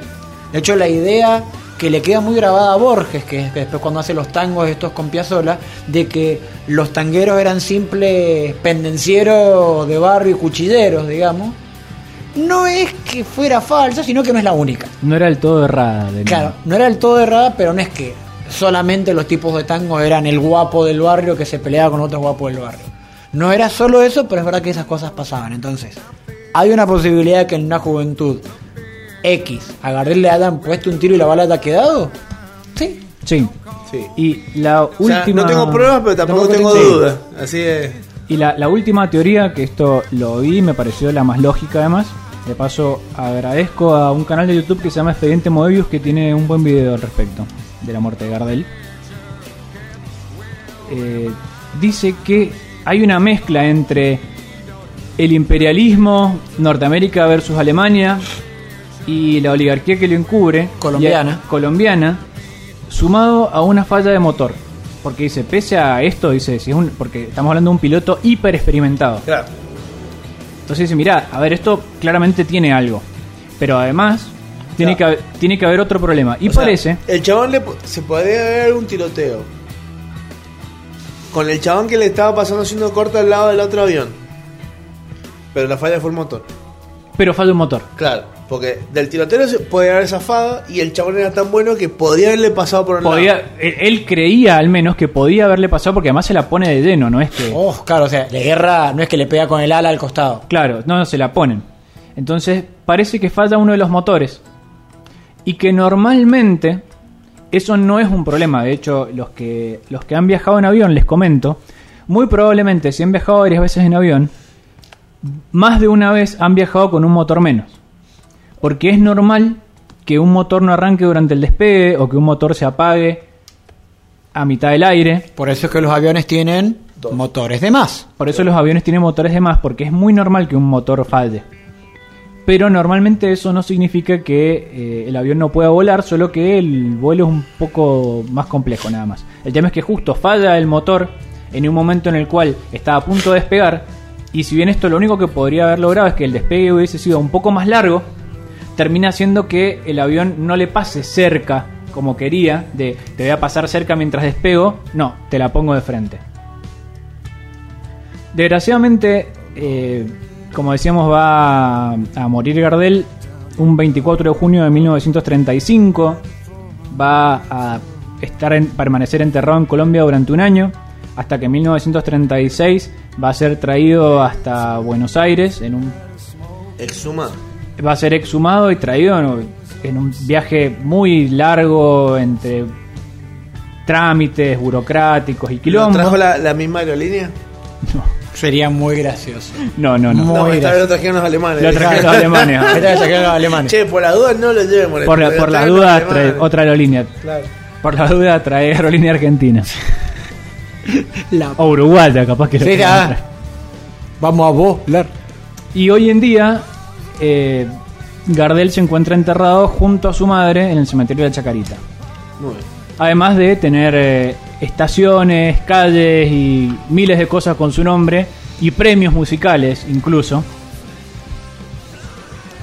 De hecho, la idea que le queda muy grabada a Borges, que es que después cuando hace los tangos estos con Piazzolla, de que los tangueros eran simples pendencieros de barrio y cuchilleros, digamos, no es que fuera falsa, sino que no es la única. No era del todo errada. de Claro, no era del todo errada, pero no es que solamente los tipos de tango eran el guapo del barrio que se peleaba con otros guapos del barrio. No era solo eso, pero es verdad que esas cosas pasaban. Entonces, hay una posibilidad que en una juventud X a Gardel le hayan puesto un tiro y la bala te ha quedado. Sí. Sí. Sí. Y la O sea, última. no tengo pruebas, pero tampoco, Tampoco tengo tengo- dudas. Así es. Y la, la última teoría, que esto lo vi, me pareció la más lógica además. De paso, agradezco a un canal de YouTube que se llama Expediente Moebius que tiene un buen video al respecto de la muerte de Gardel. Eh, dice que hay una mezcla entre el imperialismo Norteamérica versus Alemania y la oligarquía que lo encubre Colombiana. colombiana sumado a una falla de motor porque dice pese a esto dice si es un porque estamos hablando de un piloto hiper experimentado Claro. Entonces dice, mirá, a ver, esto claramente tiene algo. Pero además, Tiene, que, haber- tiene que haber otro problema. Y O sea, parece... el chabón le, se podría haber un tiroteo. Con el chabón que le estaba pasando haciendo corto al lado del otro avión. Pero la falla fue el motor. Pero falla un motor. Claro, porque del tiroteo se puede haber zafado y el chabón era tan bueno que podría haberle pasado por el lado. Podía, él, él creía al menos que podía haberle pasado porque además se la pone de lleno, no es que... Oh, claro, o sea, la guerra no es que le pega con el ala al costado. Claro, no, no se la ponen. Entonces parece que falla uno de los motores. Y que normalmente eso no es un problema. De hecho, los que, los que han viajado en avión, les comento, muy probablemente si han viajado varias veces en avión, más de una vez han viajado con un motor menos. Porque es normal que un motor no arranque durante el despegue o que un motor se apague a mitad del aire. Por eso es que los aviones tienen motores de más. Por eso los aviones tienen motores de más, porque es muy normal que un motor falle. Pero normalmente eso no significa que eh, el avión no pueda volar, solo que el vuelo es un poco más complejo nada más. El tema es que justo falla el motor en un momento en el cual está a punto de despegar, y si bien esto lo único que podría haber logrado es que el despegue hubiese sido un poco más largo, termina haciendo que el avión no le pase cerca como quería, de te voy a pasar cerca mientras despego, no, te la pongo de frente. Desgraciadamente, eh, como decíamos, va a, morir Gardel un 24 de junio de 1935. Va a estar en- permanecer enterrado en Colombia durante un año, hasta que en 1936 va a ser traído hasta Buenos Aires en un Exhumado. Va a ser exhumado y traído en, en un viaje muy largo entre trámites burocráticos y ¿Lo quilombos. trajo la, la misma aerolínea? Sería muy gracioso. No, no, no. Muy No, esta vez gracioso. lo trajeron los alemanes. Lo trajeron los alemanes. Los alemanes. Che, por las dudas no lo llevemos. Por, la- lo por las dudas trae otra aerolínea. Claro. Por las dudas trae aerolínea argentina. La- O uruguaya, capaz que lo traer. Vamos a volar. Y hoy en día, eh, Gardel se encuentra enterrado junto a su madre en el cementerio de la Chacarita. Muy bien. Además de tener eh, estaciones, calles y miles de cosas con su nombre y premios musicales incluso.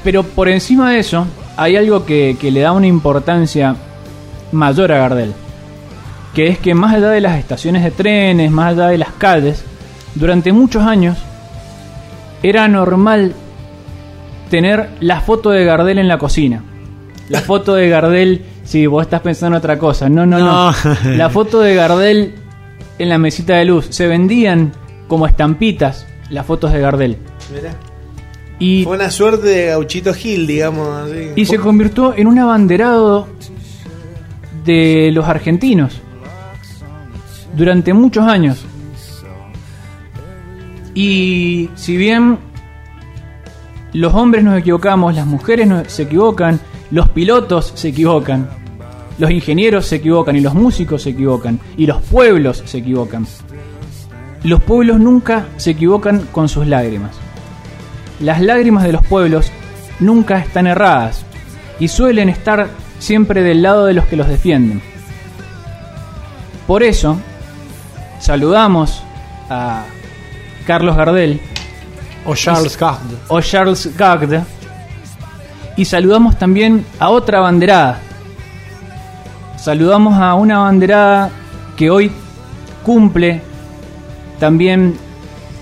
Pero por encima de eso, hay algo que, que le da una importancia mayor a Gardel. Que es que más allá de las estaciones de trenes, más allá de las calles, durante muchos años era normal tener la foto de Gardel en la cocina. La foto de Gardel, si vos estás pensando en otra cosa. No, no, no. No. La foto de Gardel en la mesita de luz. Se vendían como estampitas las fotos de Gardel. Mirá. Y, Fue una suerte de Gauchito Gil, digamos. Así. y se convirtió en un abanderado de los argentinos. Durante muchos años. Y si bien los hombres nos equivocamos, las mujeres se equivocan, los pilotos se equivocan, los ingenieros se equivocan y los músicos se equivocan y los pueblos se equivocan. Los pueblos nunca se equivocan con sus lágrimas. Las lágrimas de los pueblos nunca están erradas y suelen estar siempre del lado de los que los defienden. Por eso, saludamos a Carlos Gardel O Charles Gard. o Charles Gagde y saludamos también a otra banderada. Saludamos a una banderada que hoy cumple también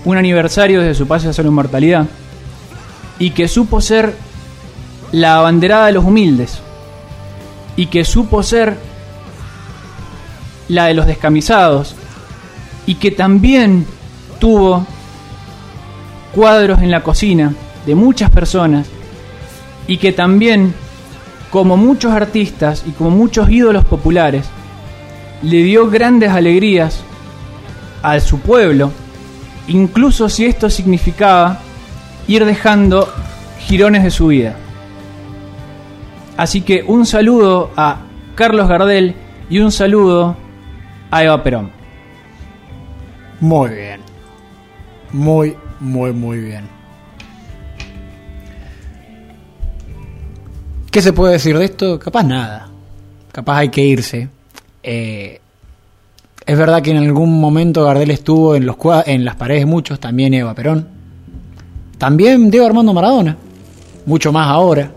un aniversario desde su paso hacia la inmortalidad y que supo ser la banderada de los humildes y que supo ser la de los descamisados y que también tuvo cuadros en la cocina de muchas personas y que también, como muchos artistas y como muchos ídolos populares, le dio grandes alegrías a su pueblo, incluso si esto significaba ir dejando girones de su vida. Así que un saludo a Carlos Gardel y un saludo a Eva Perón. Muy bien. Muy, muy, muy bien. ¿Qué se puede decir de esto? Capaz nada. Capaz hay que irse. Eh, es verdad que en algún momento Gardel estuvo en, los, en las paredes de muchos, también Eva Perón. También Diego Armando Maradona. Mucho más ahora.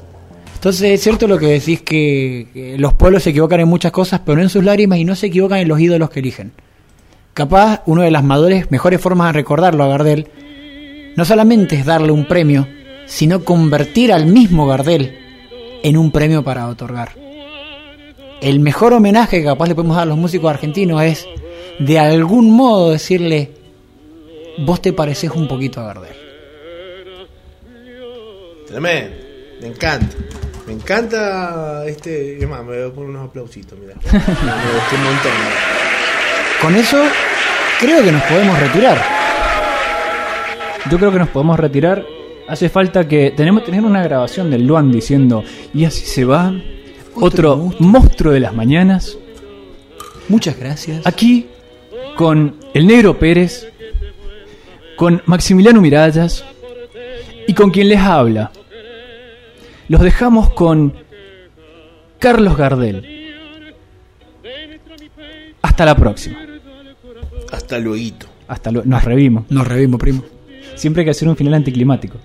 Entonces es cierto lo que decís que, que los pueblos se equivocan en muchas cosas, pero no en sus lágrimas y no se equivocan en los ídolos que eligen. Capaz, una de las mayores, mejores formas de recordarlo a Gardel, no solamente es darle un premio, sino convertir al mismo Gardel en un premio para otorgar. El mejor homenaje que capaz le podemos dar a los músicos argentinos es, de algún modo, decirle, vos te pareces un poquito a Gardel. Tremendo. Me encanta. Me encanta este. Es más, me voy a poner unos aplausitos, mira. me gustó un montón. Con eso, creo que nos podemos retirar. Yo creo que nos podemos retirar. Hace falta que tenemos tener una grabación del Luan diciendo y así se va otro, monstruo. monstruo de las mañanas Muchas gracias. aquí con el Negro Pérez, con Maximiliano Mirallas y con quien les habla. Los dejamos con Carlos Gardel. Hasta la próxima. Hasta luego. Hasta lo- nos revimos. Nos revimos, primo. Siempre hay que hacer un final anticlimático.